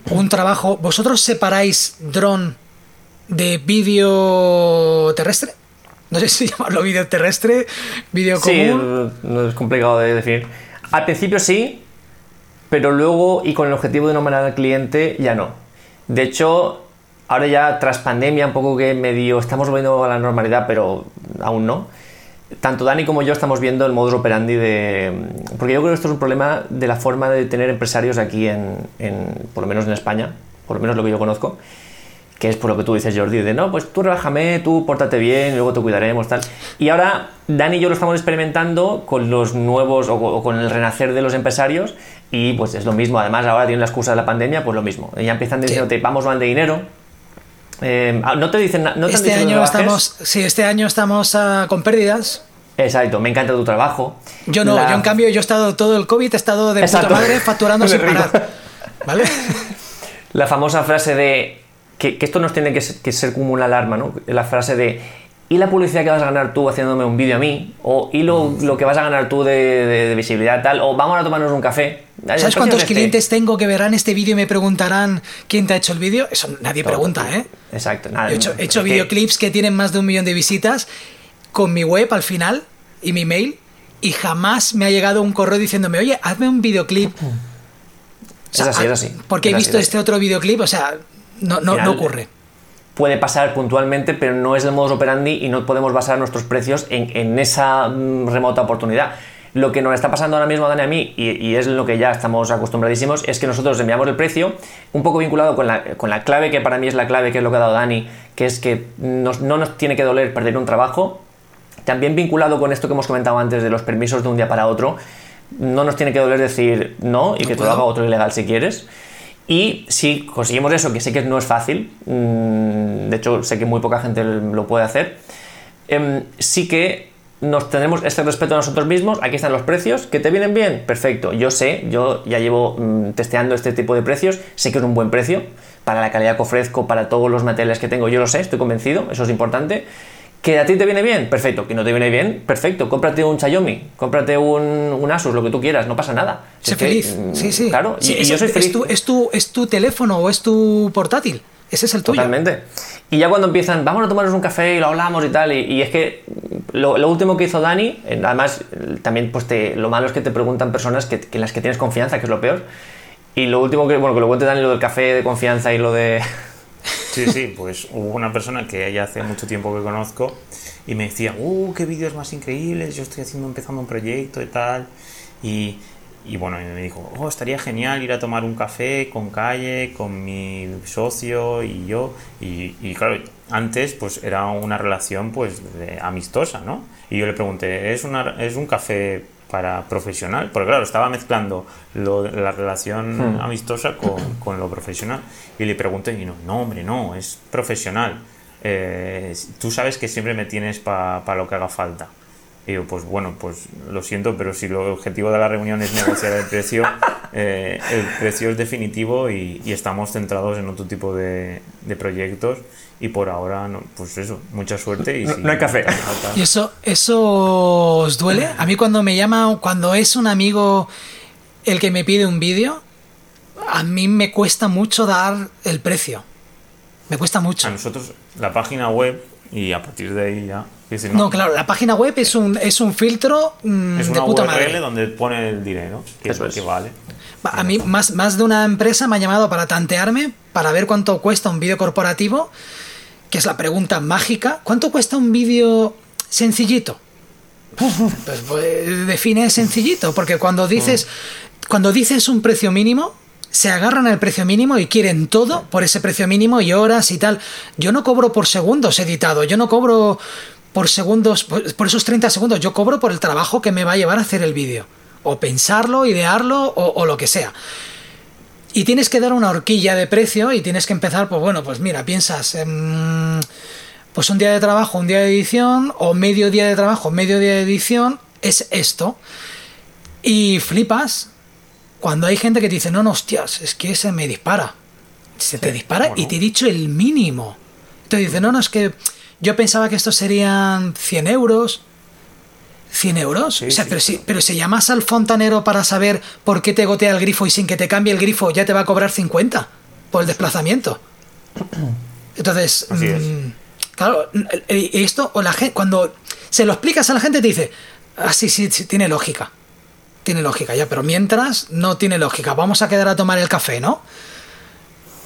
un trabajo, ¿vosotros separáis dron de vídeo terrestre? No sé si [LAUGHS] llamarlo vídeo terrestre, vídeo Sí, común. no es complicado de definir. Al principio sí, pero luego y con el objetivo de no mandar al cliente ya no. De hecho, ahora ya tras pandemia, un poco que medio estamos volviendo a la normalidad, pero aún no. Tanto Dani como yo estamos viendo el modus operandi de... Porque yo creo que esto es un problema de la forma de tener empresarios aquí en, en- por lo menos en España, por lo menos lo que yo conozco, que es por lo que tú dices, Jordi, de no, pues tú rebájame, tú pórtate bien, luego te cuidaremos, tal. Y ahora Dani y yo lo estamos experimentando con los nuevos o, o con el renacer de los empresarios y pues es lo mismo. Además, ahora tienen la excusa de la pandemia, pues lo mismo. Ya empiezan diciéndote, vamos, van de dinero. Eh, ah, no te dicen no te han este dicho año estamos, sí, este año estamos ah, con pérdidas. Exacto, me encanta tu trabajo. Yo no, La- yo en cambio, yo he estado todo el COVID, he estado de Exacto. puta madre facturando [LAUGHS] sin parar. ¿Vale? [LAUGHS] La famosa frase de. Que, que esto nos tiene que ser, que ser como una alarma, ¿no? La frase de. ¿Y la publicidad que vas a ganar tú haciéndome un vídeo a mí? ¿O y lo, lo que vas a ganar tú de, de- de visibilidad tal? ¿O vamos a tomarnos un café? ¿Sabes cuántos es este. clientes tengo que verán este vídeo y me preguntarán quién te ha hecho el vídeo? Eso nadie Todo. pregunta, ¿eh? Exacto. Nada, He hecho, he videoclips que tienen más de un millón de visitas con mi web al final y mi mail y jamás me ha llegado un correo diciéndome, oye, hazme un videoclip. O Es así, es ah, así. Porque he Es visto así. este otro videoclip, o sea, no, no, no ocurre. Puede pasar puntualmente, pero no es el modus operandi y no podemos basar nuestros precios en, en esa mm, remota oportunidad. Lo que nos está pasando ahora mismo a Dani a mí, y, es lo que ya estamos acostumbradísimos, es que nosotros enviamos el precio, un poco vinculado con la, con la clave que para mí es la clave, que es lo que ha dado Dani, que es que no nos tiene que doler perder un trabajo. También vinculado con esto que hemos comentado antes de los permisos de un día para otro, no nos tiene que doler decir no y que te lo haga otro ilegal si quieres. Y si conseguimos eso, que sé que no es fácil, mm, de hecho sé que muy poca gente lo puede hacer, em, sí que nos tenemos este respeto a nosotros mismos, aquí están los precios, que te vienen bien, perfecto, yo sé, yo ya llevo mm, testeando este tipo de precios, sé que es un buen precio, para la calidad que ofrezco, para todos los materiales que tengo, yo lo sé, estoy convencido, eso es importante, ¿Que a ti te viene bien? Perfecto. ¿Que no te viene bien? Perfecto. Cómprate un Xiaomi, cómprate un, Asus, lo que tú quieras, no pasa nada. Sé feliz. Mm, sí, sí. Claro, y, yo soy feliz. Es tu, es, tu, teléfono o es tu portátil. Ese es el tuyo. Totalmente. Y ya cuando empiezan, vamos a tomarnos un café y lo hablamos y tal, y, es que lo, último que hizo Dani, además también pues te, lo malo es que te preguntan personas que, en las que tienes confianza, que es lo peor. Y lo último que, bueno, que lo cuente Dani, lo del café de confianza y lo de Sí, sí, pues hubo una persona que ya hace mucho tiempo que conozco y me decía, uh, qué vídeos más increíbles, yo estoy haciendo, empezando un proyecto y tal. Y, y bueno, me dijo, oh, estaría genial ir a tomar un café con Calle, con mi socio y yo. Y, claro, antes pues era una relación pues amistosa, ¿no? Y yo le pregunté, ¿es, una, ¿es un café para profesional, porque claro, estaba mezclando la relación hmm. amistosa con, lo profesional. Y le pregunté, y no, no, hombre, no, es profesional. Eh, tú sabes que siempre me tienes para lo que haga falta. Y yo, pues bueno, pues lo siento, pero si el objetivo de la reunión es negociar el precio, [LAUGHS] eh, el precio es definitivo y, estamos centrados en otro tipo de, de proyectos y por ahora, no, pues eso, mucha suerte y no, hay café. ¿Y eso, eso os duele? A mí cuando me llama, cuando es un amigo el que me pide un vídeo, a mí me cuesta mucho dar el precio. Me cuesta mucho. A nosotros la página web y a partir de ahí ya... no, claro, la página web es un, es un filtro mm, es una de puta URL donde pone el dinero, que es lo que vale. A mí más, más de una empresa me ha llamado para tantearme, para ver cuánto cuesta un vídeo corporativo que es la pregunta mágica. ¿Cuánto cuesta un vídeo sencillito? [LAUGHS] Pues, pues, define sencillito, porque cuando dices, cuando dices un precio mínimo, se agarran al precio mínimo y quieren todo por ese precio mínimo y horas y tal. Yo no cobro por segundos editado, yo no cobro por segundos, por esos 30 segundos, yo cobro por el trabajo que me va a llevar a hacer el vídeo. O pensarlo, idearlo o, o lo que sea. Y tienes que dar una horquilla de precio y tienes que empezar, pues bueno, pues mira, piensas, pues un día de trabajo, un día de edición, o medio día de trabajo, medio día de edición, es esto. Y flipas cuando hay gente que te dice, no, no, hostias, es que se me dispara. Se te dispara y te he dicho el mínimo. Te dice, no, no, es que yo pensaba que estos serían 100 euros. 100 euros. o sea, pero, si, pero si llamas al fontanero para saber por qué te gotea el grifo y sin que te cambie el grifo ya te va a cobrar 50 por el desplazamiento. [CLEARS THROAT] Entonces, mm, claro, esto, o la gente, cuando se lo explicas a la gente te dice, ah, sí, sí, sí, tiene lógica. Tiene lógica, ya, pero mientras no tiene lógica. Vamos a quedar a tomar el café, ¿no?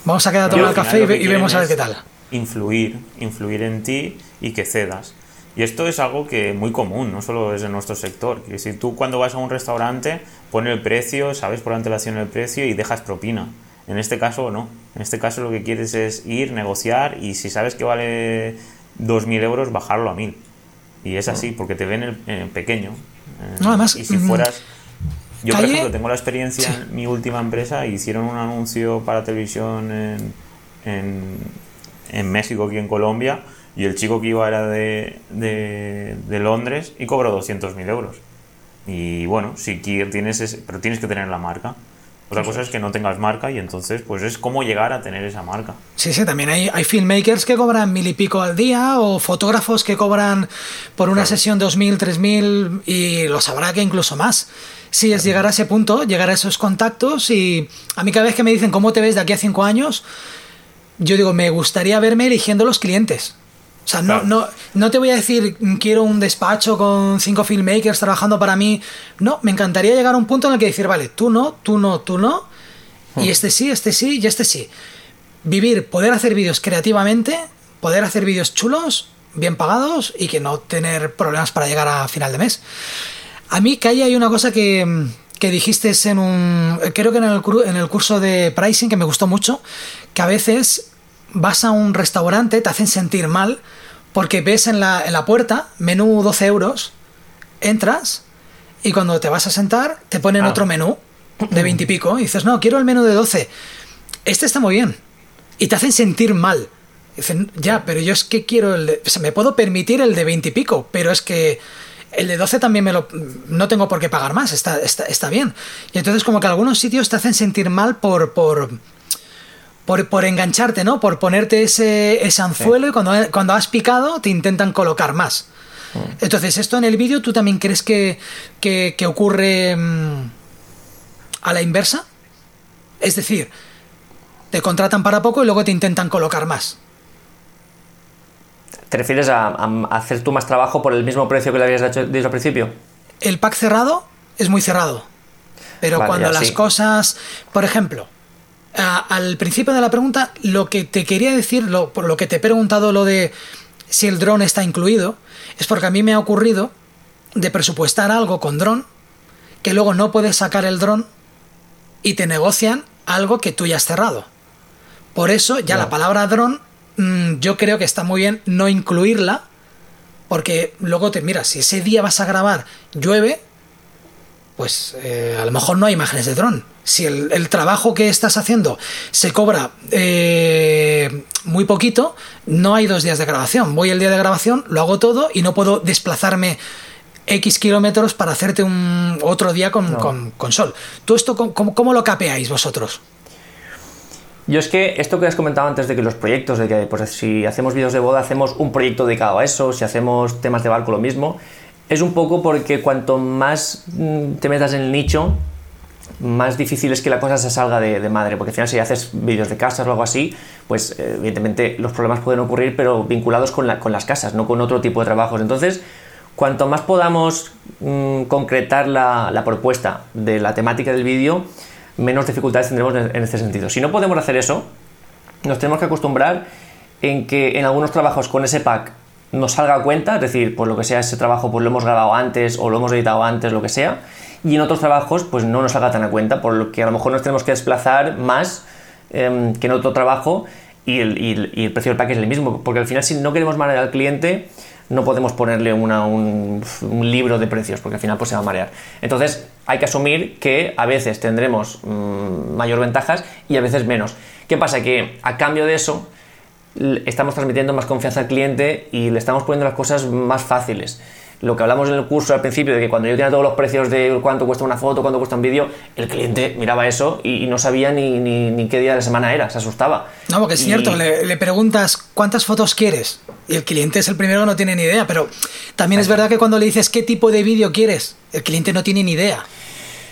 Vamos a quedar a tomar el café y, y vemos a ver qué tal. Influir, influir en ti y que cedas. Y esto es algo que muy común, no solo es en nuestro sector. Que si tú cuando vas a un restaurante pones el precio, sabes por antelación el precio y dejas propina. En este caso no. En este caso lo que quieres es ir, negociar y si sabes que vale 2.000 euros, bajarlo a 1.000. Y es así, porque te ven en, pequeño. No, además, y si mm, fueras... Yo, por ejemplo, tengo la experiencia en mi última empresa, hicieron un anuncio para televisión en, en, en México, aquí en Colombia, y el chico que iba era de, de, Londres y cobró 200.000 euros. Y bueno, si tienes ese, pero tienes que tener la marca. Otra cosa es que no tengas marca y entonces pues es cómo llegar a tener esa marca. Sí, sí, también hay, hay filmmakers que cobran mil y pico al día o fotógrafos que cobran por una sesión dos mil, tres mil y lo sabrá que incluso más. Sí, es llegar a ese punto, llegar a esos contactos y a mí cada vez que me dicen cómo te ves de aquí a cinco años, yo digo, me gustaría verme eligiendo los clientes. O sea, no, no, no te voy a decir quiero un despacho con cinco filmmakers trabajando para mí. No, me encantaría llegar a un punto en el que decir, vale, tú no, tú no, tú no. Y hmm. este sí, este sí y este sí. Vivir, poder hacer vídeos creativamente, poder hacer vídeos chulos, bien pagados y que no tener problemas para llegar a final de mes. A mí, que hay una cosa que, que dijiste en un. Creo que en el, en el curso de pricing, que me gustó mucho, que a veces vas a un restaurante, te hacen sentir mal, porque ves en la, en la puerta menú 12 euros, entras y cuando te vas a sentar te ponen Ah. otro menú de 20 y pico y dices, no, quiero el menú de 12. Este está muy bien. Y te hacen sentir mal. Dicen, ya, pero yo es que quiero el de... o sea, me puedo permitir el de 20 y pico, pero es que el de 12 también me lo... No tengo por qué pagar más, está, está, está bien. Y entonces como que algunos sitios te hacen sentir mal por... por por, por engancharte, ¿no? Por ponerte ese, ese anzuelo y cuando, cuando has picado te intentan colocar más. Entonces, esto en el vídeo, ¿tú también crees que, que, que ocurre mm, a la inversa? Es decir, te contratan para poco y luego te intentan colocar más. ¿Te refieres a, a hacer tú más trabajo por el mismo precio que le habías dicho, dicho al principio? El pack cerrado es muy cerrado. Pero Vale, cuando las sí. cosas, por ejemplo, a- al principio de la pregunta, lo que te quería decir, lo, por lo que te he preguntado lo de si el dron está incluido, es porque a mí me ha ocurrido de presupuestar algo con dron, que luego no puedes sacar el dron y te negocian algo que tú ya has cerrado. Por eso ya Ya. la palabra dron, mm, yo creo que está muy bien no incluirla, porque luego te mira, si ese día vas a grabar llueve, pues eh, a lo mejor no hay imágenes de dron. Si el, el trabajo que estás haciendo se cobra eh, muy poquito, no hay dos días de grabación. Voy el día de grabación, lo hago todo y no puedo desplazarme X kilómetros para hacerte un otro día con, con- con sol. ¿Tú esto cómo- cómo, cómo lo capeáis vosotros? Yo es que esto que has comentado antes de que los proyectos, de que pues, si hacemos vídeos de boda, hacemos un proyecto dedicado a eso, si hacemos temas de barco, lo mismo, es un poco porque cuanto más mm, te metas en el nicho, más difícil es que la cosa se salga de, madre, porque al final si haces vídeos de casas o algo así, pues eh, evidentemente los problemas pueden ocurrir, pero vinculados con, la- con las casas, no con otro tipo de trabajos. Entonces, cuanto más podamos mm, concretar la, propuesta de la temática del vídeo, menos dificultades tendremos en, en este sentido. Si no podemos hacer eso, nos tenemos que acostumbrar en que en algunos trabajos con ese pack nos salga a cuenta, es decir, por lo que sea ese trabajo pues lo hemos grabado antes o lo hemos editado antes, lo que sea, y en otros trabajos pues no nos salga tan a cuenta, por lo que a lo mejor nos tenemos que desplazar más em, que en otro trabajo y el, precio del pack es el mismo, porque al final si no queremos marear al cliente no podemos ponerle una- un, libro de precios, porque al final pues se va a marear. Entonces hay que asumir que a veces tendremos mm, mayor ventajas y a veces menos. ¿Qué pasa? Que a cambio de eso estamos transmitiendo más confianza al cliente y le estamos poniendo las cosas más fáciles. Lo que hablamos en el curso al principio de que cuando yo tenía todos los precios de cuánto cuesta una foto, cuánto cuesta un vídeo, el cliente miraba eso y, y no sabía ni, ni- ni qué día de la semana era, se asustaba. No, porque es Y- cierto, le, le preguntas cuántas fotos quieres y el cliente es el primero que no tiene ni idea, pero también es verdad que cuando le dices qué tipo de vídeo quieres, el cliente no tiene ni idea.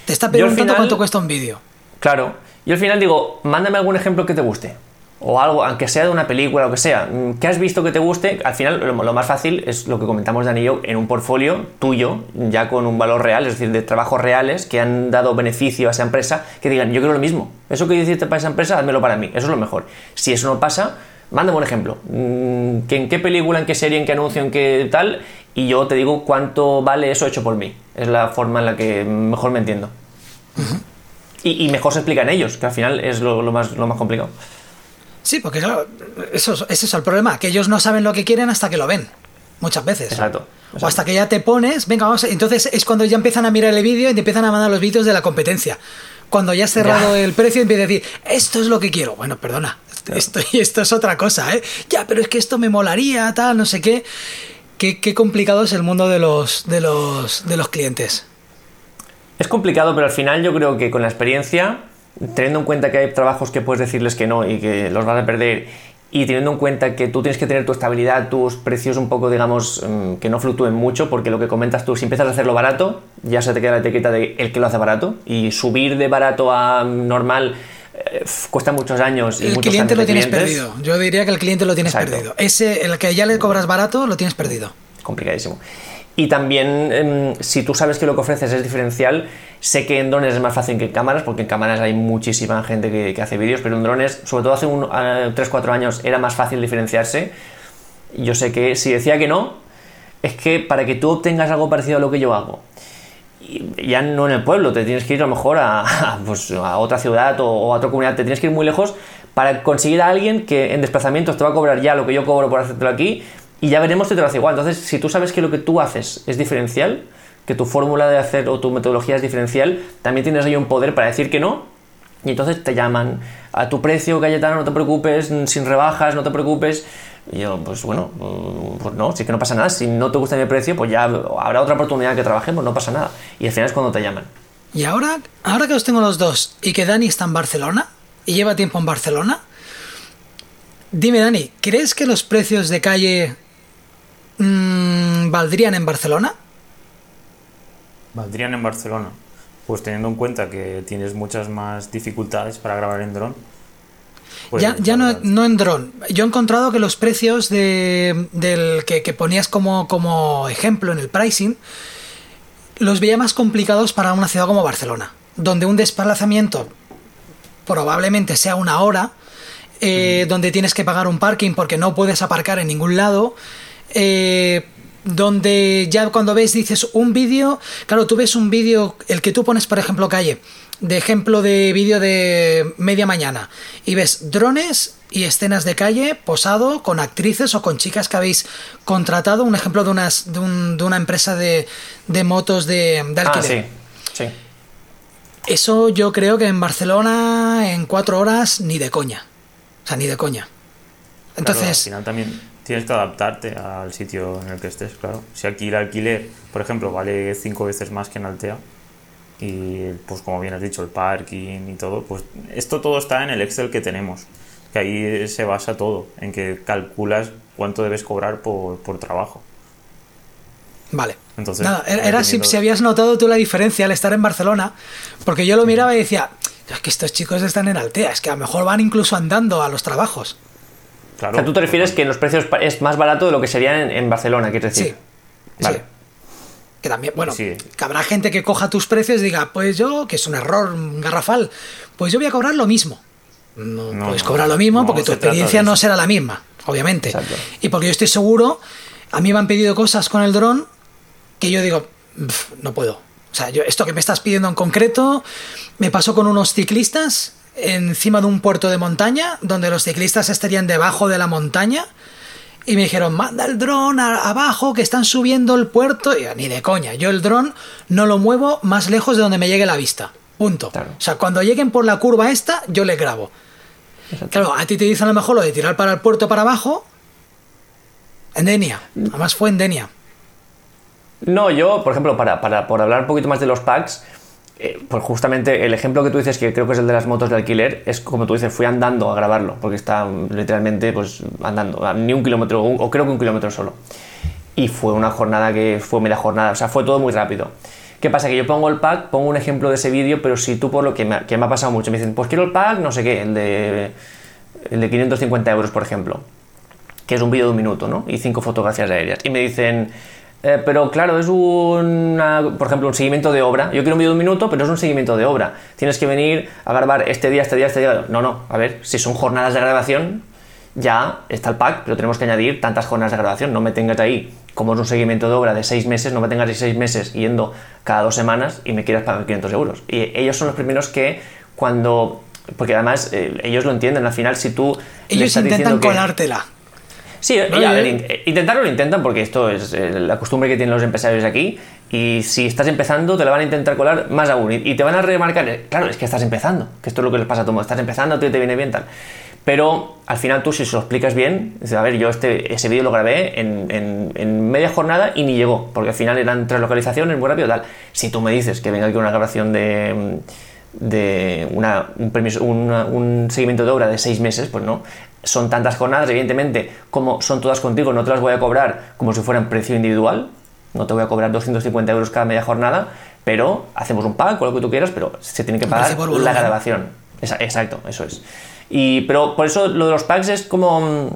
Te está Yo preguntando final- cuánto cuesta un vídeo. Claro. Y al final digo, mándame algún ejemplo que te guste. O algo, aunque sea de una película o que sea. Mm, ¿Qué has visto que te guste? Al final, lo, lo más fácil es lo que comentamos Dani y yo en un portfolio tuyo, ya con un valor real, es decir, de trabajos reales que han dado beneficio a esa empresa, que digan, yo quiero lo mismo. Eso que hiciste para esa empresa, házmelo para mí. Eso es lo mejor. Si eso no pasa, mándame un ejemplo. Mm, que ¿En qué película, en qué serie, en qué anuncio, en qué tal? Y yo te digo cuánto vale eso hecho por mí. Es la forma en la que mejor me entiendo. Y, y mejor se explican ellos, que al final es lo, lo más, lo más complicado. Sí, porque claro, eso, es- ese es el problema, que ellos no saben lo que quieren hasta que lo ven, muchas veces. Exacto. O hasta que ya te pones, venga, vamos, a- entonces es cuando ya empiezan a mirar el vídeo y te empiezan a mandar los vídeos de la competencia. Cuando ya has cerrado Ya. el precio, empieza a decir, esto es lo que quiero. Bueno, perdona, esto, [LAUGHS] esto es otra cosa, ¿eh? Ya, pero es que esto me molaría, tal, no sé qué. Qué, qué complicado es el mundo de los, de los, de los clientes. Es complicado, pero al final yo creo que con la experiencia, teniendo en cuenta que hay trabajos que puedes decirles que no y que los vas a perder, y teniendo en cuenta que tú tienes que tener tu estabilidad, tus precios un poco, digamos, mm, que no fluctúen mucho, porque lo que comentas tú, si empiezas a hacerlo barato, ya se te queda la etiqueta de el que lo hace barato, y subir de barato a normal eh, cuesta muchos años y El muchos cliente lo tienes clientes. perdido. Yo diría que el cliente lo tienes Exacto. perdido. Ese, el que ya le cobras barato, lo tienes perdido. complicadísimo. Y también, em, si tú sabes que lo que ofreces es diferencial, sé que en drones es más fácil que en cámaras, porque en cámaras hay muchísima gente que, hace vídeos, pero en drones, sobre todo hace 3-4 años, era más fácil diferenciarse. Yo sé que si decía que no, es que para que tú obtengas algo parecido a lo que yo hago ya no en el pueblo, te tienes que ir a lo mejor a, [LAUGHS] pues, a otra ciudad o, a otra comunidad, te tienes que ir muy lejos para conseguir a alguien que en desplazamientos te va a cobrar ya lo que yo cobro por hacértelo aquí y ya veremos si te lo hace igual. Entonces, si tú sabes que lo que tú haces es diferencial, que tu fórmula de hacer o tu metodología es diferencial, también tienes ahí un poder para decir que no y entonces te llaman a tu precio, Cayetano, no te preocupes, sin rebajas, no te preocupes. Y yo, pues bueno, pues no, sí que no pasa nada. Si no te gusta mi precio, pues ya habrá otra oportunidad que trabajemos, no pasa nada. Y al final es cuando te llaman. Y ahora, ahora que los tengo los dos y que Dani está en Barcelona y lleva tiempo en Barcelona, dime Dani, ¿crees que los precios de calle mmm, valdrían en Barcelona? Valdrían en Barcelona. Pues teniendo en cuenta que tienes muchas más dificultades para grabar en dron. Pues ya, ya no, no, en dron. Yo he encontrado que los precios de, del que, que, ponías como, como ejemplo en el pricing los veía más complicados para una ciudad como Barcelona, donde un desplazamiento probablemente sea una hora, eh, donde tienes que pagar un parking porque no puedes aparcar en ningún lado. Eh, donde ya cuando ves dices un vídeo, claro, tú ves un vídeo, el que tú pones, por ejemplo, calle, de ejemplo de vídeo de media mañana, y ves drones y escenas de calle posado con actrices o con chicas que habéis contratado, un ejemplo de, unas, de, un, de una empresa de, de motos de, de alquiler. Ah, sí, sí. Eso yo creo que en Barcelona en cuatro horas ni de coña. O sea, ni de coña. Entonces... Claro, al final también tienes que adaptarte al sitio en el que estés, claro. Si aquí el alquiler, por ejemplo, vale cinco veces más que en Altea, y pues como bien has dicho, el parking y todo, pues esto todo está en el Excel que tenemos, que ahí se basa todo, en que calculas cuánto debes cobrar por, por trabajo. Vale. Entonces, Nada, era si, si, habías notado tú la diferencia al estar en Barcelona, porque yo lo miraba y decía, es que estos chicos están en Altea, es que a lo mejor van incluso andando a los trabajos. Claro, o sea, tú te refieres que en los precios es más barato de lo que sería en, en Barcelona, quieres decir. Sí. Vale. Sí. Que también, bueno, sí. que habrá gente que coja tus precios y diga, pues yo, que es un error garrafal, pues yo voy a cobrar lo mismo. No, no puedes cobrar lo mismo no, porque tu experiencia no será la misma, obviamente. Exacto. Y porque yo estoy seguro, a mí me han pedido cosas con el dron que yo digo, no puedo. O sea, yo, esto que me estás pidiendo en concreto, me pasó con unos ciclistas encima de un puerto de montaña, donde los ciclistas estarían debajo de la montaña. Y me dijeron, manda el dron abajo, que están subiendo el puerto. Y yo, ni de coña, yo el dron no lo muevo más lejos de donde me llegue la vista. Punto. Claro. O sea, cuando lleguen por la curva esta, yo le grabo. Claro, a ti te dicen a lo mejor lo de tirar para el puerto para abajo. En Denia. Además fue en Denia. No, yo, por ejemplo, para, para, por hablar un poquito más de los packs, eh, pues justamente el ejemplo que tú dices, que creo que es el de las motos de alquiler, es como tú dices, fui andando a grabarlo, porque está literalmente pues andando, ni un kilómetro, o creo que un kilómetro solo. Y fue una jornada que fue media jornada, o sea, fue todo muy rápido. ¿Qué pasa? Que yo pongo el pack, pongo un ejemplo de ese vídeo, pero si tú por lo que me, que me ha pasado mucho, me dicen, pues quiero el pack, no sé qué, el de, el de 550 euros, por ejemplo, que es un vídeo de un minuto, ¿no? Y cinco fotografías aéreas. Y me dicen, eh, pero claro, es una, por ejemplo, un seguimiento de obra. Yo quiero un vídeo de un minuto, pero es un seguimiento de obra. Tienes que venir a grabar este día, este día, este día. No, no, a ver, si son jornadas de grabación, ya está el pack, pero tenemos que añadir tantas jornadas de grabación. No me tengas ahí, como es un seguimiento de obra de seis meses, no me tengas ahí seis meses yendo cada dos semanas y me quieras pagar 500 euros. Y ellos son los primeros que cuando... Porque además eh, ellos lo entienden, al final si tú... Ellos intentan colártela. Que, Sí, no, a ver, intentarlo lo intentan porque esto es eh, la costumbre que tienen los empresarios aquí y si estás empezando te la van a intentar colar más aún y te van a remarcar, eh, claro, es que estás empezando, que esto es lo que les pasa a todo mundo, estás empezando, te, te viene bien tal. Pero al final tú si se lo explicas bien, dices, a ver, yo este, ese vídeo lo grabé en, en, en, media jornada y ni llegó, porque al final eran tres localizaciones, muy rápido tal. Si tú me dices que venga aquí una grabación de de una, un, permiso, una, un seguimiento de obra de seis meses, pues no. Son tantas jornadas, evidentemente, como son todas contigo, no te las voy a cobrar como si fueran precio individual. No te voy a cobrar 250 euros cada media jornada, pero hacemos un pack o lo que tú quieras, pero se tiene que pagar la grabación. Exacto, eso es. Y, pero por eso lo de los packs es como mm,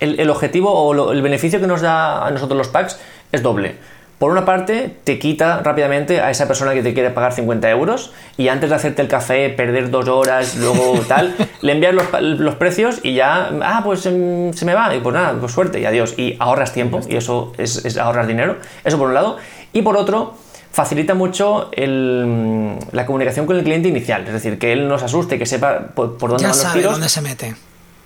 el, el objetivo o lo, el beneficio que nos da a nosotros los packs es doble por una parte, te quita rápidamente a esa persona que te quiere pagar 50 euros y antes de hacerte el café, perder dos horas, luego [LAUGHS] tal, le envías los, los, precios y ya, ah, pues um, se me va, y pues nada, pues suerte y adiós. Y ahorras tiempo y eso es, es ahorrar dinero. Eso por un lado. Y por otro, facilita mucho el- la comunicación con el cliente inicial, es decir, que él nos asuste, que sepa por, por dónde Ya van los sabe tiros. dónde se mete.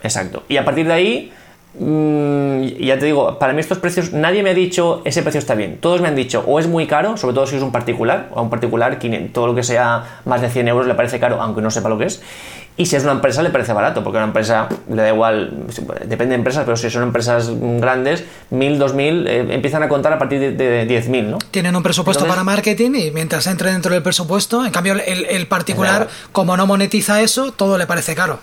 Exacto. Y a partir de ahí, mm, ya te digo, para mí estos precios, nadie me ha dicho ese precio está bien. Todos me han dicho o es muy caro, sobre todo si es un particular, o a un particular 500, todo lo que sea más de 100 euros le parece caro, aunque no sepa lo que es. Y si es una empresa le parece barato, porque a una empresa le da igual, depende de empresas, pero si son empresas grandes, 1000, 2000, eh, empiezan a contar a partir de, de 10.000, ¿no? Tienen un presupuesto Entonces- para marketing y mientras entre dentro del presupuesto, en cambio el, el particular, Claro. como no monetiza eso, todo le parece caro.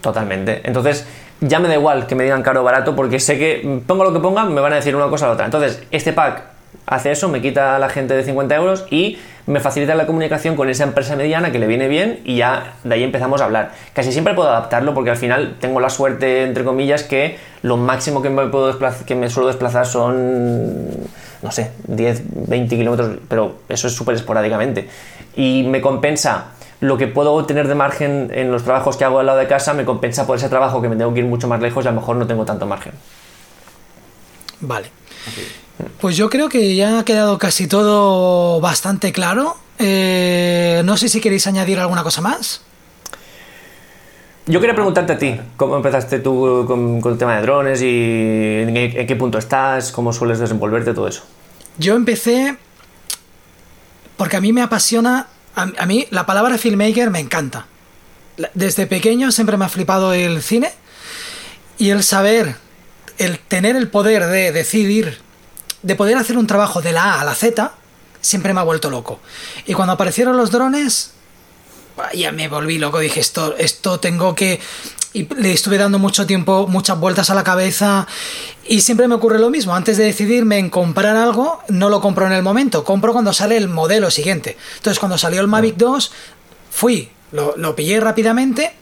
Totalmente. Entonces, ya me da igual que me digan caro o barato, porque sé que pongo lo que ponga, me van a decir una cosa o la otra. Entonces, este pack hace eso, me quita a la gente de 50 euros y me facilita la comunicación con esa empresa mediana que le viene bien y ya de ahí empezamos a hablar. Casi siempre puedo adaptarlo porque al final tengo la suerte, entre comillas, que lo máximo que me, puedo que me suelo desplazar son, no sé, 10, 20 kilómetros, pero eso es súper esporádicamente. Y me compensa lo que puedo obtener de margen en los trabajos que hago al lado de casa, me compensa por ese trabajo que me tengo que ir mucho más lejos y a lo mejor no tengo tanto margen. Vale. Pues yo creo que ya ha quedado casi todo bastante claro. Eh, no sé si queréis añadir alguna cosa más. Yo quería preguntarte a ti, ¿cómo empezaste tú con, con el tema de drones y en qué, en qué punto estás, cómo sueles desenvolverte, todo eso? Yo empecé porque a mí me apasiona, a, mí la palabra filmmaker me encanta. Desde pequeño siempre me ha flipado el cine y el saber, el tener el poder de decidir, de poder hacer un trabajo de la A a la Z, siempre me ha vuelto loco. Y cuando aparecieron los drones, ya me volví loco, dije, esto, esto tengo que... Y le estuve dando mucho tiempo, muchas vueltas a la cabeza y siempre me ocurre lo mismo. Antes de decidirme en comprar algo, no lo compro en el momento, compro cuando sale el modelo siguiente. Entonces cuando salió el Mavic 2, fui, lo, lo pillé rápidamente.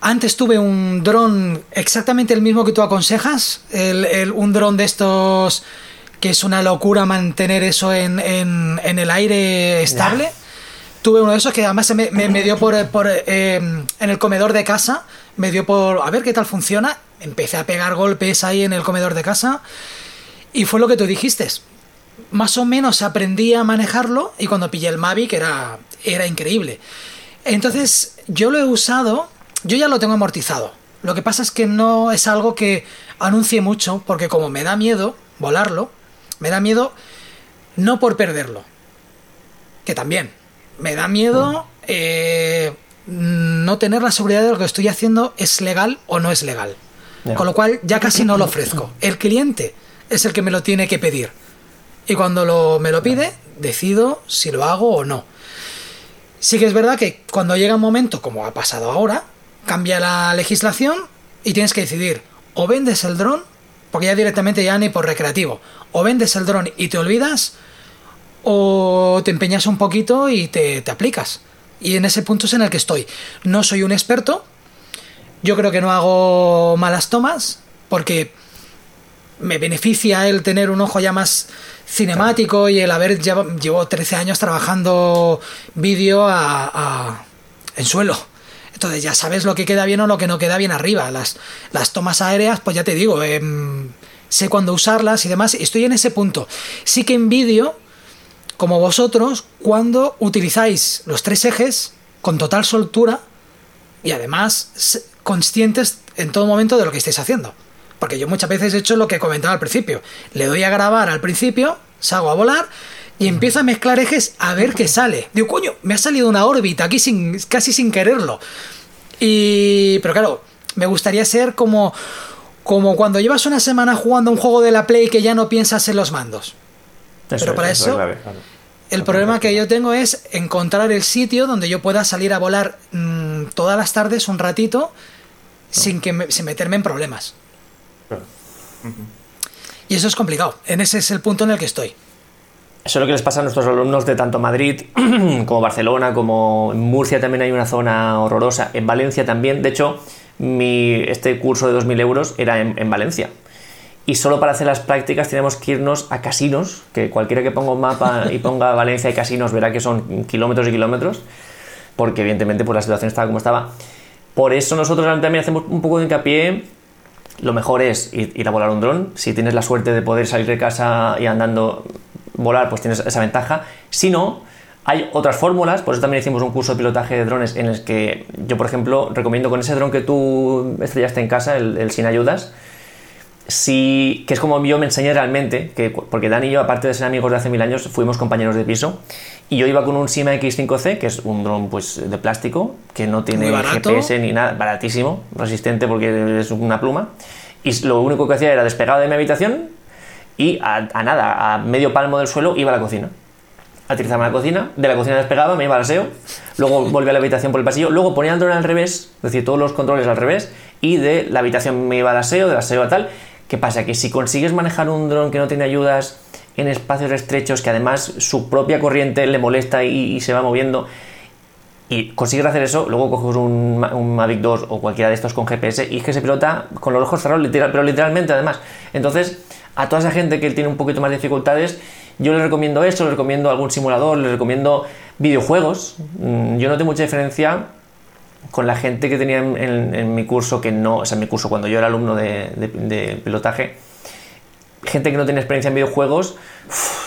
Antes tuve un dron exactamente el mismo que tú aconsejas, el- el- un dron de estos que es una locura mantener eso en, en- en el aire estable. Tuve uno de esos que además se me, dio por, eh, en el comedor de casa, me dio por a ver qué tal funciona. Empecé a pegar golpes ahí en el comedor de casa y fue lo que tú dijiste. Más o menos aprendí a manejarlo y cuando pillé el Mavic era, era increíble. Entonces yo lo he usado, yo ya lo tengo amortizado. Lo que pasa es que no es algo que anuncie mucho porque como me da miedo volarlo, me da miedo no por perderlo, que también. Me da miedo eh, no tener la seguridad de lo que estoy haciendo es legal o no es legal. Con lo cual ya casi no lo ofrezco. El cliente es el que me lo tiene que pedir. Y cuando lo, me lo pide, decido si lo hago o no. Sí que es verdad que cuando llega un momento, como ha pasado ahora, cambia la legislación y tienes que decidir o vendes el dron, porque ya directamente ya ni por recreativo, o vendes el dron y te olvidas, o te empeñas un poquito y te, te aplicas. Y en ese punto es en el que estoy. No soy un experto, yo creo que no hago malas tomas, porque me beneficia el tener un ojo ya más cinemático y el haber llevo, llevo 13 años trabajando vídeo a, a- en suelo. Entonces ya sabes lo que queda bien o lo que no queda bien arriba. Las, las tomas aéreas, pues ya te digo, em, sé cuándo usarlas y demás. Estoy en ese punto. Sí que en vídeo, como vosotros, cuando utilizáis los tres ejes con total soltura y además conscientes en todo momento de lo que estáis haciendo. Porque yo muchas veces he hecho lo que comentaba al principio. Le doy a grabar al principio, salgo a volar y empiezo a mezclar ejes a ver qué sale. Digo, coño, me ha salido una órbita aquí sin, casi sin quererlo. Y. Pero claro, me gustaría ser como. Como cuando llevas una semana jugando un juego de la Play que ya no piensas en los mandos. Pero para eso-. El problema que yo tengo es encontrar el sitio donde yo pueda salir a volar mm, todas las tardes un ratito sin, que me- sin meterme en problemas. Claro. Y eso es complicado. En ese es el punto en el que estoy. Eso es lo que les pasa a nuestros alumnos de tanto Madrid [CLEARS THROAT] como Barcelona, como en Murcia también hay una zona horrorosa, en Valencia también. De hecho, mi, este curso de 2.000 euros era en, en Valencia. Y solo para hacer las prácticas tenemos que irnos a casinos, que cualquiera que ponga un mapa y ponga [LAUGHS] Valencia y casinos verá que son kilómetros y kilómetros, porque evidentemente pues, la situación estaba como estaba. Por eso nosotros también hacemos un poco de hincapié lo mejor es ir, a volar un dron. Si tienes la suerte de poder salir de casa y andando, volar, pues tienes esa ventaja. Si no, hay otras fórmulas, por eso también hicimos un curso de pilotaje de drones en el que yo, por ejemplo, recomiendo con ese dron que tú estrellaste en casa, el, sin ayudas, si, que es como yo me enseñé realmente, que, porque Dan y yo, aparte de ser amigos de hace mil años, fuimos compañeros de piso, y yo iba con un Sima X5C, que es un dron pues, de plástico, que no tiene GPS ni nada, baratísimo, resistente porque es una pluma, y lo único que hacía era despegar de mi habitación y a, a nada, a medio palmo del suelo, iba a la cocina aterrizaba en la cocina, de la cocina despegaba, me iba al aseo, luego [LAUGHS] volvía a la habitación por el pasillo, luego ponía el dron al revés, es decir, todos los controles al revés, y de la habitación me iba al aseo, del aseo a tal. ¿Qué pasa? Que si consigues manejar un dron que no tiene ayudas en espacios estrechos, que además su propia corriente le molesta y, se va moviendo, y consigues hacer eso, luego coges un, Mavic 2 o cualquiera de estos con GPS y es que se pilota con los ojos cerrados, pero literalmente además. Entonces, a toda esa gente que tiene un poquito más de dificultades, yo les recomiendo eso, les recomiendo algún simulador, les recomiendo videojuegos. Mm, yo noté mucha diferencia con la gente que tenía en, mi curso, que no, o sea, en mi curso cuando yo era alumno de, pilotaje, gente que no tenía experiencia en videojuegos,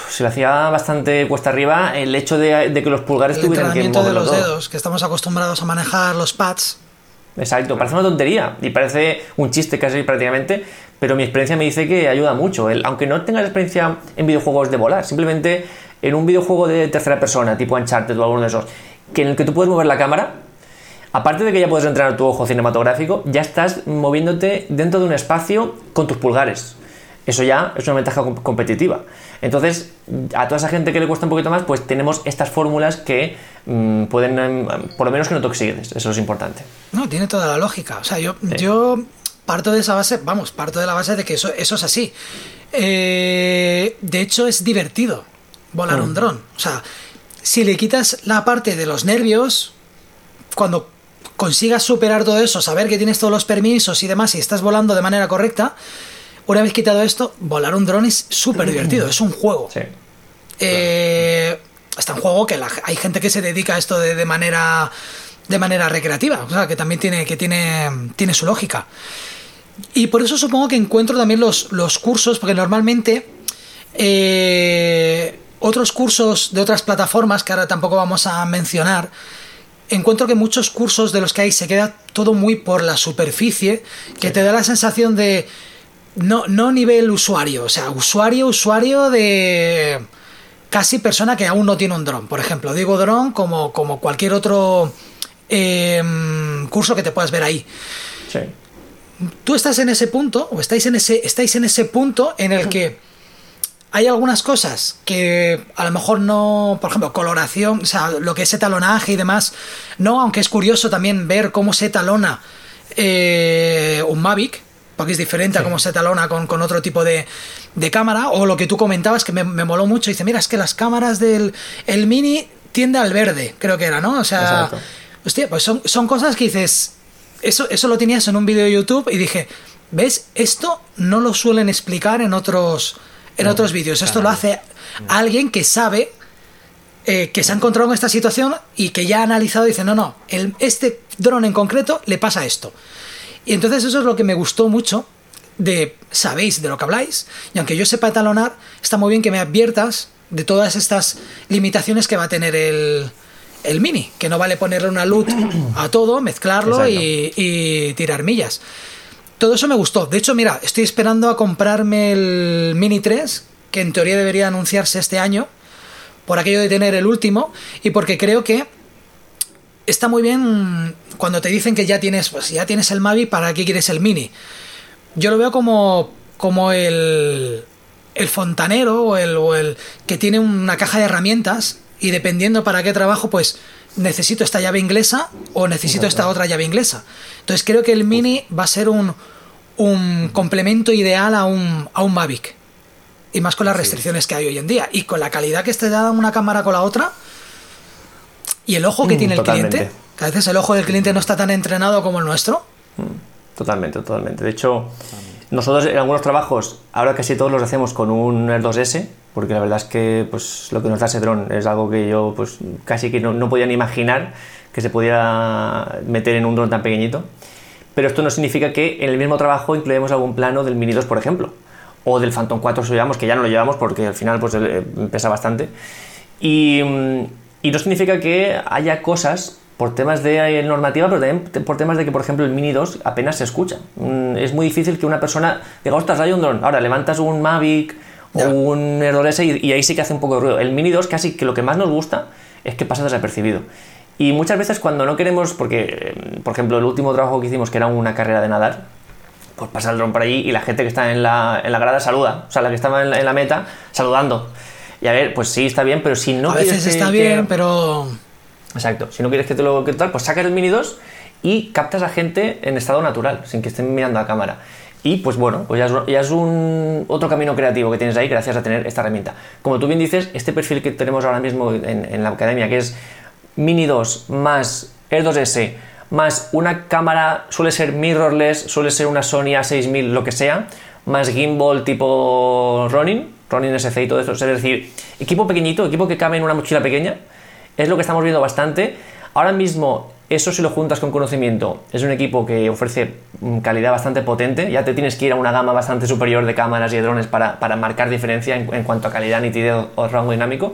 se le hacía bastante cuesta arriba el hecho de, que los pulgares tuvieran que mover de los dedos, que estamos acostumbrados a manejar los pads. Exacto, parece una tontería y parece un chiste casi prácticamente, pero mi experiencia me dice que ayuda mucho. El, aunque no tengas experiencia en videojuegos de volar, simplemente en un videojuego de tercera persona, tipo Uncharted o alguno de esos, que en el que tú puedes mover la cámara, aparte de que ya puedes entrenar tu ojo cinematográfico, ya estás moviéndote dentro de un espacio con tus pulgares. Eso ya es una ventaja competitiva. Entonces, a toda esa gente que le cuesta un poquito más, pues tenemos estas fórmulas que mm, pueden, em, por lo menos que no te oxigues. Eso es importante. No, tiene toda la lógica. O sea, yo, yo parto de esa base, vamos, parto de la base de que eso, eso es así. Eh, de hecho, es divertido volar un mm. dron. O sea, si le quitas la parte de los nervios, cuando consigas superar todo eso, saber que tienes todos los permisos y demás y estás volando de manera correcta, una vez quitado esto, volar un dron es súper divertido, es un juego. Sí. Eh, está un juego que hay gente que se dedica a esto de, de, manera de manera recreativa, o sea, que también tiene, que tiene, tiene su lógica. Y por eso supongo que encuentro también los, los cursos, porque normalmente eh, otros cursos de otras plataformas, que ahora tampoco vamos a mencionar, encuentro que muchos cursos de los que hay se queda todo muy por la superficie, que te da la sensación de no, no nivel usuario, o sea, usuario, usuario de casi persona que aún no tiene un dron. Por ejemplo, digo dron como, como cualquier otro em, curso que te puedas ver ahí. Sí tú estás en ese punto, o estáis en ese, estáis en ese punto en el que hay algunas cosas que a lo mejor no, por ejemplo, coloración, o sea, lo que es etalonaje y demás, no, aunque es curioso también ver cómo se etalona eh, un Mavic, porque es diferente a cómo se etalona con, otro tipo de, cámara, o lo que tú comentabas que me, moló mucho, dice, mira, es que las cámaras del el Mini tiende al verde, creo que era, ¿no? O sea, hostia, pues son, son cosas que dices, eso, eso lo tenías en un vídeo de YouTube y dije, ¿ves? Esto no lo suelen explicar en otros, en otros vídeos. Esto lo hace alguien que sabe eh, que se ha encontrado en esta situación y que ya ha analizado y dice, no, no, el, este dron en concreto le pasa esto. Y entonces eso es lo que me gustó mucho de, sabéis de lo que habláis, y aunque yo sepa talonar, está muy bien que me adviertas de todas estas limitaciones que va a tener el, el Mini, que no vale ponerle una luz a todo, mezclarlo y, tirar millas. Todo eso me gustó. De hecho, mira, estoy esperando a comprarme el Mini 3, que en teoría debería anunciarse este año, por aquello de tener el último, y porque creo que está muy bien cuando te dicen que ya tienes, pues ya tienes el Mavi, ¿para qué quieres el Mini? Yo lo veo como, como el, el fontanero o el, o el que tiene una caja de herramientas y dependiendo para qué trabajo, pues necesito esta llave inglesa o necesito esta otra llave inglesa. Entonces creo que el Mini va a ser un, un complemento ideal a un, a un Mavic. Y más con las restricciones que hay hoy en día. Y con la calidad que esté dada una cámara con la otra. Y el ojo que mm, tiene el cliente. Que a veces el ojo del cliente no está tan entrenado como el nuestro. Mm, totalmente, totalmente. De hecho, nosotros en algunos trabajos, ahora casi todos los hacemos con un Air 2S, porque la verdad es que pues, lo que nos da ese dron es algo que yo pues, casi que no, no podía ni imaginar que se pudiera meter en un dron tan pequeñito. Pero esto no significa que en el mismo trabajo incluimos algún plano del Mini 2, por ejemplo, o del Phantom 4 si lo llevamos, que ya no lo llevamos porque al final pues eh, pesa bastante. Y, mm, y no significa que haya cosas por temas de eh, normativa, pero también por temas de que, por ejemplo, el Mini 2 apenas se escucha. Mm, Es muy difícil que una persona diga, ostras, hay un dron. Ahora levantas un Mavic o un Air 2S y, y ahí sí que hace un poco de ruido. El Mini 2 casi que lo que más nos gusta es que pasa desapercibido. Y muchas veces cuando no queremos, porque, por ejemplo, el último trabajo que hicimos, que era una carrera de nadar, pues pasa el dron por allí y la gente que está en la, en la grada saluda. O sea, la que estaba en la, en la meta, saludando. Y a ver, pues sí, está bien, pero si no a veces está que- bien, pero Exacto. Si no quieres que te lo que tal, pues sacas el Mini 2 y captas a gente en estado natural, sin que estén mirando a cámara. Y pues bueno, pues ya es, ya es un otro camino creativo que tienes ahí gracias a tener esta herramienta. Como tú bien dices, este perfil que tenemos ahora mismo en, en la academia, que es Mini 2 más Air 2S más una cámara, suele ser mirrorless, suele ser una Sony A6000, lo que sea, más gimbal tipo Ronin, Ronin SC y todo eso. Es decir, equipo pequeñito, equipo que cabe en una mochila pequeña, es lo que estamos viendo bastante. Ahora mismo, eso si lo juntas con conocimiento, es un equipo que ofrece mm, calidad bastante potente. Ya te tienes que ir a una gama bastante superior de cámaras y de drones para, para marcar diferencia en, en cuanto a calidad, nitidez o rango dinámico.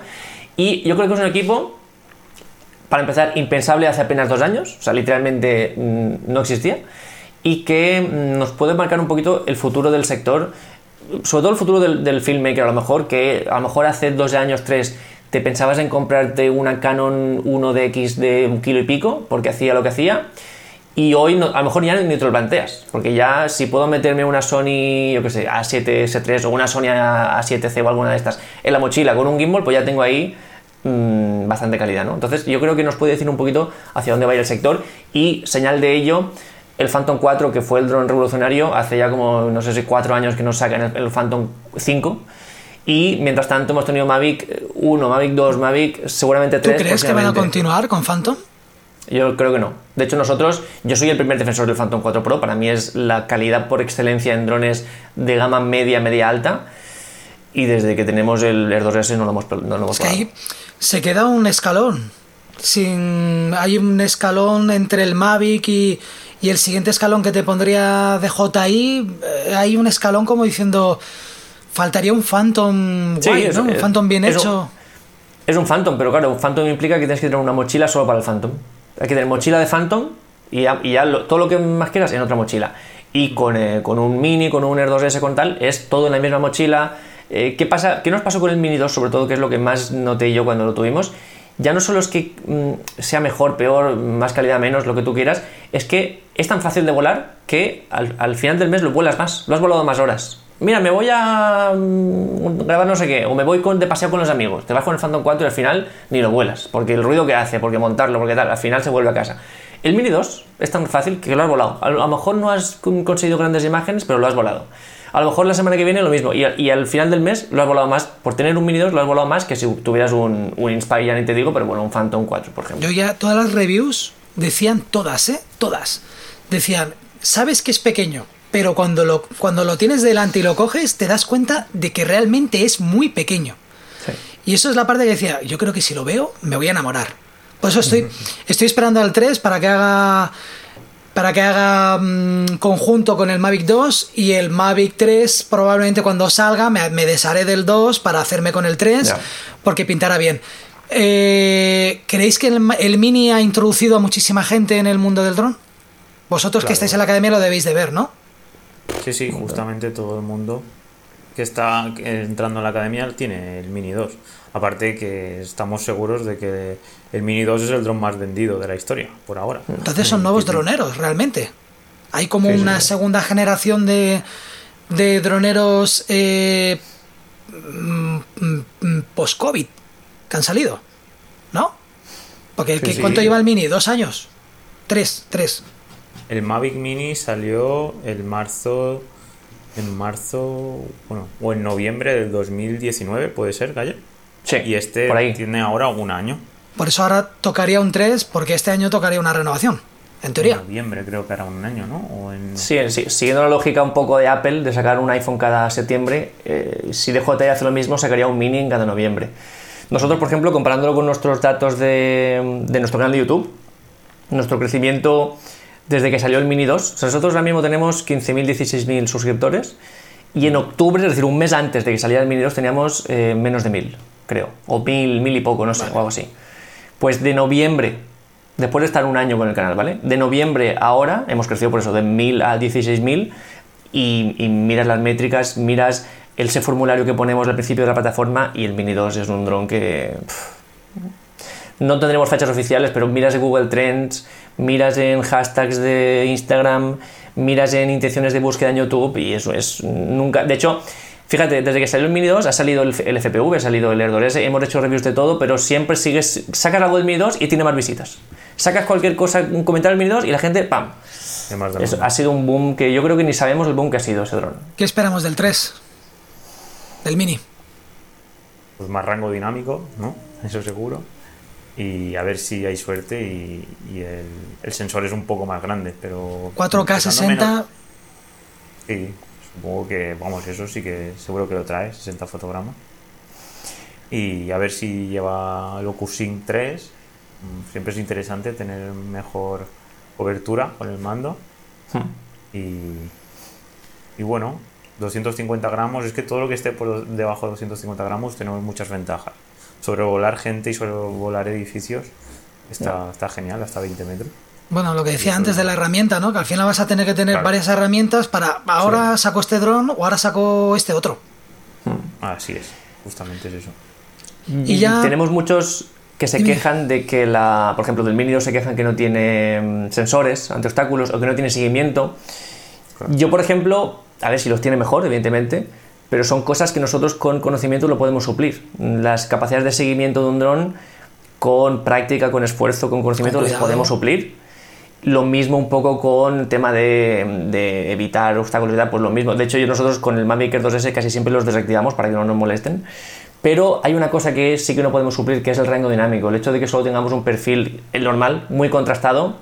Y yo creo que es un equipo, para empezar, impensable hace apenas dos años. O sea, literalmente mm, no existía. Y que mm, nos puede marcar un poquito el futuro del sector sobre todo el futuro del, filmmaker, a lo mejor, que a lo mejor hace dos años, tres, te pensabas en comprarte una Canon 1DX de un kilo y pico, porque hacía lo que hacía, y hoy a lo mejor ya ni te lo planteas, porque ya si puedo meterme una Sony, yo qué sé, A7, S3 o una Sony A- A7C o alguna de estas en la mochila con un gimbal, pues ya tengo ahí mm, bastante calidad, ¿no? Entonces yo creo que nos puede decir un poquito hacia dónde va a ir el sector y señal de ello el Phantom 4, que fue el dron revolucionario, hace ya como, no sé si cuatro años que nos sacan el, el Phantom 5. Y mientras tanto hemos tenido Mavic 1, Mavic 2, Mavic seguramente ¿tú 3. crees que van a continuar con Phantom? Yo creo que no. De hecho, nosotros, yo soy el primer defensor del Phantom 4 Pro. Para mí es la calidad por excelencia en drones de gama media, media alta. Y desde que tenemos el Air 2S no lo hemos, no lo hemos Es que ahí se queda un escalón. Sin, hay un escalón entre el Mavic y, y el siguiente escalón que te pondría DJI. eh, Hay un escalón como diciendo. Faltaría un Phantom Sí, guay, es- ¿no? Un es- Phantom bien un- hecho. Es un Phantom, pero claro, un Phantom implica que tienes que tener una mochila solo para el Phantom. Hay que tener mochila de Phantom y ya, y ya lo- todo lo que más quieras en otra mochila. Y con, eh, con un Mini, con un Air 2S, con tal, es todo en la misma mochila. Eh, ¿qué, pasa, ¿Qué nos pasó con el Mini 2, sobre todo, que es lo que más noté yo cuando lo tuvimos? Ya no solo es que mm, sea mejor, peor, más calidad, menos, lo que tú quieras, es que es tan fácil de volar que al, al final del mes lo vuelas más, lo has volado más horas. Mira, me voy a mm, grabar no sé qué, o me voy con, de paseo con los amigos. Te vas con el Phantom 4 y al final ni lo vuelas, porque el ruido que hace, porque montarlo, porque tal, al final se vuelve a casa. El Mini 2 es tan fácil que lo has volado. A lo, mejor no has con- conseguido grandes imágenes, pero lo has volado. A lo mejor la semana que viene lo mismo, y, al- y al final del mes lo has volado más. Por tener un Mini 2 lo has volado más que si tuvieras un, un Inspire, ya ni te digo, pero bueno, un Phantom 4, por ejemplo. Yo ya todas las reviews decían todas, ¿eh? Todas. Decían, sabes que es pequeño, pero cuando lo, cuando lo tienes delante y lo coges, te das cuenta de que realmente es muy pequeño. Sí. Y eso es la parte que decía, yo creo que si lo veo, me voy a enamorar. Por eso estoy, estoy esperando al 3 para que haga para que haga mm, conjunto con el Mavic 2 y el Mavic 3 probablemente cuando salga me, me desharé del 2 para hacerme con el 3 Ya. porque pintará bien. Eh, ¿Creéis que el, Mini ha introducido a muchísima gente en el mundo del dron? Vosotros que estáis en la academia lo debéis de ver, ¿no? Sí, sí, justamente todo el mundo que está entrando en la academia tiene el Mini 2. Aparte que estamos seguros de que el Mini 2 es el dron más vendido de la historia, por ahora. Entonces son nuevos droneros, realmente. Hay como Sí, una sí. segunda generación de, de droneros eh, mm, mm, post-COVID que han salido, ¿no? Porque Sí, ¿qué- sí. ¿cuánto lleva el Mini? ¿Dos años? ¿Tres? ¿Tres? El Mavic Mini salió el marzo, en marzo, bueno, o en noviembre del 2019, puede ser, Gaya. Sí, Y este por ahí. tiene ahora un año. Por eso ahora tocaría un 3 porque este año tocaría una renovación, en En teoría. noviembre creo que era un año, ¿no? O en... Sí, sí, siguiendo la lógica un poco de Apple de sacar un iPhone cada septiembre, eh, si DJI hace lo mismo, sacaría un mini en cada noviembre. Nosotros, por ejemplo, comparándolo con nuestros datos de, de nuestro canal de YouTube, nuestro crecimiento desde que salio el Mini 2, o sea, nosotros ahora mismo tenemos 15.000, 16.000 suscriptores Y en octubre, es decir, un mes antes de que saliera el Mini 2, teníamos eh, menos de 1000, creo. O 1000, 1000 y poco, no sé, o algo así. Pues de noviembre, después de estar un año con el canal, ¿vale? De noviembre a ahora, hemos crecido por eso, de 1000 a 16000. Y, y miras las métricas, miras ese formulario que ponemos al principio de la plataforma y el Mini 2 es un dron que. pff, no tendremos fechas oficiales, pero miras en Google Trends, miras en hashtags de Instagram, miras en intenciones de búsqueda en YouTube y eso es nunca. De hecho, fíjate, desde que salió el Mini 2 ha salido el, el FPV, ha salido el AirDoor S, hemos hecho reviews de todo, pero siempre sigues. Sacas algo del Mini 2 y tiene más visitas. Sacas cualquier cosa, un comentario del Mini 2 y la gente, ¡pam! Hay más de Eso uno. ha sido un boom que yo creo que ni sabemos el boom que ha sido ese dron. ¿Qué esperamos del 3? Del Mini. Pues más rango dinámico, ¿no? Eso seguro. Y a ver si hay suerte y, y el, el sensor es un poco más grande, pero... 4K pesando 60. menos- Sí, supongo que, vamos, eso sí que seguro que lo trae, 60 fotogramas. Y a ver si lleva el OcuSync 3. Mm, Siempre es interesante tener mejor cobertura con el mando. Hmm. Y, y bueno, 250 gramos, es que todo lo que esté por debajo de 250 gramos tenemos muchas ventajas. Sobrevolar gente y sobrevolar edificios está, está genial, hasta 20 metros. Bueno, lo que decía antes es. de la herramienta, ¿no? Que al final vas a tener que tener Claro. varias herramientas para ahora saco este dron o ahora saco este otro. Así es, justamente es eso. Y ya- Tenemos muchos que se quejan de que la, por ejemplo, del Mini 2 se quejan que no tiene mm, sensores ante obstáculos o que no tiene seguimiento. Claro. Yo, por ejemplo, a ver si los tiene mejor, evidentemente, pero son cosas que nosotros con conocimiento lo podemos suplir. Las capacidades de seguimiento de un dron con práctica, con esfuerzo, con conocimiento, cuidado. podemos suplir. Lo mismo un poco con el tema de, de evitar obstáculos y tal, pues lo mismo. De hecho, nosotros con el Mavic Air 2S casi siempre los desactivamos para que no nos molesten. Pero hay una cosa que sí que no podemos suplir, que es el rango dinámico. El hecho de que solo tengamos un perfil normal, muy contrastado,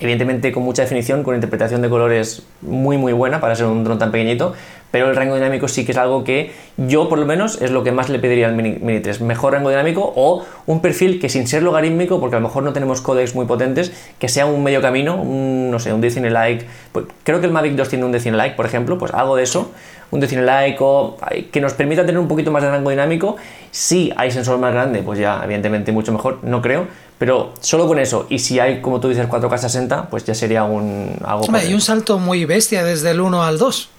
evidentemente con mucha definición, con interpretación de colores muy muy buena para ser un dron tan pequeñito, pero el rango dinámico sí que es algo que yo por lo menos es lo que más le pediría al Mini, Mini 3, mejor rango dinámico o un perfil que sin ser logarítmico, porque a lo mejor no tenemos códex muy potentes, que sea un medio camino, un, no sé, un decine like, pues, creo que el Mavic 2 tiene un decine like, por ejemplo, pues algo de eso, un decine like o que nos permita tener un poquito más de rango dinámico, si hay sensor más grande, pues ya evidentemente mucho mejor, no creo, pero solo con eso, y si hay, como tú dices, 4K 60, pues ya sería un algo Hombre, hay un salto muy bestia desde el 1 al 2.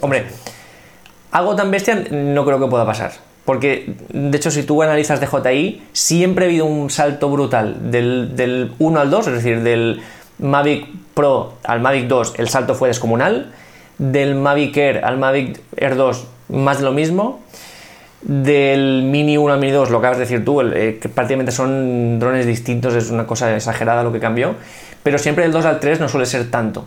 Hombre, algo tan bestia no creo que pueda pasar. Porque, de hecho, si tú analizas DJI, siempre ha habido un salto brutal del, del 1 al 2, es decir, del Mavic Pro al Mavic 2, el salto fue descomunal. Del Mavic Air al Mavic Air 2, más de lo mismo. Del Mini 1 al Mini 2, lo acabas de decir tú, el, eh, que prácticamente son drones distintos, es una cosa exagerada lo que cambió. Pero siempre del 2 al 3 no suele ser tanto.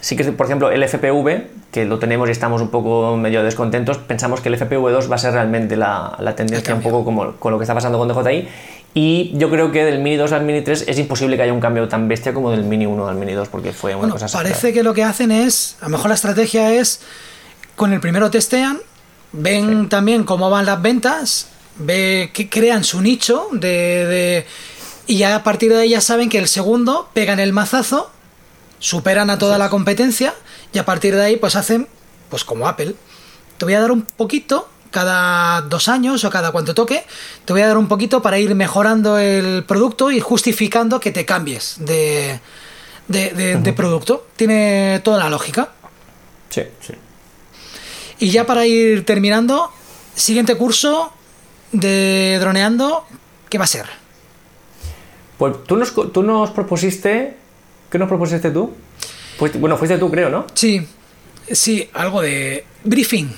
Sí que, por ejemplo, el FPV, que lo tenemos y estamos un poco medio descontentos, pensamos que el FPV2 va a ser realmente la, la tendencia un poco como con lo que está pasando con DJI. Y yo creo que del Mini 2 al Mini 3 es imposible que haya un cambio tan bestia como del Mini 1 al Mini 2, porque fue una Bueno, cosa parece que lo que hacen es, a lo mejor la estrategia es, con el primero testean, ven también cómo van las ventas, ve que crean su nicho de, de- y ya a partir de ahí ya saben que el segundo pegan el mazazo, superan a toda la competencia y a partir de ahí pues hacen, pues como Apple, te voy a dar un poquito cada dos años o cada cuanto toque, te voy a dar un poquito para ir mejorando el producto y justificando que te cambies de, de, de- de producto. Tiene toda la lógica. Sí. Sí. Y ya para ir terminando, siguiente curso de droneando, ¿qué va a ser? Pues tú nos, tú nos propusiste. ¿Qué nos propusiste tú? Fuiste- bueno, fuiste tú, creo, ¿no? Sí, sí, algo de briefing.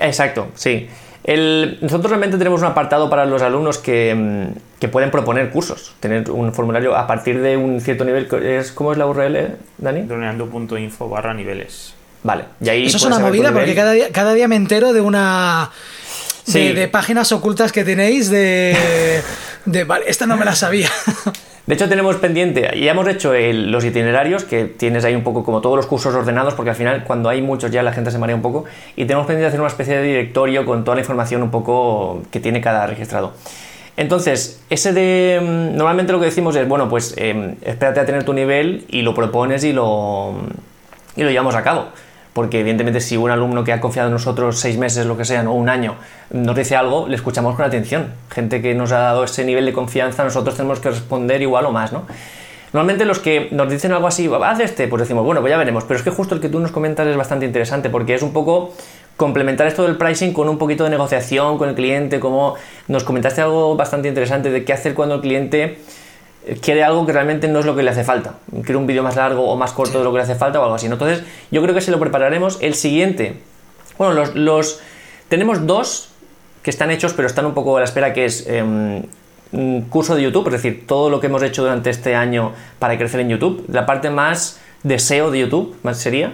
Exacto, sí. El- nosotros realmente tenemos un apartado para los alumnos que, mm, que pueden proponer cursos, tener un formulario a partir de un cierto nivel. Es, ¿Cómo es la URL, Dani? Droneando.info barra niveles. Vale, y ahí Eso es una movida porque cada día, cada día me entero de una... De, Sí. de páginas ocultas que tenéis de... de vale, esta no me la sabía. [LAUGHS] De hecho, tenemos pendiente, ya hemos hecho los itinerarios, que tienes ahí un poco como todos los cursos ordenados, porque al final, cuando hay muchos, ya la gente se marea un poco. Y tenemos pendiente hacer una especie de directorio con toda la información un poco que tiene cada registrado. Entonces, ese de. mm, Normalmente lo que decimos es, bueno, pues em, espérate a tener tu nivel y lo propones y lo, y lo llevamos a cabo. Porque evidentemente si un alumno que ha confiado en nosotros seis meses, lo que sea, o un año, nos dice algo, le escuchamos con atención. Gente que nos ha dado ese nivel de confianza, nosotros tenemos que responder igual o más, ¿no? Normalmente los que nos dicen algo así, haz este, pues decimos, bueno, pues ya veremos. Pero es que justo el que tú nos comentas es bastante interesante porque es un poco complementar esto del pricing con un poquito de negociación con el cliente, como nos comentaste algo bastante interesante de qué hacer cuando el cliente quiere algo que realmente no es lo que le hace falta. Quiere un vídeo más largo o más corto de lo que le hace falta o algo así. Entonces, yo creo que se lo prepararemos. El siguiente, bueno, los, los tenemos dos que están hechos, pero están un poco a la espera, que es em, un curso de YouTube, es decir, todo lo que hemos hecho durante este año para crecer en YouTube, la parte más de SEO de YouTube, más sería,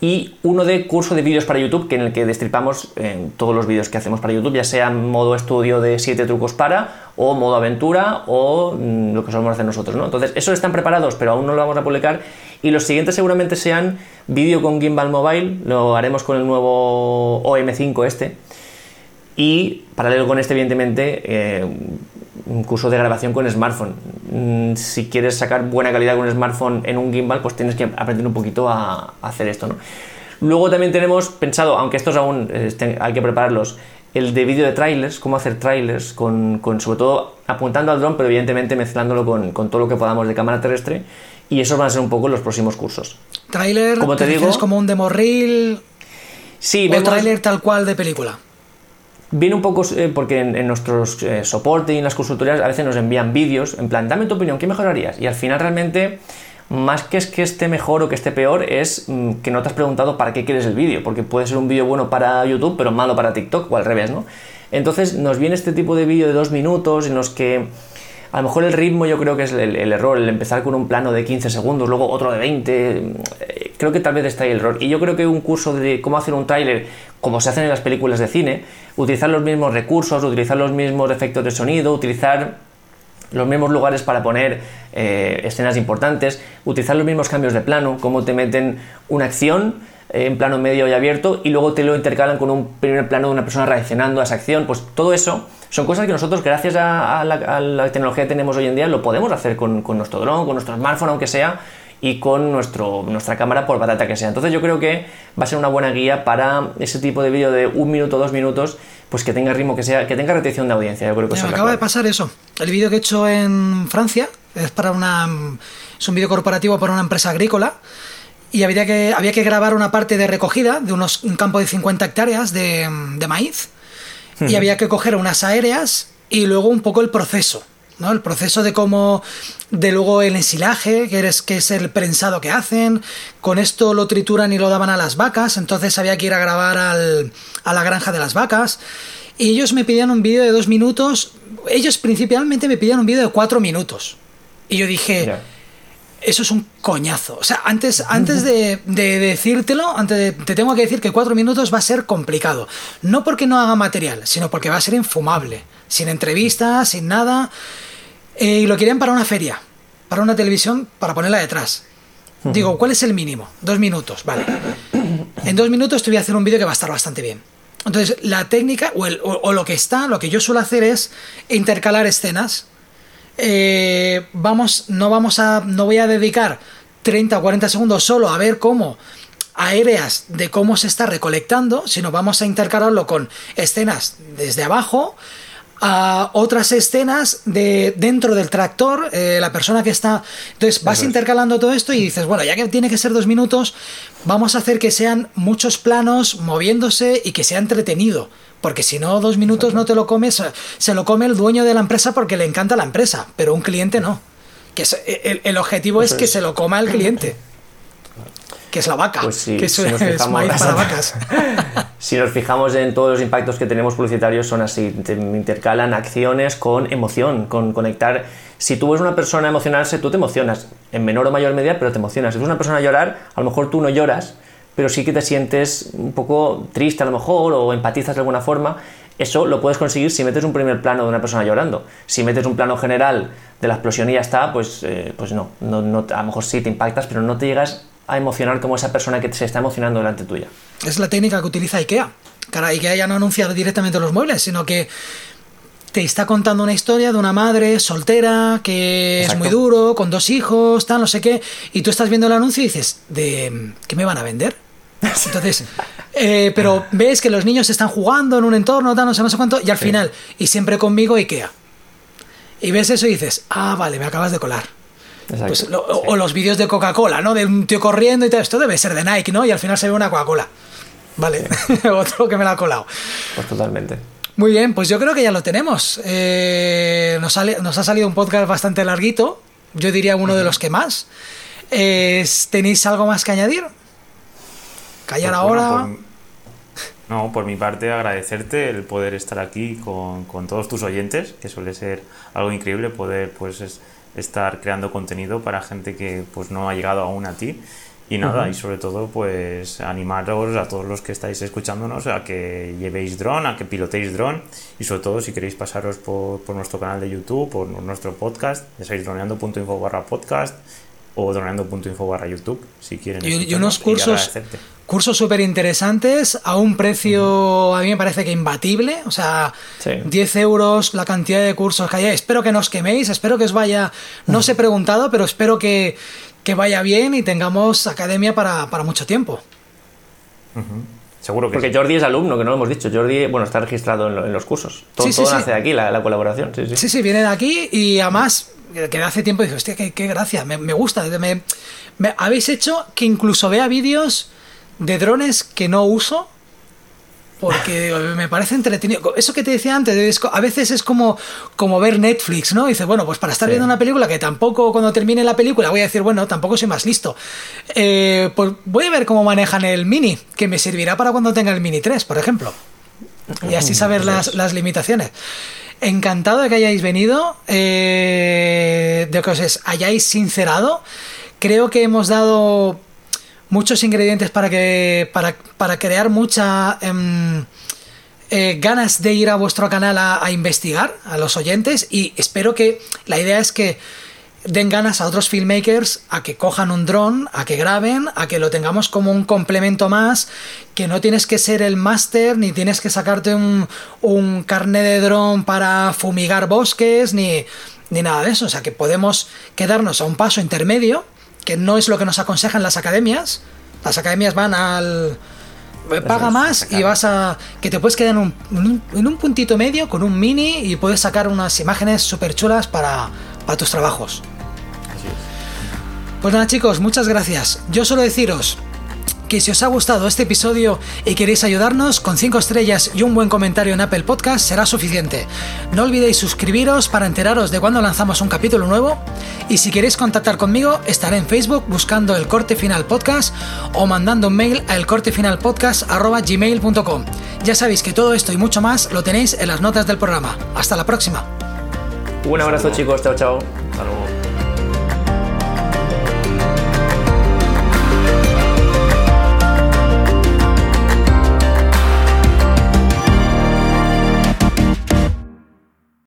y uno de curso de vídeos para YouTube, que en el que destripamos en todos los vídeos que hacemos para YouTube, ya sea modo estudio de 7 trucos para, o modo aventura, o mm, lo que solemos hacer nosotros, ¿no? Entonces, esos están preparados, pero aún no lo vamos a publicar, y los siguientes seguramente sean vídeo con Gimbal Mobile, lo haremos con el nuevo OM5 este, y paralelo con este, evidentemente, eh, un curso de grabación con smartphone. Mm, si quieres sacar buena calidad con smartphone en un gimbal, pues tienes que aprender un poquito a, hacer esto, ¿no? Luego también tenemos pensado, aunque estos aún este, hay que prepararlos, el de vídeo de trailers, cómo hacer trailers, con, con, sobre todo apuntando al dron, pero evidentemente mezclándolo con, con, todo lo que podamos de cámara terrestre. Y esos van a ser un poco los próximos cursos. Trailer, como te, digo, es como un demo reel. Sí, o trailer tal cual de película. Viene un poco eh, porque en, nuestros eh, soporte y en las consultorías a veces nos envían vídeos, en plan, dame tu opinión, ¿qué mejorarías? Y al final realmente, más que es que esté mejor o que esté peor, es mm, que no te has preguntado para qué quieres el vídeo, porque puede ser un vídeo bueno para YouTube, pero malo para TikTok o al revés, ¿no? Entonces nos viene este tipo de vídeo de dos minutos en los que a lo mejor el ritmo yo creo que es el, error, el empezar con un plano de 15 segundos, luego otro de 20. Eh, creo que tal vez está ahí el error. Y yo creo que un curso de cómo hacer un tráiler, como se hacen en las películas de cine, utilizar los mismos recursos, utilizar los mismos efectos de sonido, utilizar los mismos lugares para poner eh, escenas importantes, utilizar los mismos cambios de plano, cómo te meten una acción eh, en plano medio y abierto y luego te lo intercalan con un primer plano de una persona reaccionando a esa acción, pues todo eso son cosas que nosotros, gracias a, la, tecnología que tenemos hoy en día, lo podemos hacer con, nuestro dron, con nuestro smartphone, aunque sea, y con nuestro, nuestra cámara, por batata que sea. Entonces yo creo que va a ser una buena guía para ese tipo de vídeo de un minuto, dos minutos, pues que tenga ritmo, que sea, que tenga retención de audiencia. Yo creo que Me acaba de pasar eso. El vídeo que he hecho en Francia es para una es un vídeo corporativo para una empresa agrícola y había que, había que grabar una parte de recogida de unos, un campo de 50 hectáreas de, de maíz y había que coger unas aéreas y luego un poco el proceso. ¿No? El proceso de cómo, de luego el ensilaje, que, eres, que es el prensado que hacen, con esto lo trituran y lo daban a las vacas, entonces había que ir a grabar al, a la granja de las vacas. Y ellos me pidían un vídeo de dos minutos, ellos principalmente me pidían un vídeo de cuatro minutos. Y yo dije, eso es un coñazo. O sea, antes, antes de, decírtelo, antes te tengo que decir que cuatro minutos va a ser complicado. No porque no haga material, sino porque va a ser infumable. Sin entrevistas, sin nada. Eh, y lo querían para una feria, para una televisión, para ponerla detrás. Digo, ¿cuál es el mínimo? Dos minutos, vale. En dos minutos te voy a hacer un vídeo que va a estar bastante bien. Entonces, la técnica, o, o lo que está, lo que yo suelo hacer es intercalar escenas eh, vamos, no vamos a, no voy a dedicar 30 o 40 segundos solo a ver cómo aéreas de cómo se está recolectando, sino vamos a intercalarlo con escenas desde abajo a otras escenas de dentro del tractor, eh, la persona que está. Entonces vas intercalando todo esto y dices, bueno, ya que tiene que ser dos minutos, vamos a hacer que sean muchos planos moviéndose y que sea entretenido. Porque si no, dos minutos no te lo comes, se lo come el dueño de la empresa porque le encanta la empresa, pero un cliente no. Que el, objetivo es que se lo coma el cliente. Que es la vaca. Pues que es, [LAUGHS] para vacas. [LAUGHS] si nos fijamos en todos los impactos que tenemos publicitarios, son así: intercalan acciones con emoción, con conectar. Si tú ves una persona emocionarse, tú te emocionas, en menor o mayor medida, pero te emocionas. Si ves una persona llorar, a lo mejor tú no lloras, pero sí que te sientes un poco triste a lo mejor o empatizas de alguna forma, eso lo puedes conseguir si metes un primer plano de una persona llorando. Si metes un plano general de la explosión y ya está, pues, eh, pues no, no, a lo mejor sí te impactas, pero no te llegas a emocionar como esa persona que se está emocionando delante tuya. Es la técnica que utiliza IKEA. Cara, IKEA ya no anuncia directamente los muebles, sino que te está contando una historia de una madre soltera que es muy duro, con dos hijos, tal, no sé qué, y tú estás viendo el anuncio y dices, ¿de qué me van a vender? [LAUGHS] Entonces, eh, pero ves que los niños están jugando en un entorno, tal, no sé, no sé cuánto, y al final, y siempre conmigo IKEA. Y ves eso y dices, ah, vale, me acabas de colar. Pues o, los vídeos de Coca-Cola, ¿no? De un tío corriendo y tal. Esto debe ser de Nike, ¿no? Y al final se ve una Coca-Cola. Vale, [LAUGHS] otro que me la ha colado. Pues totalmente. Muy bien, pues yo creo que ya lo tenemos. Eh, nos, nos, ha salido un podcast bastante larguito. Yo diría uno de los que más. ¿Tenéis algo más que añadir? ¿Callar pues ahora? no, por mi parte agradecerte el poder estar aquí con, con, todos tus oyentes, que suele ser algo increíble poder pues estar creando contenido para gente que pues no ha llegado aún a ti. Y nada, y sobre todo, pues animaros a todos los que estáis escuchándonos a que llevéis dron, a que pilotéis dron y sobre todo si queréis pasaros por, por nuestro canal de YouTube, por nuestro podcast, ya sabéis droneando.info barra podcast o droneando.info barra YouTube, si quieren. Y, unos cursos, cursos súper interesantes a un precio, a mí me parece que imbatible, o sea, 10 euros la cantidad de cursos que hay. Espero que no os queméis, espero que os vaya, no os he preguntado, pero espero que que vaya bien y tengamos academia para, mucho tiempo. Seguro que Porque Jordi es alumno, que no lo hemos dicho. Jordi, bueno, está registrado en, los cursos. Todo, nace de aquí, la, colaboración. Sí sí. viene de aquí y además, que hace tiempo dice, hostia, qué, gracia, me, gusta. Me, habéis hecho que incluso vea vídeos de drones que no uso porque me parece entretenido. Eso que te decía antes, a veces es como, como ver Netflix, ¿no? dice, bueno, pues para estar viendo una película que tampoco cuando termine la película voy a decir, bueno, tampoco soy más listo. Eh, pues voy a ver cómo manejan el Mini, que me servirá para cuando tenga el Mini 3, por ejemplo. Y así [LAUGHS] saber las, las limitaciones. Encantado de que hayáis venido, eh, de que os hayáis sincerado. Creo que hemos dado muchos ingredientes para, que, para, para crear mucha em, eh, ganas de ir a vuestro canal a, investigar a los oyentes y espero que la idea es que den ganas a otros filmmakers a que cojan un dron, a que graben, a que lo tengamos como un complemento más, que no tienes que ser el máster, ni tienes que sacarte un, un carnet de dron para fumigar bosques, ni, ni nada de eso. O sea, que podemos quedarnos a un paso intermedio que no es lo que nos aconsejan las academias. Las academias van al paga más y vas a que te puedes quedar en un, en un, puntito medio con un mini y puedes sacar unas imágenes súper chulas para, para tus trabajos. Pues nada chicos, muchas gracias. Yo solo deciros que si os ha gustado este episodio y queréis ayudarnos, con 5 estrellas y un buen comentario en Apple Podcast será suficiente. No olvidéis suscribiros para enteraros de cuando lanzamos un capítulo nuevo. Y si queréis contactar conmigo, estaré en Facebook buscando el corte final podcast o mandando un mail a elcortefinalpodcast.gmail.com. Ya sabéis que todo esto y mucho más lo tenéis en las notas del programa. Hasta la próxima. Un abrazo chicos, chao chao. Hasta luego.